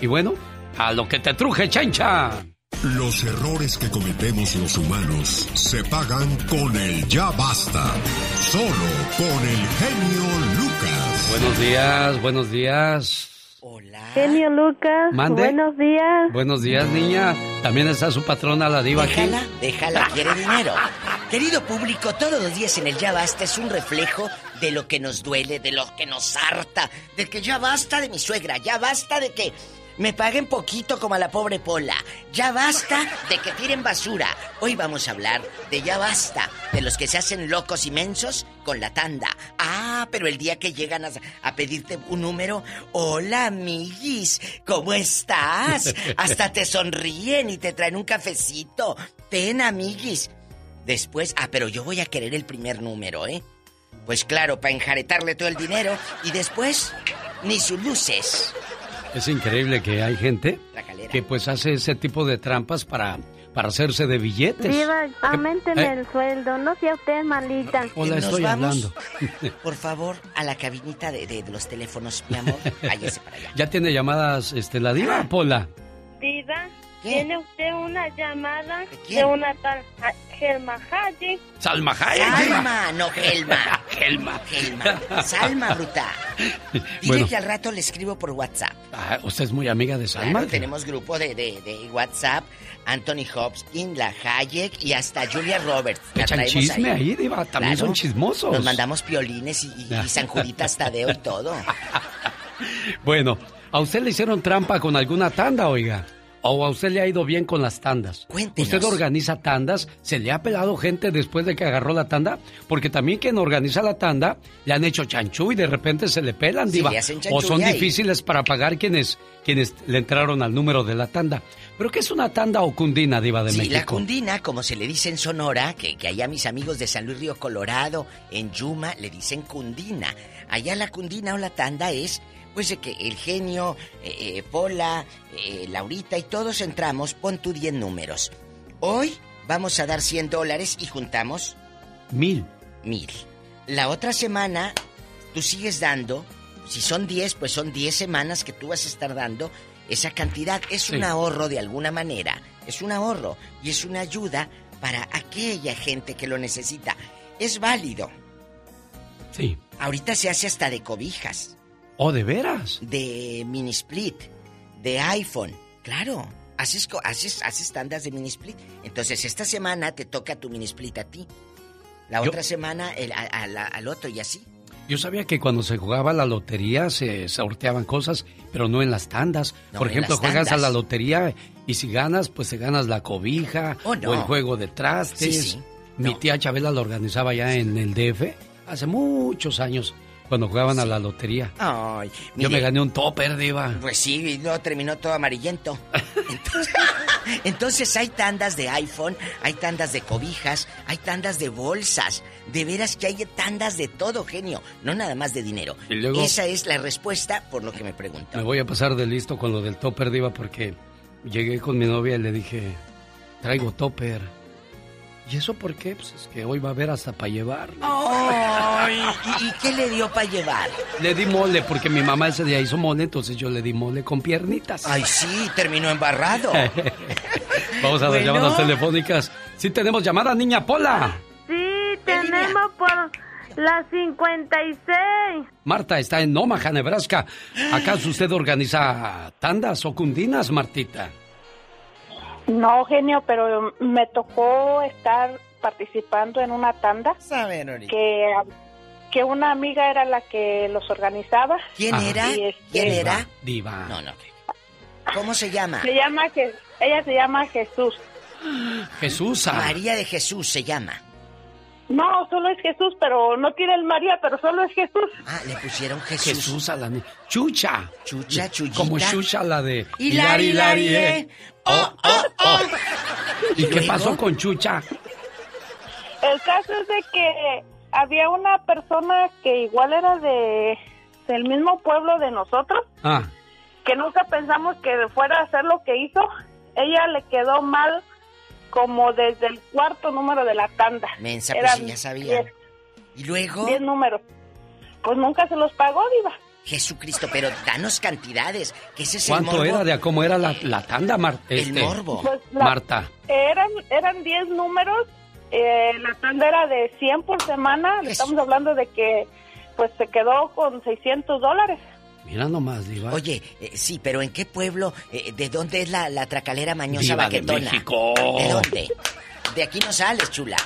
Y bueno, a lo que te truje, chancha. Los errores que cometemos los humanos se pagan con el ya basta. Solo con el genio Lucas. Buenos días, buenos días. Genio Lucas, Mande. buenos días. Buenos días, niña. También está su patrona, la diva aquí. Déjala, déjala, quiere dinero. Querido público, todos los días en el Ya Basta es un reflejo de lo que nos duele, de lo que nos harta, de que ya basta de mi suegra, ya basta de que me paguen poquito como a la pobre Pola, ya basta de que tiren basura. Hoy vamos a hablar de ya basta, de los que se hacen locos inmensos con la tanda. Ah, pero el día que llegan a, pedirte un número, hola amiguis, ¿cómo estás? Hasta te sonríen y te traen un cafecito. Ten amiguis. Después, ah, pero yo voy a querer el primer número, ¿eh? Pues claro, para enjaretarle todo el dinero y después, ni sus luces. Es increíble que hay gente que pues hace ese tipo de trampas para, para hacerse de billetes. Diva, aumenteme eh. el sueldo, no sea usted malita. Hola, estoy vamos, hablando. Por favor, a la cabinita de, de- de los teléfonos, mi amor. Váyase para allá. ¿Ya tiene llamadas este, la diva, Pola? Diva, ¿Qué? tiene usted una llamada quién? de una tal Gelma Hayek. Salma Hayek. Salma, no Gelma. Gelma. Gelma. Salma, bruta. Dile Bueno, que al rato le escribo por WhatsApp. ah, usted es muy amiga de Salma. Claro, tenemos grupo de, de, de WhatsApp. Anthony Hopkins, la Hayek y hasta Julia Roberts. La Echan chisme ahí, diva. También Claro. son chismosos. Nos mandamos piolines y, y, y San Juditas Tadeo y todo. Bueno, ¿a usted le hicieron trampa con alguna tanda, oiga? ¿O a usted le ha ido bien con las tandas? Cuéntenos. ¿Usted organiza tandas? ¿Se le ha pelado gente después de que agarró la tanda? Porque también quien organiza la tanda le han hecho chanchú y de repente se le pelan, Sí, diva. le hacen o son difíciles para pagar quienes, quienes le entraron al número de la tanda. ¿Pero qué es una tanda o cundina, diva de Sí, México? la cundina, como se le dice en Sonora, que, que allá mis amigos de San Luis Río Colorado, en Yuma, le dicen cundina. Allá la cundina o la tanda es, pues, de que el genio, eh, eh, Pola, eh, Laurita y todos entramos, pon tu 10 números. Hoy vamos a dar 100 dólares y juntamos Mil. mil. La otra semana, tú sigues dando, si son 10, pues son 10 semanas que tú vas a estar dando esa cantidad. Es Sí. un ahorro de alguna manera, es un ahorro y es una ayuda para aquella gente que lo necesita. Es válido. Sí. Ahorita se hace hasta de cobijas, ¿O de veras? de mini split, de iPhone. Claro, haces, haces, haces tandas de mini split. Entonces, esta semana te toca tu mini split a ti. La Yo- otra semana el- a- a la- al otro y así. Yo sabía que cuando se jugaba la lotería se sorteaban cosas, pero no en las tandas. No, Por ejemplo, juegas a la lotería y si ganas, pues te ganas la cobija Oh, no. o el juego de trastes. Sí, sí. Mi No. tía Chabela lo organizaba ya en el DF hace muchos años cuando jugaban a la lotería. Ay, Yo mire, me gané un topper, diva. Pues sí, y no terminó todo amarillento. Entonces, entonces hay tandas de iPhone, hay tandas de cobijas, hay tandas de bolsas. De veras que hay tandas de todo, genio. No nada más de dinero. Y luego- Esa es la respuesta por lo que me pregunto. Me voy a pasar de listo con lo del topper, diva, porque llegué con mi novia y le dije, traigo topper. ¿Y eso por qué? Pues es que hoy va a haber hasta para llevar. Ay, ¿y, y qué le dio para llevar? Le di mole porque mi mamá ese día hizo mole, entonces yo le di mole con piernitas. Ay, sí, terminó embarrado. Vamos a las Bueno. llamadas telefónicas. Sí tenemos llamada, niña Pola. Sí, tenemos por la 56. Marta está en Omaha, Nebraska. ¿Acaso usted organiza tandas o cundinas, Martita? No, genio, pero me tocó estar participando en una tanda que, que una amiga era la que los organizaba. ¿Quién Ajá. era? Y este- ¿Quién era? Diva. No, no. ¿Cómo se llama? Se llama que ella se llama Jesús. Jesús. María de Jesús se llama. No, solo es Jesús, pero no tiene el María, pero solo es Jesús. Ah, le pusieron Jesús. Jesús a la Chucha. Chucha, Chuyita. Como Chucha la de Hilari, Hilari, eh. Oh, oh, oh. ¿Y qué pasó con Chucha? El caso es de que había una persona que igual era de del mismo pueblo de nosotros, Ah, que nunca pensamos que fuera a hacer lo que hizo. Ella le quedó mal como desde el cuarto número de la tanda. Mensa, pues ya sabía. diez- ¿Y luego? diez números. Pues nunca se los pagó, Diva. Jesucristo, pero danos cantidades. Que ese es el ¿Cuánto morbo. era de a cómo era la, la tanda, Mar- El este, morbo. Pues la- Marta? Eran eran 10 números, eh, la tanda era de 100 por semana, le estamos hablando de que pues se quedó con 600 dólares. Mira nomás, Diva. Oye, eh, sí, pero ¿en qué pueblo? eh, ¿De dónde es la, la tracalera mañosa Diva de baquetona? México. ¿De dónde? De aquí no sales, chula.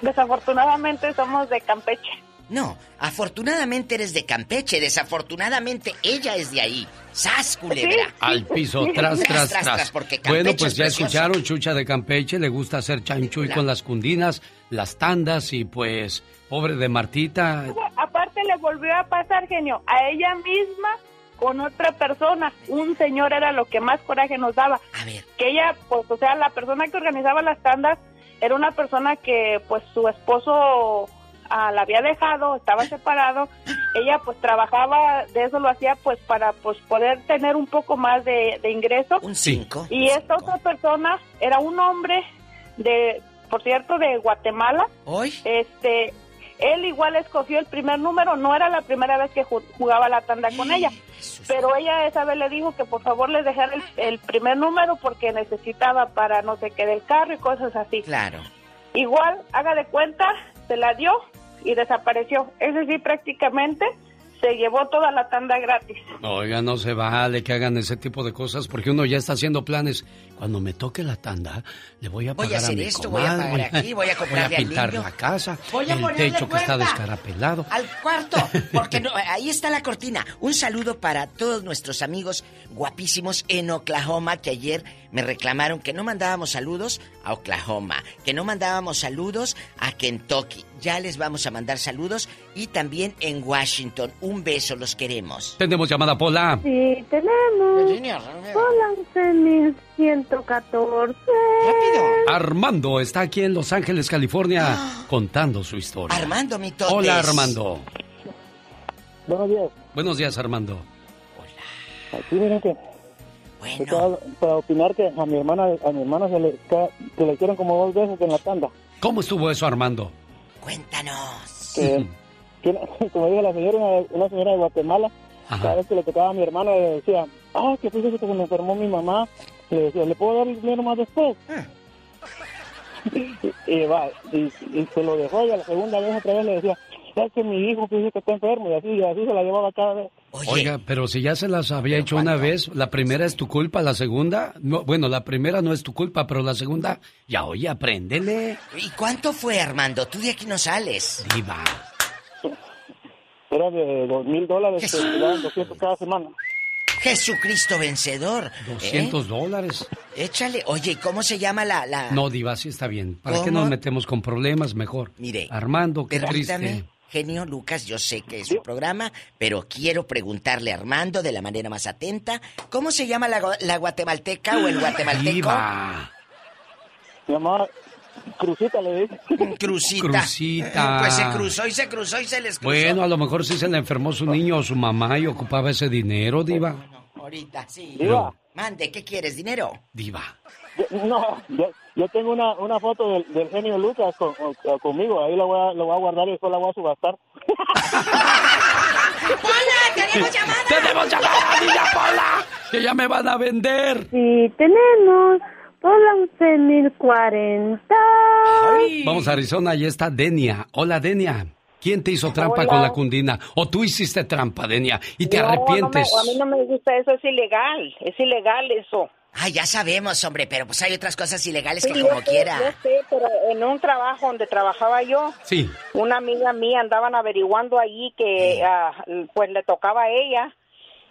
Desafortunadamente somos de Campeche. No, afortunadamente eres de Campeche, desafortunadamente ella es de ahí. ¡Sas, culebra! Al piso, tras, tras, tras. porque Campeche bueno, pues es ya precioso. escucharon, Chucha de Campeche, le gusta hacer chanchuy con las cundinas, las tandas y pues, pobre de Martita. Aparte le volvió a pasar, genio, a ella misma con otra persona. Un señor era lo que más coraje nos daba. A ver. Que ella, pues, o sea, la persona que organizaba las tandas era una persona que, pues, su esposo ah, la había dejado, estaba separado. Ella, pues, trabajaba, de eso lo hacía, pues, para, pues, poder tener un poco más de, de ingreso. Un cinco. Y esta otra persona era un hombre de, por cierto, de Guatemala. ¿Hoy? Este, él igual escogió el primer número, no era la primera vez que ju- jugaba la tanda con ella, pero ella esa vez le dijo que por favor le dejara el, el primer número porque necesitaba para no sé qué del carro y cosas así. Claro. Igual, haga de cuenta, se la dio y desapareció. Es decir, prácticamente se llevó toda la tanda gratis. Oiga, no se vale que hagan ese tipo de cosas porque uno ya está haciendo planes. Cuando me toque la tanda, le voy a Voy a pagar a, hacer mi esto, voy a pagar aquí, voy a comprarle al pintar niño. la casa, Voy a el techo que está descarapelado. Al cuarto, porque no, ahí está la cortina. Un saludo para todos nuestros amigos guapísimos en Oklahoma que ayer me reclamaron que no mandábamos saludos a Oklahoma, que no mandábamos saludos a Kentucky. Ya les vamos a mandar saludos y también en Washington. Un beso, los queremos. Tenemos llamada Pola. Sí, tenemos. Virginia, Hola, 11.114. Armando está aquí en Los Ángeles, California, contando su historia. Armando, mi totes. Hola, Armando. Buenos días. Buenos días, Armando. Aquí miren que estaba para opinar que a mi hermana a mi hermana se le se le hicieron como dos veces en la tanda. ¿Cómo estuvo eso, Armando? Cuéntanos. Que, que como dijo la señora una, una señora de Guatemala, cada vez que le tocaba a mi hermana le decía, ah, que fíjese que se me enfermó mi mamá, le decía, ¿le puedo dar el dinero más después? y, y va, y, y se lo dejó y a la segunda vez otra vez le decía, es que mi hijo fíjese que está enfermo y así, y así se la llevaba cada vez. Oiga, pero si ya se las había hecho una vez, la primera es tu culpa, la segunda, no, bueno, la primera no es tu culpa, pero la segunda, ya oye, apréndele. ¿Y cuánto fue, Armando? Tú de aquí no sales. Diva. Era de dos mil dólares 200 cada semana. Jesucristo vencedor. 200 dólares. ¿Eh? Échale. Oye, ¿y ¿cómo se llama la...? la... No, Diva, sí está bien. ¿Para qué ¿Cómo? nos metemos con problemas? Mejor. Mire, Armando, qué Permítame, triste. Genio Lucas, yo sé que es su programa, pero quiero preguntarle a Armando de la manera más atenta, ¿cómo se llama la, la guatemalteca o el guatemalteco? Diva. Se llamaba Crucita, le dije. Crucita. Crucita. Pues se cruzó y se cruzó y se les cruzó. Bueno, a lo mejor sí se le enfermó su niño o su mamá y ocupaba ese dinero, Diva. Ahorita, sí. Diva. Mande, ¿qué quieres? ¿Dinero? Diva. No, yo, yo tengo una, una foto del, del genio Lucas con- con- conmigo, ahí la voy, a, la voy a guardar y después la voy a subastar. ¡Tenemos llamada! ¡Tenemos llamada, niña Pola! ¡Que ya me van a vender! Sí, tenemos. Hola, 11.040. Vamos a Arizona, ahí está Denia. Hola, Denia. ¿Quién te hizo trampa Hola. con la cundina? ¿O tú hiciste trampa, Denia? Y te No, arrepientes. no me- a mí no me gusta eso, es ilegal, es ilegal eso. Ah, ya sabemos, hombre, pero pues hay otras cosas ilegales Sí, que yo como sé, quiera. Yo sé, pero en un trabajo donde trabajaba yo, Sí. una amiga mía andaban averiguando allí que ah, pues le tocaba a ella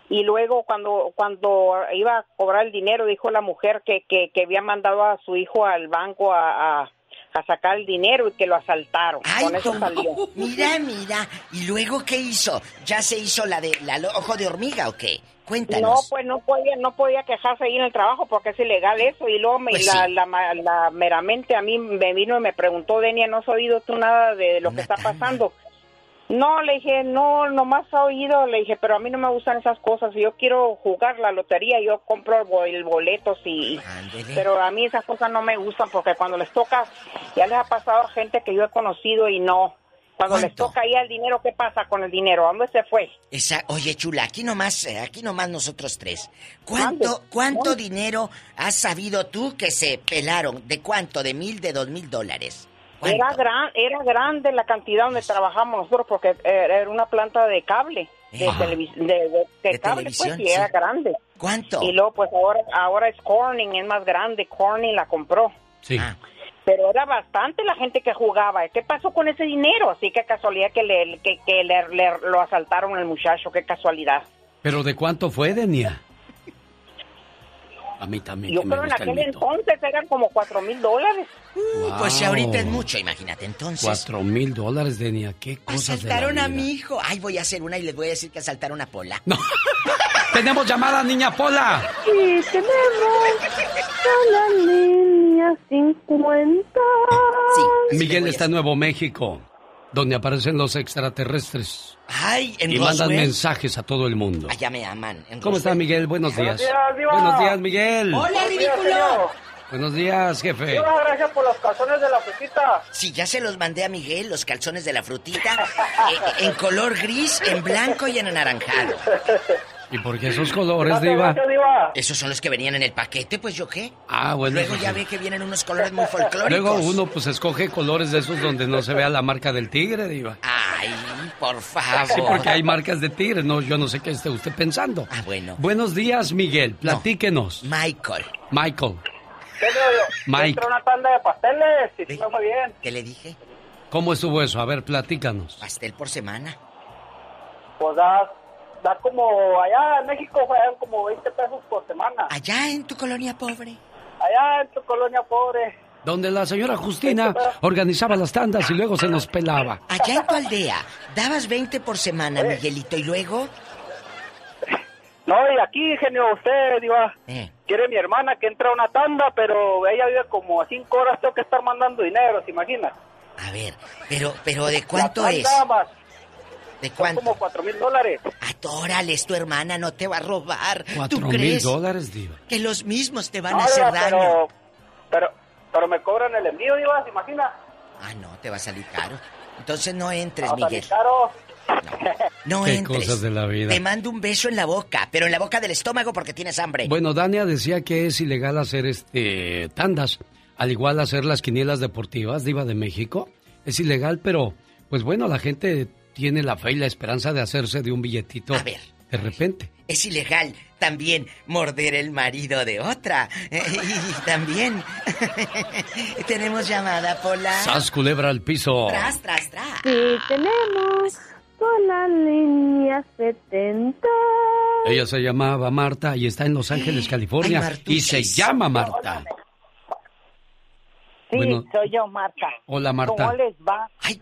y luego cuando cuando iba a cobrar el dinero dijo la mujer que, que, que había mandado a su hijo al banco a, a, a sacar el dinero y que lo asaltaron. Con eso salió. Mira, mira. ¿Y luego qué hizo? ¿Ya se hizo la de la ojo de hormiga o qué? Cuéntanos. No, pues no podía, no podía quejarse ahí en el trabajo porque es ilegal eso. Y luego me, Pues la, sí. la, ma- la- meramente a mí me vino y me preguntó, Denia, ¿no has oído tú nada de lo que está pasando? No, le dije, no, nomás ha oído, le dije, pero a mí no me gustan esas cosas. Yo quiero jugar la lotería, yo compro el, bo- el boletos y... Pero a mí esas cosas no me gustan porque cuando les toca, ya les ha pasado a gente que yo he conocido y no. Cuando les toca ahí el dinero, ¿qué pasa con el dinero? ¿A dónde se fue? Esa, oye, chula, aquí nomás, eh, aquí nomás nosotros tres. ¿Cuánto, cuánto dinero has sabido tú que se pelaron? ¿De cuánto? ¿De mil, de dos mil dólares? Era, gran, era grande la cantidad donde trabajamos nosotros porque era era una planta de cable, de, televis- de, de- de De cable, pues, televisión, y era sí. grande. ¿Cuánto? Y luego, pues ahora, ahora es Corning, es más grande, Corning la compró. Sí. Ah. Pero era bastante la gente que jugaba. ¿Qué pasó con ese dinero? Así que casualidad que, le, que, que le, le- lo asaltaron al muchacho, qué casualidad. ¿Pero de cuánto fue, Denia? A mí también. Yo creo en aquel entonces eran como cuatro mil dólares. Pues si ahorita es mucho, imagínate entonces. Cuatro mil dólares, Denia. Qué cosas de la Asaltaron a vida. mi hijo. Ay, voy a hacer una y les voy a decir que asaltaron a Pola. ¡Tenemos llamada, niña Pola! Y tenemos a la línea 50. Miguel está en Nuevo México, donde aparecen los extraterrestres. Ay, en y mandan mensajes a todo el mundo. Allá me aman. en ¿Cómo está Roswell. Miguel? Buenos días. días, Diva. Buenos días, Miguel. Hola, ridículo. Buenos días, jefe. Diva, gracias por los calzones de la frutita. Sí, ya se los mandé a Miguel, los calzones de la frutita, eh, en color gris, en blanco y en anaranjado. ¿Y por qué esos colores, Diva? Esos son los que venían en el paquete, pues yo qué. Ah, bueno. Luego eso ya sí. ve que vienen unos colores muy folclóricos. Luego uno pues escoge colores de esos donde no se vea la marca del tigre, Diva. Ay, por favor. Sí, porque hay marcas de tigre, no, yo no sé qué esté usted pensando. Ah, bueno. Buenos días, Miguel, platíquenos. Michael. Michael. Mike. Entró una tanda de pasteles y sí fue bien. ¿Qué le dije? ¿cómo estuvo eso? A ver, platícanos. Pastel por semana. Pues da, da como, allá en México dan como 20 pesos por semana. Allá en tu colonia pobre. Allá en tu colonia pobre. Donde la señora Justina organizaba las tandas y luego se nos pelaba. Allá en tu aldea, dabas 20 por semana, Miguelito, y luego. No, y aquí, genio, usted, Diva, Eh. Quiere mi hermana que entra a una tanda, pero ella vive como a 5 horas, tengo que estar mandando dinero, ¿se imagina? A ver, pero, pero ¿de cuánto La es? tanda más, ¿De son cuánto? como 4 mil dólares. Atórale, es tu hermana, no te va a robar. Cuatro ¿Tú mil dólares, Diva. que los mismos te van No, a hacer Diva, daño? pero, pero, pero me cobran el envío, Diva, ¿se imagina? Ah, no, te va a salir caro. Entonces no entres, Va a salir Miguel. caro. No Qué entres. cosas de la vida. Te mando un beso en la boca, pero en la boca del estómago porque tienes hambre. Bueno, Dania decía que es ilegal hacer este tandas, al igual hacer las quinielas deportivas, Diva de México. Es ilegal, pero pues bueno, la gente tiene la fe y la esperanza de hacerse de un billetito de repente. Es ilegal también morder el marido de otra. Y también tenemos llamada, Pola. ¡Sas culebra al piso! Tras, tras, tras. Y tenemos con la línea 70. Ella se llamaba Marta y está en Los Ángeles, California. Ay, y se llama Marta. Sí, Bueno. soy yo, Marta. Hola, Marta. ¿Cómo les va? Ay,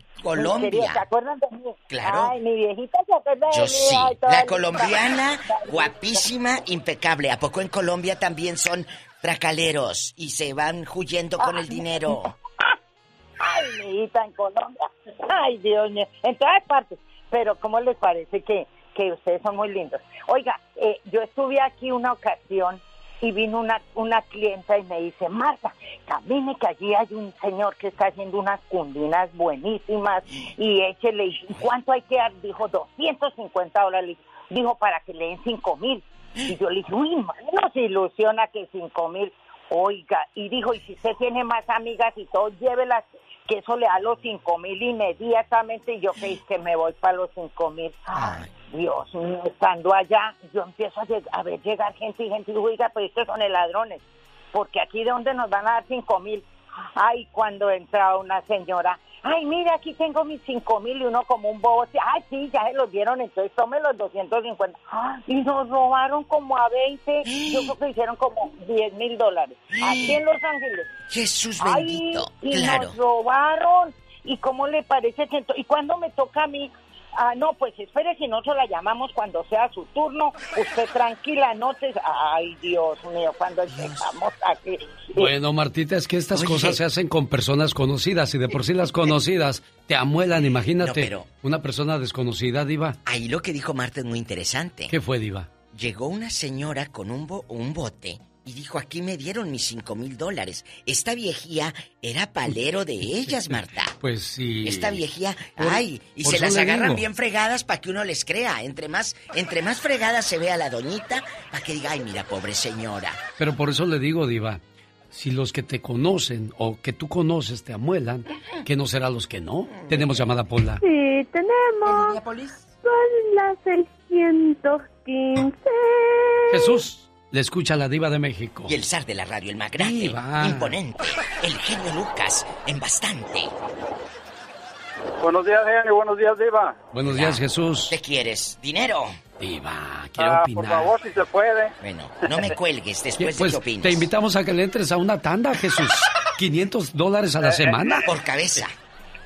queridos, ¿Se acuerdan de mí? Claro. Ay, mi viejita se acuerda de Yo mí. sí. Ay, La colombiana, guapísima, impecable. ¿A poco en Colombia también son tracaleros y se van huyendo con el dinero? Ay, mi hija en Colombia. Ay, Dios mío. En todas partes. Pero, ¿cómo les parece que, que ustedes son muy lindos? Oiga, eh, yo estuve aquí una ocasión y vino una, una clienta y me dice, Marta, camine que allí hay un señor que está haciendo unas cundinas buenísimas y échele, ¿y cuánto hay que dar? Dijo, 250 dólares. Dijo, para que le den 5 mil. Y yo le dije, uy, no se ilusiona que 5 mil. Oiga, y dijo, y si usted tiene más amigas y todo, llévelas, que eso le da los 5 mil inmediatamente. Y yo que que me voy para los 5 mil. Ay, Dios mío, estando allá, yo empiezo a, lleg- a ver llegar gente y gente y digo, oiga, pero estos son el ladrones. Porque aquí de dónde nos van a dar 5 mil. Ay, cuando entraba una señora, ay, mira, aquí tengo mis cinco mil y uno como un bobo. Ay, sí, ya se los dieron, entonces tome los 250. Y nos robaron como a 20, yo creo que hicieron como 10 mil dólares. Aquí en Los Ángeles. Jesús Ay, bendito. y claro. nos robaron. ¿Y cómo le parece que ¿Y cuándo me toca a mí? Ah, no, pues espere, si nosotros la llamamos cuando sea su turno. Usted tranquila, no te... Ay, Dios mío, cuando llegamos aquí... Bueno, Martita, es que estas cosas se hacen con personas conocidas y de por sí las conocidas te amuelan. Imagínate, No, pero- una persona desconocida, Diva. Ahí lo que dijo Marta es muy interesante. ¿Qué fue, Diva? Llegó una señora con un, bo- un bote y dijo, aquí me dieron mis cinco mil dólares. Esta viejía era palero de ellas, Marta. Pues sí. Esta viejía, Por- ay, y se las agarran digo. bien fregadas para que uno les crea. Entre más, entre más fregada se ve a la doñita, para que diga, ay, mira, pobre señora. Pero por eso le digo, Diva, si los que te conocen o que tú conoces te amuelan, ¿qué no será los que no? Tenemos llamada Pola. Sí, tenemos. Son las 615. Jesús, le escucha la Diva de México. Y el zar de la radio, el más grande, Diva. imponente, el genio Lucas, en bastante. Buenos días, genio. Buenos días, Diva. Buenos días, Jesús. ¿Qué quieres? ¿Dinero? Diva, quiero Ah, opinar. por favor, si se puede. Bueno, no me cuelgues después Pues de que opines. te invitamos a que le entres a una tanda, Jesús. 500 dólares a la Eh, eh, semana. Por cabeza.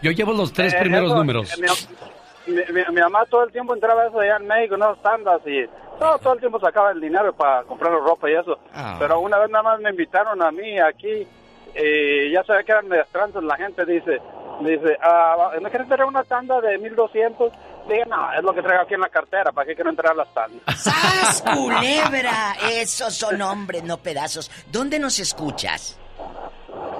Yo llevo los tres Eh, primeros eso, números. eh, Mi, mi- mi- mi mamá todo el tiempo entraba eso allá en México, en esas tandas, y todo, todo el tiempo sacaba el dinero para comprar ropa y eso. Ah. Pero una vez nada más me invitaron a mí aquí, y ya sabía que eran medias la gente dice, dice, ah, ¿no quieres tener una tanda de 1200? Dije, no, es lo que traigo aquí en la cartera, ¿para qué quiero entrar a las tandas? ¡Sas, culebra! Esos son hombres, no pedazos. ¿Dónde nos escuchas?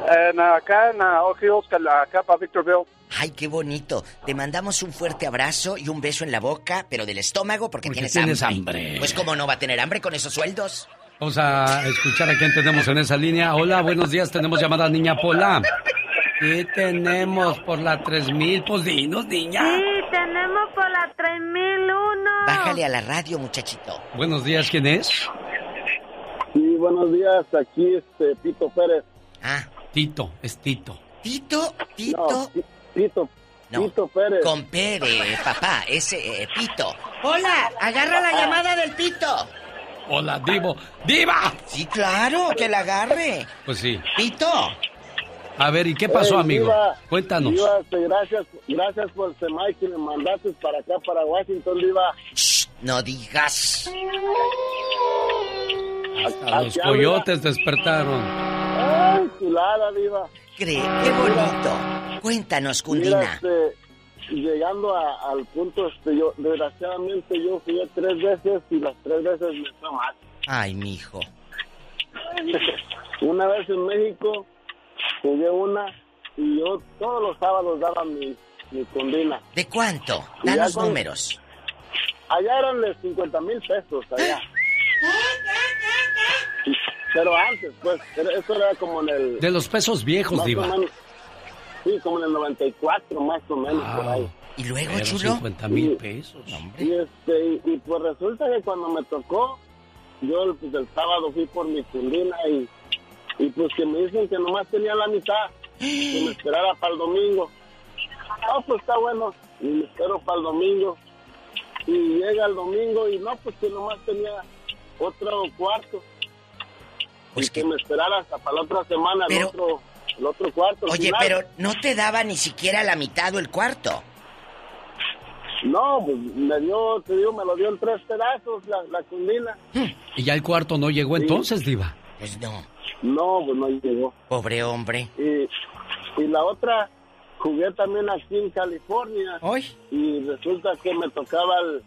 En, acá en uh, Oak Hills, cal- acá para Victorville. Ay, qué bonito. Te mandamos un fuerte abrazo y un beso en la boca, pero del estómago porque, Porque tienes, tienes hambre. hambre. Pues cómo no va a tener hambre con esos sueldos. Vamos a escuchar a quién tenemos en esa línea. Hola, buenos días. Tenemos llamada Niña Pola. Sí, tenemos por la 3000. Pues dinos, niña. Sí, tenemos por la 3001. Bájale a la radio, muchachito. Buenos días, ¿quién es? Sí, buenos días. Aquí este Tito Pérez. Ah. Tito, es Tito. Tito, Tito. No, No, Tito Pérez. Con P de papá, ese eh, Pito. Hola, agarra la llamada del Pito. Hola, Divo. ¡Diva! Sí, claro, que la agarre. Pues sí. Pito. A ver, ¿y qué pasó, Ey, amigo? Diva, Cuéntanos. Diva, este, gracias, gracias por ese mic que me mandaste para acá, para Washington, Diva. No digas. Hasta los coyotes despertaron. Ay, chulada, Diva. Cree, qué bonito. Cuéntanos, Mira, Cundina. este, llegando a- al punto, este, yo, desgraciadamente yo fui tres veces y las tres veces me fue mal. Ay, mijo. Una vez en México, jugué una y yo todos los sábados daba mi, mi condina. ¿De cuánto? Y Da ya los con- números. Allá eran de 50 mil pesos, allá. Pero antes, pues, eso era como en el... De los pesos viejos, Diva. menos- sí, como en el 94, más o menos, por ahí. ¿Y luego, Pero chulo? 50 mil pesos. Y, este, y, y pues resulta que cuando me tocó, yo pues, el sábado fui por mi cundina y, y pues que me dicen que nomás tenía la mitad, que me esperara para el domingo. Ah, pues está bueno, y me espero para el domingo. Y llega el domingo y no, pues que nomás tenía otro cuarto. Pues y que, me esperara hasta para la otra semana el, otro, el otro cuarto. Oye, final. pero no te daba ni siquiera la mitad o el cuarto. No, pues me dio, te digo, me lo dio en tres pedazos la, la cundina. Y ya el cuarto no llegó entonces, Diva. Pues no. No, pues no llegó. Pobre hombre. Y, y la otra, jugué también aquí en California. Y resulta que me tocaba el,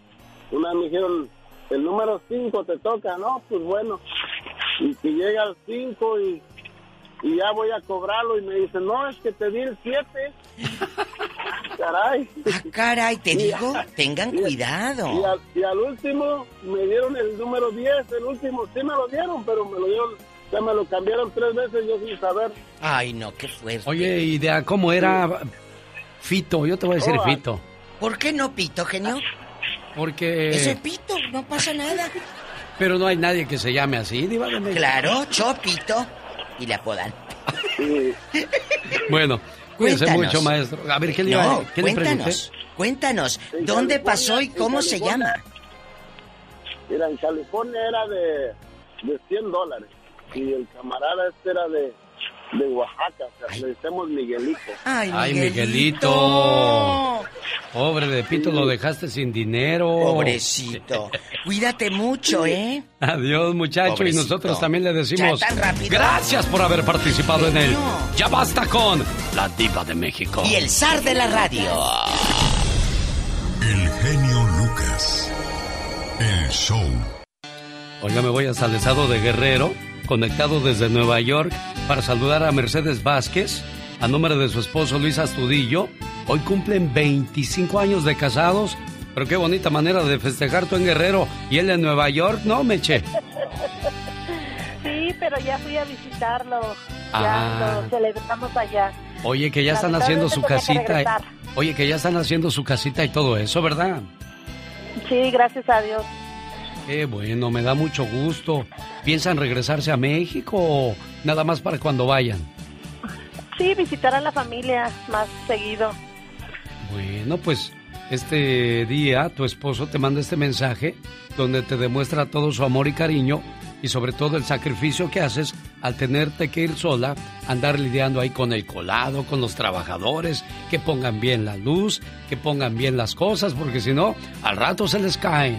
una me dijeron, el número 5 te toca, ¿no? Pues bueno. Y que llega el 5 y, y ya voy a cobrarlo y me dice, no, es que te di el 7. Caray. Ah, caray, te digo, tengan cuidado. Y al, y al último me dieron el número 10, el último sí me lo dieron, pero me lo dieron, ya me lo cambiaron tres veces yo sin saber. Ay, no, qué fuerte. Oye, idea, ¿cómo era Fito? Yo te voy a decir Oh, Fito. ¿Por qué no, Pito, genio? Porque... Eso es Pito, no pasa nada. Pero no hay nadie que se llame así, Diva de México. Claro, Chopito. Y le apodan. Bueno, cuídense mucho, maestro. A ver, ¿qué le, no, ¿qué cuéntanos, cuéntanos, ¿dónde pasó y cómo se llama? Mira, en California era de, de 100 dólares y el camarada este era de, de Oaxaca, o sea, le decimos Miguelito. Ay, Miguelito. Pobre de Pito, lo dejaste sin dinero. Pobrecito. Cuídate mucho, ¿eh? Adiós, muchacho. Y nosotros también le decimos Ya tan rápido. gracias por haber participado en él. Ya basta con la diva de México. Y el zar de la radio. El genio Lucas. El show. Oiga, me voy hasta el estado de Guerrero, conectado desde Nueva York, para saludar a Mercedes Vázquez, a nombre de su esposo Luis Astudillo. Hoy cumplen 25 años de casados, pero qué bonita manera de festejar tú en Guerrero y él en Nueva York, ¿no, Meche? Sí, pero ya fui a visitarlo. Ah. Ya lo celebramos allá. Oye, que ya están haciendo su que casita. regresar. Oye, que ya están haciendo su casita y todo eso, ¿verdad? Sí, gracias a Dios. Qué bueno, me da mucho gusto. ¿Piensan regresarse a México o nada más para cuando vayan? Sí, visitar a la familia más seguido. Bueno, pues este día tu esposo te manda este mensaje donde te demuestra todo su amor y cariño y sobre todo el sacrificio que haces al tenerte que ir sola, andar lidiando ahí con el colado, con los trabajadores, que pongan bien la luz, que pongan bien las cosas, porque si no, al rato se les caen.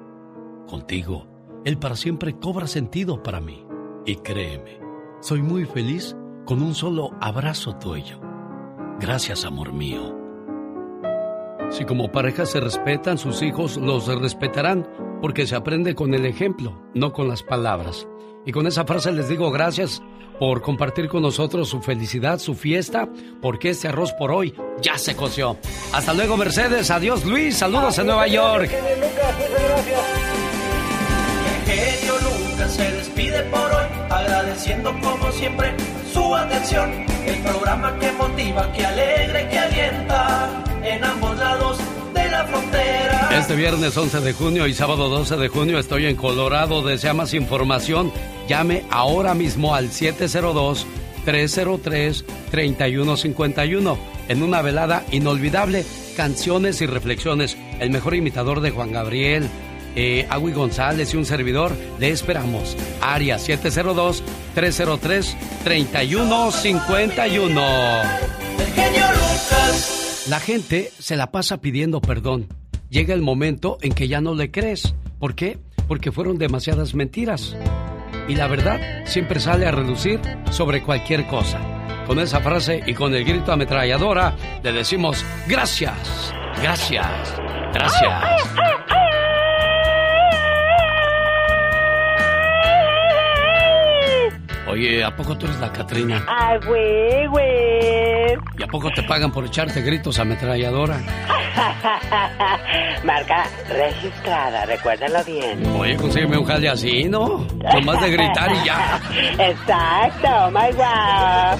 Contigo, el para siempre cobra sentido para mí. Y créeme, soy muy feliz con un solo abrazo tuyo. Gracias, amor mío. Si como pareja se respetan, sus hijos los respetarán, porque se aprende con el ejemplo, no con las palabras. Y con esa frase les digo gracias por compartir con nosotros su felicidad, su fiesta, porque este arroz por hoy ya se coció. Hasta luego, Mercedes. Adiós, Luis. Saludos en Nueva York. Agradeciendo como siempre su atención. El programa que motiva, que alegra y que alienta en ambos lados de la frontera. Este viernes 11 de junio y sábado 12 de junio estoy en Colorado. Desea más información, llame ahora mismo al 702-303-3151 en una velada inolvidable, canciones y reflexiones. El mejor imitador de Juan Gabriel, eh, Agui González y un servidor, le esperamos. Área 702-303-3151. La gente se la pasa pidiendo perdón. Llega el momento en que ya no le crees. ¿Por qué? Porque fueron demasiadas mentiras. Y la verdad siempre sale a relucir sobre cualquier cosa. Con esa frase y con el grito ametralladora le decimos gracias, gracias, gracias. Oye, ¿a poco tú eres la Catrina? Ay, güey, güey. ¿Y a poco te pagan por echarte gritos ametralladora? Marca registrada, recuérdalo bien. Oye, consígueme un jale así, ¿no? Nomás de gritar y ya. Exacto, my wow.